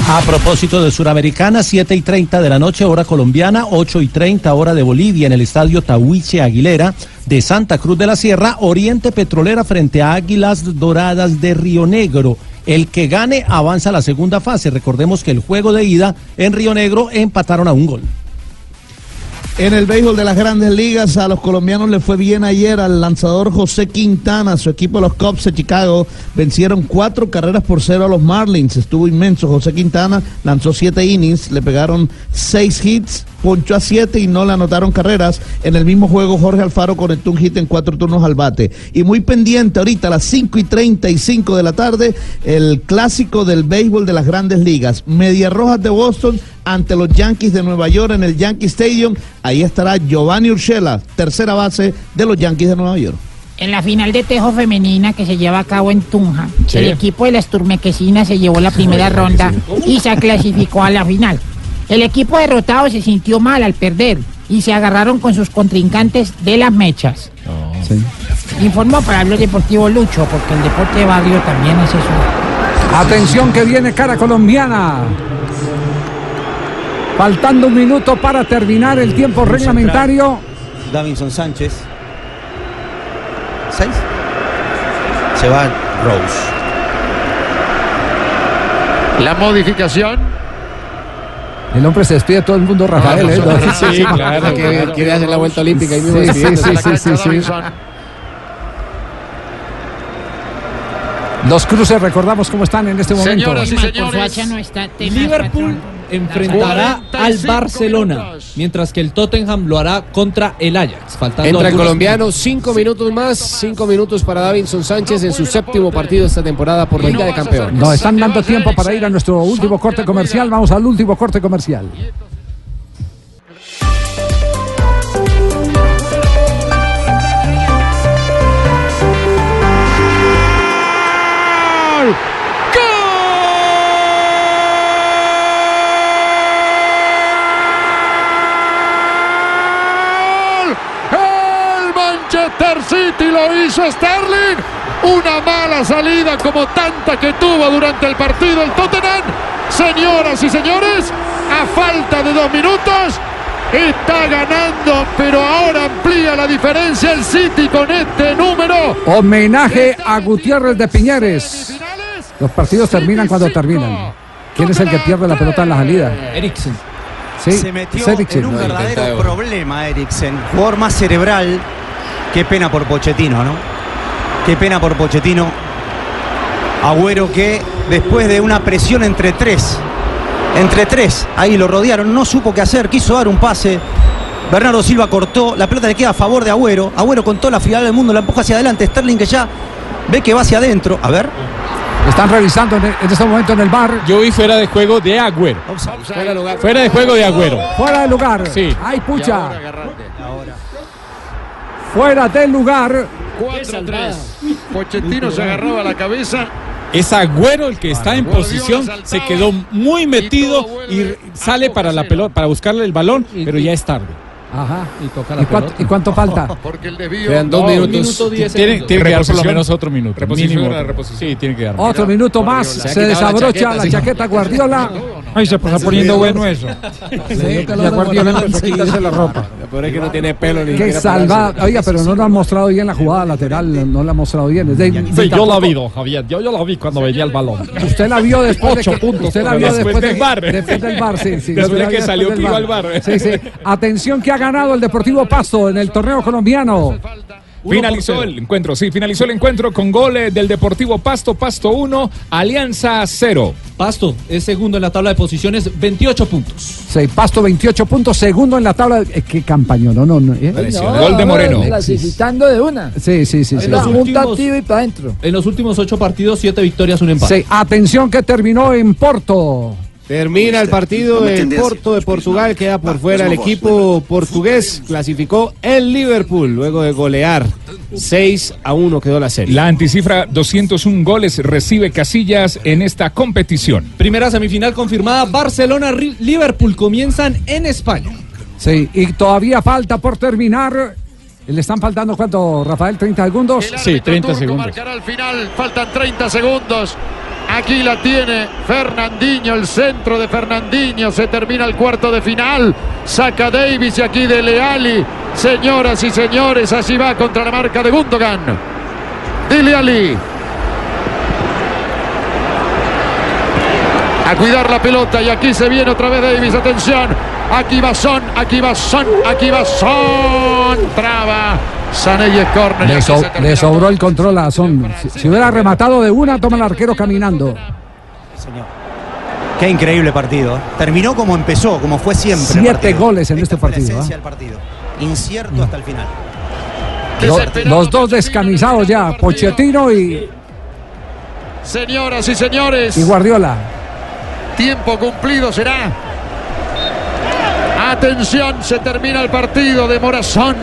A propósito de Suramericana, 7 y 30 de la noche, hora colombiana, 8 y 30 hora de Bolivia, en el estadio Tahuiche Aguilera de Santa Cruz de la Sierra, Oriente Petrolera frente a Águilas Doradas de Río Negro. El que gane avanza a la segunda fase. Recordemos que el juego de ida en Río Negro empataron a un gol. En el béisbol de las grandes ligas, a los colombianos le fue bien ayer al lanzador José Quintana. Su equipo, los Cubs de Chicago, vencieron cuatro carreras por cero a los Marlins. Estuvo inmenso. José Quintana lanzó siete innings, le pegaron seis hits, ponchó a siete y no le anotaron carreras. En el mismo juego, Jorge Alfaro conectó un hit en cuatro turnos al bate. Y muy pendiente ahorita a las 5 y 35 de la tarde, el clásico del béisbol de las grandes ligas. Media Rojas de Boston ante los Yankees de Nueva York en el Yankee Stadium. Ahí estará Giovanni Urshela, tercera base de los Yankees de Nueva York. En la final de tejo femenina que se lleva a cabo en Tunja, Sí. el equipo de las Turmequesinas se llevó la primera ronda y se clasificó a la final. El equipo derrotado se sintió mal al perder y se agarraron con sus contrincantes de las mechas. Informó para Blog Deportivo Lucho, porque el deporte de barrio también es eso. Atención que viene cara colombiana. Faltando un minuto para terminar el tiempo reglamentario. Davinson Sánchez. ¿Seis? Se va Rose. La modificación. El hombre se despide de todo el mundo, Rafael. ¿eh? Sí, claro. Que quiere hacer la vuelta olímpica mismo Sí, sí, sí, sí, sí, sí. Los cruces, recordamos cómo están en este momento. Señoras y señores, no Liverpool. Enfrentará al 45 Barcelona, minutos. mientras que el Tottenham lo hará contra el Ajax. Faltando Entra el colombiano, cinco minutos más, cinco minutos para Davinson Sánchez en su séptimo partido esta temporada por Liga de Campeones. Nos están dando tiempo para ir a nuestro último corte comercial. Vamos al último corte comercial. City lo hizo Sterling. Una mala salida como tanta que tuvo durante el partido el Tottenham. Señoras y señores, a falta de dos minutos, está ganando, pero ahora amplía la diferencia el City con este número. Homenaje a Gutiérrez de Piñeres. Los partidos terminan cuando terminan. ¿Quién es el que pierde la pelota en la salida? Eriksen. Sí, Se metió en un verdadero problema, Eriksen. Jugador más cerebral. Qué pena por Pochettino, ¿no? Qué pena por Pochettino. Agüero que después de una presión entre tres, entre tres, ahí lo rodearon, no supo qué hacer, quiso dar un pase. Bernardo Silva cortó, la pelota le queda a favor de Agüero. Agüero con toda la frialdad del mundo la empuja hacia adelante. Sterling que ya ve que va hacia adentro. A ver. Están revisando en, en este momento en el bar. Yo vi fuera de juego de Agüero. Fuera de juego de Agüero. Fuera de lugar. Sí. Ay, pucha. Fuera del lugar. 4-3. Pochettino se agarraba la cabeza. Es Agüero el que está en posición, se quedó muy metido y sale para la pelota, para buscarle el balón, pero ya es tarde. Ajá. Y toca ¿Y cuánto, y cuánto falta? Porque el desvío. Quedan dos No, minutos. minuto diez Tiene, tiene que dar por lo menos otro minuto. Reposición, mínimo la reposición. Sí, tiene que dar. Otro minuto más. Se la desabrocha chaqueta, la sí. chaqueta Guardiola. Ay, se está poniendo bueno eso. Sí, La Guardiola empezó a quitarse la ropa. Lo peor es que no tiene pelo ni Qué darse- Oiga, pero no lo han mostrado bien la jugada lateral. No la han mostrado bien. Sí, yo la vi, Javier. Yo, yo la vi cuando veía el balón. Usted la vio después de Ocho que, puntos usted la vio la- después, después de- del VAR. Después del bar, sí, sí. Después de la que salió al VAR. Sí, sí. Atención que ha ganado el Deportivo Pasto en el torneo colombiano. Finalizó el encuentro, sí, finalizó el encuentro con goles del Deportivo Pasto, Pasto 1, Alianza 0. Pasto es segundo en la tabla de posiciones, 28 puntos. Sí, Pasto 28 puntos, segundo en la tabla. Eh, qué campaña, no, no, no. ¿eh? Gol de Moreno. Clasificando de una. Sí, sí, sí. sí. los últimos- y para adentro. En los últimos ocho partidos, siete victorias, un empate. Sí, atención que terminó en Porto. Termina el partido en Porto de Portugal, queda por fuera el equipo portugués, clasificó el Liverpool luego de golear 6 a 1 quedó la serie. La anticifra 201 goles recibe Casillas en esta competición. Primera semifinal confirmada, Barcelona-Liverpool comienzan en España. Sí, y todavía falta por terminar. ¿Le están faltando cuánto, Rafael? ¿30 segundos? El árbitro turco marcará al final. Faltan 30 segundos. Aquí la tiene Fernandinho, el centro de Fernandinho. Se termina el cuarto de final. Saca Davis y aquí de Leali. Señoras y señores, así va contra la marca de Gundogan. Dile Ali. A cuidar la pelota y aquí se viene otra vez Davis. Atención. Aquí va Son, aquí va Son, aquí va Son. Traba. Córner. Y Le, so- le sobró el control a Son. Si, si hubiera rematado de una, toma el arquero caminando. Qué increíble partido. ¿eh? Terminó como empezó, como fue siempre. Siete goles en este Esta partido, ¿ah? partido. Incierto hasta el final. Lo- los dos descamisados ya, Pochettino y, Señoras y señores. y Guardiola. Tiempo cumplido será. Atención, se termina el partido de Morazón.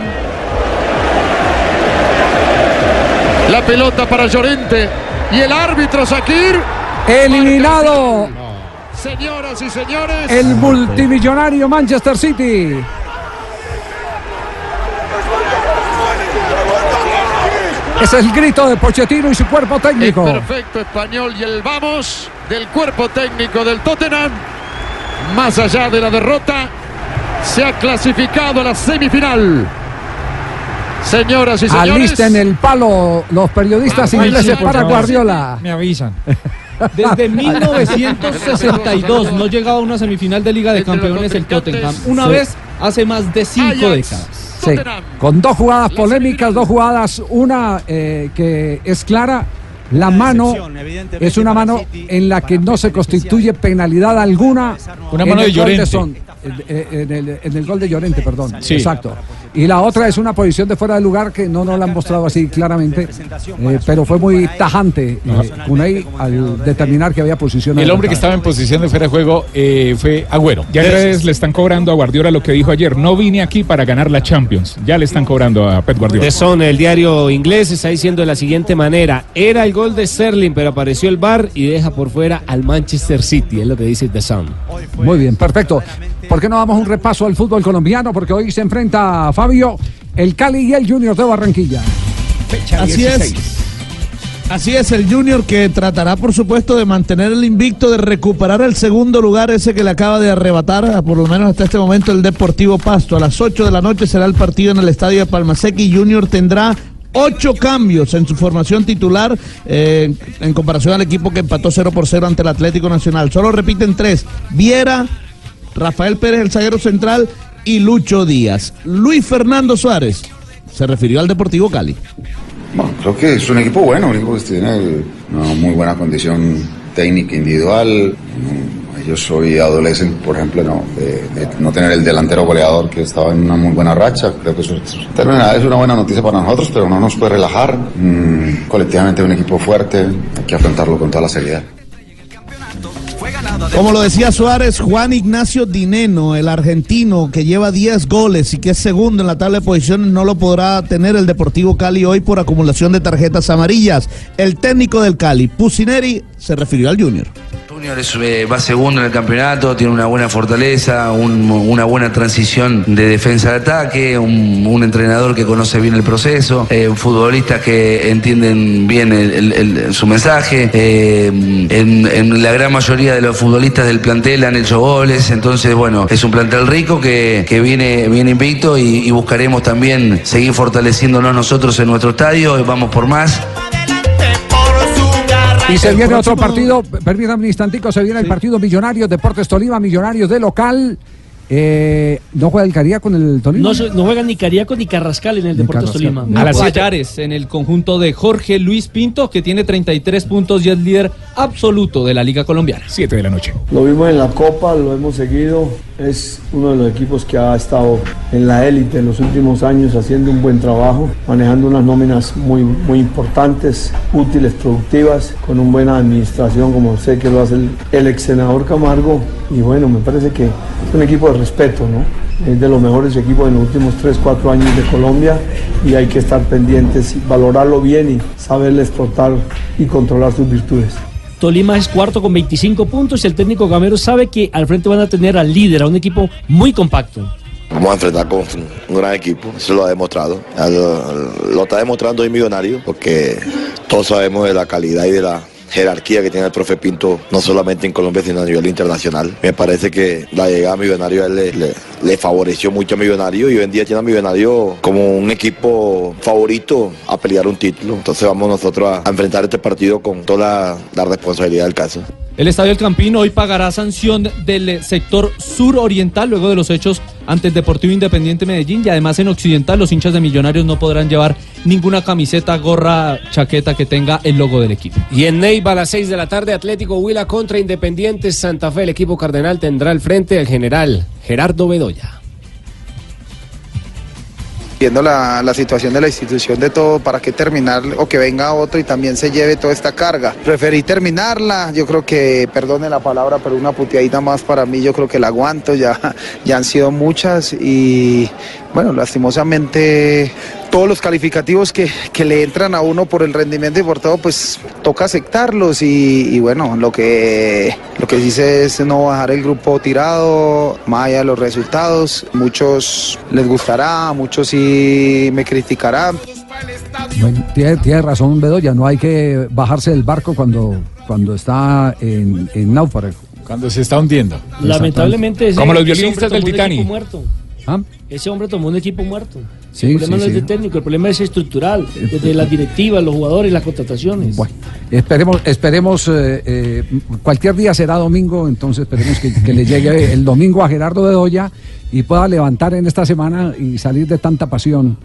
La pelota para Llorente. Y el árbitro Sakir. Eliminado Señoras y señores. el multimillonario Manchester City. Es el grito de Pochettino y su cuerpo El técnico. perfecto español y el vamos del cuerpo técnico del Tottenham. Más allá de la derrota, se ha clasificado a la semifinal. Señoras y señores. Alisten el palo los periodistas Ah, ingleses sí, para favor. Guardiola. Me avisan. Desde 1962 no llegaba a una semifinal de Liga de Campeones el Tottenham. Una Sí. vez hace más de cinco décadas. Sí, con dos jugadas polémicas, dos jugadas, una eh, que es clara, la mano es una mano en la que no se constituye penalidad alguna. Una mano de gol Llorente. Son, en, el, en el gol de Llorente, perdón. Sí. Exacto. Y la otra es una posición de fuera de lugar que no nos la han mostrado así claramente, eh, pero fue muy tajante eh, Unai al determinar que había posición. El hombre que estaba en posición de fuera de juego eh, fue Agüero. Ya en redes le están cobrando a Guardiola lo que dijo ayer. No vine aquí para ganar la Champions. Ya le están cobrando a Pep Guardiola. The Sun, el diario inglés, está diciendo de la siguiente manera: era el gol de Sterling, pero apareció el VAR y deja por fuera al Manchester City. Es lo que dice The Sun. Muy bien, perfecto. ¿Por qué no damos un repaso al fútbol colombiano? Porque hoy se enfrenta Fabio, el Cali y el Junior de Barranquilla. Así es. Así es, el Junior que tratará, por supuesto, de mantener el invicto, de recuperar el segundo lugar, ese que le acaba de arrebatar, a por lo menos hasta este momento, el Deportivo Pasto. A las 8 de la noche será el partido en el estadio de Palmaseca y Junior tendrá ocho cambios en su formación titular eh, en comparación al equipo que empató 0 por 0 ante el Atlético Nacional. Solo repiten tres: Viera, Rafael Pérez, el zaguero central, y Lucho Díaz. Luis Fernando Suárez se refirió al Deportivo Cali. Bueno, creo que es un equipo bueno, un equipo que tiene una muy buena condición técnica individual. Mm, Ellos hoy adolecen, por ejemplo, no, de, de no tener el delantero goleador que estaba en una muy buena racha. Creo que eso es, es una buena noticia para nosotros, pero no nos puede relajar. Mm, colectivamente un equipo fuerte, hay que afrontarlo con toda la seriedad. Como lo decía Suárez, Juan Ignacio Dineno, el argentino que lleva 10 goles y que es segundo en la tabla de posiciones, no lo podrá tener el Deportivo Cali hoy por acumulación de tarjetas amarillas. El técnico del Cali, Pusineri, se refirió al Junior. Junior eh, va segundo en el campeonato, tiene una buena fortaleza, un- una buena transición de defensa de ataque, un, entrenador que conoce bien el proceso, eh, futbolistas que entienden bien su mensaje. eh, en, la gran mayoría de los futbolistas del plantel han hecho goles, entonces bueno, es un plantel rico que, viene, viene invicto y, y buscaremos también seguir fortaleciéndonos nosotros en nuestro estadio, vamos por más. Y se viene otro partido, permítame un instantico, se viene el partido Millonarios, Deportes Tolima, Millonarios de local. Eh, ¿No juega el Caría con el Tolima? No, no juegan ni Cariaco ni Carrascal en el Deportes Carrascal. Tolima. A las en el conjunto de Jorge Luis Pinto, que tiene 33 puntos y es líder absoluto de la Liga Colombiana. 7 de la noche. Lo vimos en la Copa, lo hemos seguido. Es uno de los equipos que ha estado en la élite en los últimos años haciendo un buen trabajo, manejando unas nóminas muy, muy importantes, útiles, productivas, con una buena administración, como sé que lo hace el, el Camargo. Y bueno, me parece que es un equipo de respeto, ¿no? Es de los mejores equipos en los últimos 3, 4 años de Colombia y hay que estar pendientes, valorarlo bien y saberle explotar y controlar sus virtudes. Tolima es cuarto con 25 puntos y el técnico Gamero sabe que al frente van a tener al líder, a un equipo muy compacto. Vamos a enfrentar con un gran equipo, eso lo ha demostrado. Lo, está demostrando hoy Millonario, porque todos sabemos de la calidad y de la jerarquía que tiene el profe Pinto, no solamente en Colombia, sino a nivel internacional. Me parece que la llegada a Millonario a le- le favoreció mucho a Millonario y hoy en día tiene a Millonario como un equipo favorito a pelear un título. Entonces vamos nosotros a, a enfrentar este partido con toda la, la responsabilidad del caso. El Estadio El Campín hoy pagará sanción del sector suroriental luego de los hechos ante el Deportivo Independiente Medellín y además en occidental los hinchas de Millonarios no podrán llevar ninguna camiseta, gorra, chaqueta que tenga el logo del equipo. Y en Neiva a las 6 de la tarde, Atlético Huila contra Independiente Santa Fe. El equipo cardenal tendrá al frente al general Gerardo Bedoya. Viendo la, la situación de la institución de todo, para qué terminar o que venga otro y también se lleve toda esta carga. Preferí terminarla, yo creo que, perdone la palabra, pero una puteadita más para mí, yo creo que la aguanto, ya, ya han sido muchas y bueno, lastimosamente todos los calificativos que, que le entran a uno por el rendimiento y por todo, pues toca aceptarlos y, y bueno, lo que, lo que dice es no bajar el grupo tirado, más allá de los resultados, muchos les gustará, muchos sí me criticarán. Bueno, tiene, tiene razón Bedoya, no hay que bajarse del barco cuando, cuando está en, en náufrago. Cuando se está hundiendo. Lamentablemente ese, Como los violinistas hombre del tomó un Titanic. equipo muerto. ¿Ah? Ese hombre tomó un equipo muerto. Sí, el problema sí, no es de técnico, el problema es estructural, desde las directivas, los jugadores, las contrataciones. Bueno, esperemos, esperemos eh, eh, cualquier día será domingo, entonces esperemos que, que le llegue el domingo a Gerardo Bedoya y pueda levantar en esta semana y salir de tanta pasión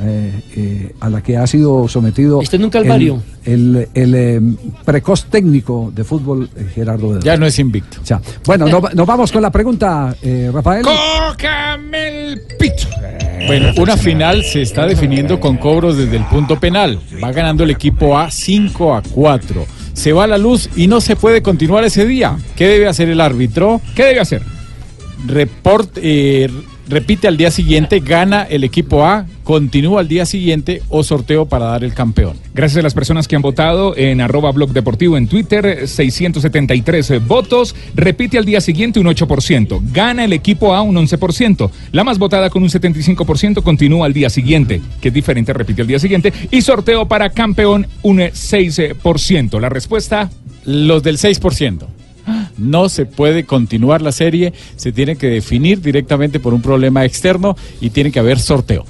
eh, eh, a la que ha sido sometido. Un calvario. El, el, el, eh, precoz técnico de fútbol, eh, Gerardo Bedoya. Ya no es invicto. Ya. Bueno, no- nos vamos con la pregunta, eh, Rafael. ¡Cócame el pito! Bueno, una final se está definiendo con cobros desde el punto penal. Va ganando el equipo A 5 a 4. Se va la luz y no se puede continuar ese día. ¿Qué debe hacer el árbitro? ¿Qué debe hacer? Report, eh, repite al día siguiente, gana el equipo A, continúa al día siguiente o sorteo para dar el campeón. Gracias a las personas que han votado en arroba blog deportivo en Twitter, 673 votos, repite al día siguiente un 8%, gana el equipo A un 11%, la más votada con un 75% continúa al día siguiente, que es diferente, repite al día siguiente, y sorteo para campeón un 6%. La respuesta... Los del 6%. No se puede continuar la serie, se tiene que definir directamente por un problema externo y tiene que haber sorteo.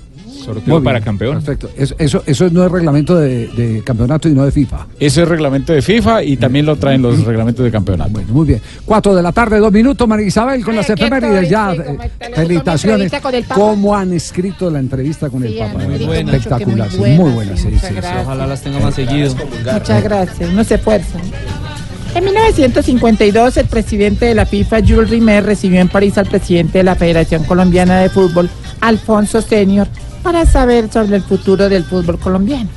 Sorteo Muy para bien, campeón. Perfecto. Eso, eso, eso no es reglamento de, de campeonato y no de FIFA. Eso es reglamento de FIFA y también lo traen los reglamentos de campeonato. Bueno, muy bien. Cuatro de la tarde, dos minutos, María Isabel, con las efemérides ya. eh, ¿cómo está la- Felicitaciones. ¿Cómo han escrito la entrevista con el Papa? muy buena. Espectacular, muy buena, sí, sí, muchas sí, sí. gracias. Ojalá las tenga más seguido. Muchas gracias, no se esfuerzan. En 1952, el presidente de la FIFA, Jules Rimet, recibió en París al presidente de la Federación Colombiana de Fútbol, Alfonso Senior, para saber sobre el futuro del fútbol colombiano.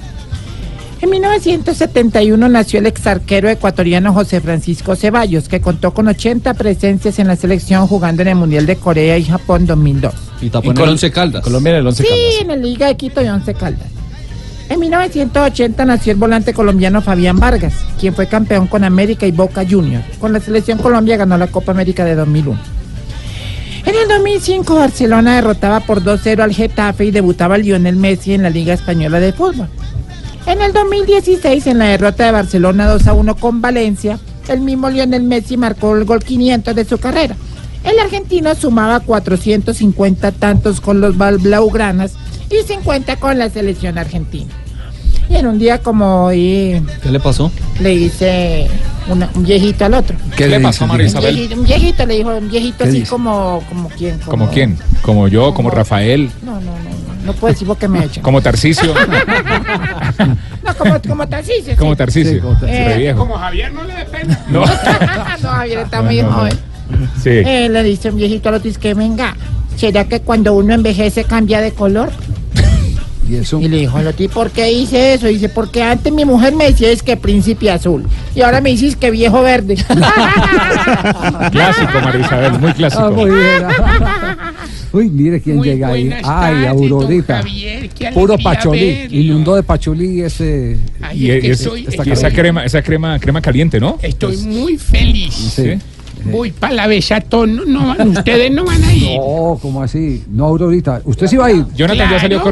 En 1971 nació el exarquero ecuatoriano José Francisco Ceballos, que contó con 80 presencias en la selección jugando en el Mundial de Corea y Japón 2002. Y tapó en el Once Caldas. Colombia en el Once Sí, Caldas. en la Liga de Quito y Once Caldas. En 1980 nació el volante colombiano Fabián Vargas, quien fue campeón con América y Boca Juniors. Con la selección Colombia ganó la Copa América de 2001. En el 2005 Barcelona derrotaba por 2-0 al Getafe y debutaba Lionel Messi en la Liga Española de Fútbol. En el 2016, en la derrota de Barcelona 2-1 con Valencia, el mismo Lionel Messi marcó el gol 500 de su carrera. El argentino sumaba 450 tantos con los Blaugranas y 50 con la selección argentina. Y en un día como hoy ¿Qué le pasó? le dice una- un viejito al otro. ¿Qué le pasó, María Un viejito, un viejito le dijo, un viejito ¿Qué así dice? como, como quién. ¿Como quién? ¿Como yo? ¿Como Rafael? No, no, no, no, no puedo decir porque me echan. ¿Como Tarcisio? No, como, como Tarcisio. sí. ¿Como Tarcisio? Eh, como Javier no le dé pena. No. no, Javier está muy No, no, no. joven. Sí. Eh, le dice un viejito al otro, es que venga, ¿será que cuando uno envejece cambia de color? ¿Y eso? Y le dijo al otro, ¿y por qué dice eso? Dice, porque antes mi mujer me decía es que príncipe azul. Y ahora me dices que viejo verde. Clásico, María Isabel, muy clásico. Ah, muy bien. Uy, mire quién llega ahí. Ay, tardes, Aurorita. Javier, Puro pacholí. verlo. Inundó de pacholí ese. Y, y es- y esa crema, esa crema, crema caliente, ¿no? Estoy muy feliz. Sí. Voy para la Bellatón. No, no, ustedes no van a ir. No, ¿cómo así? No, Aurorita. ¿Usted sí va a ir? Claro,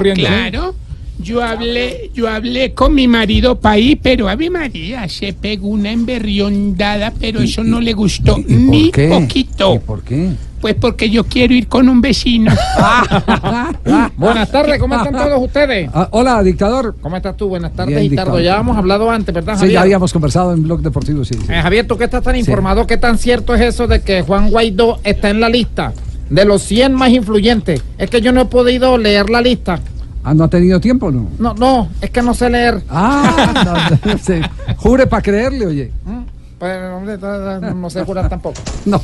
Claro. Yo hablé, yo hablé con mi marido para ir, pero Ave María se pegó una emberriondada, pero eso no le gustó ¿Por ni qué? poquito. ¿Y por qué? Pues porque yo quiero ir con un vecino. Buenas tardes, ¿cómo están todos ustedes? Ah, hola, dictador. ¿Cómo estás tú? Buenas tardes, Bien, dictador. Ya hemos hablado antes, ¿verdad, Sí, Javier? ya habíamos conversado en Blog Deportivo, sí. sí. Eh, Javier, tú que estás tan Sí. informado, ¿qué tan cierto es eso de que Juan Guaidó está en la lista de los 100 más influyentes? Es que yo no he podido leer la lista. Ah, ¿no ha tenido tiempo no? No, no, es que no sé leer. Ah, no, no sé. Jure para creerle, oye. Pues, hombre, no, no sé jurar tampoco. No.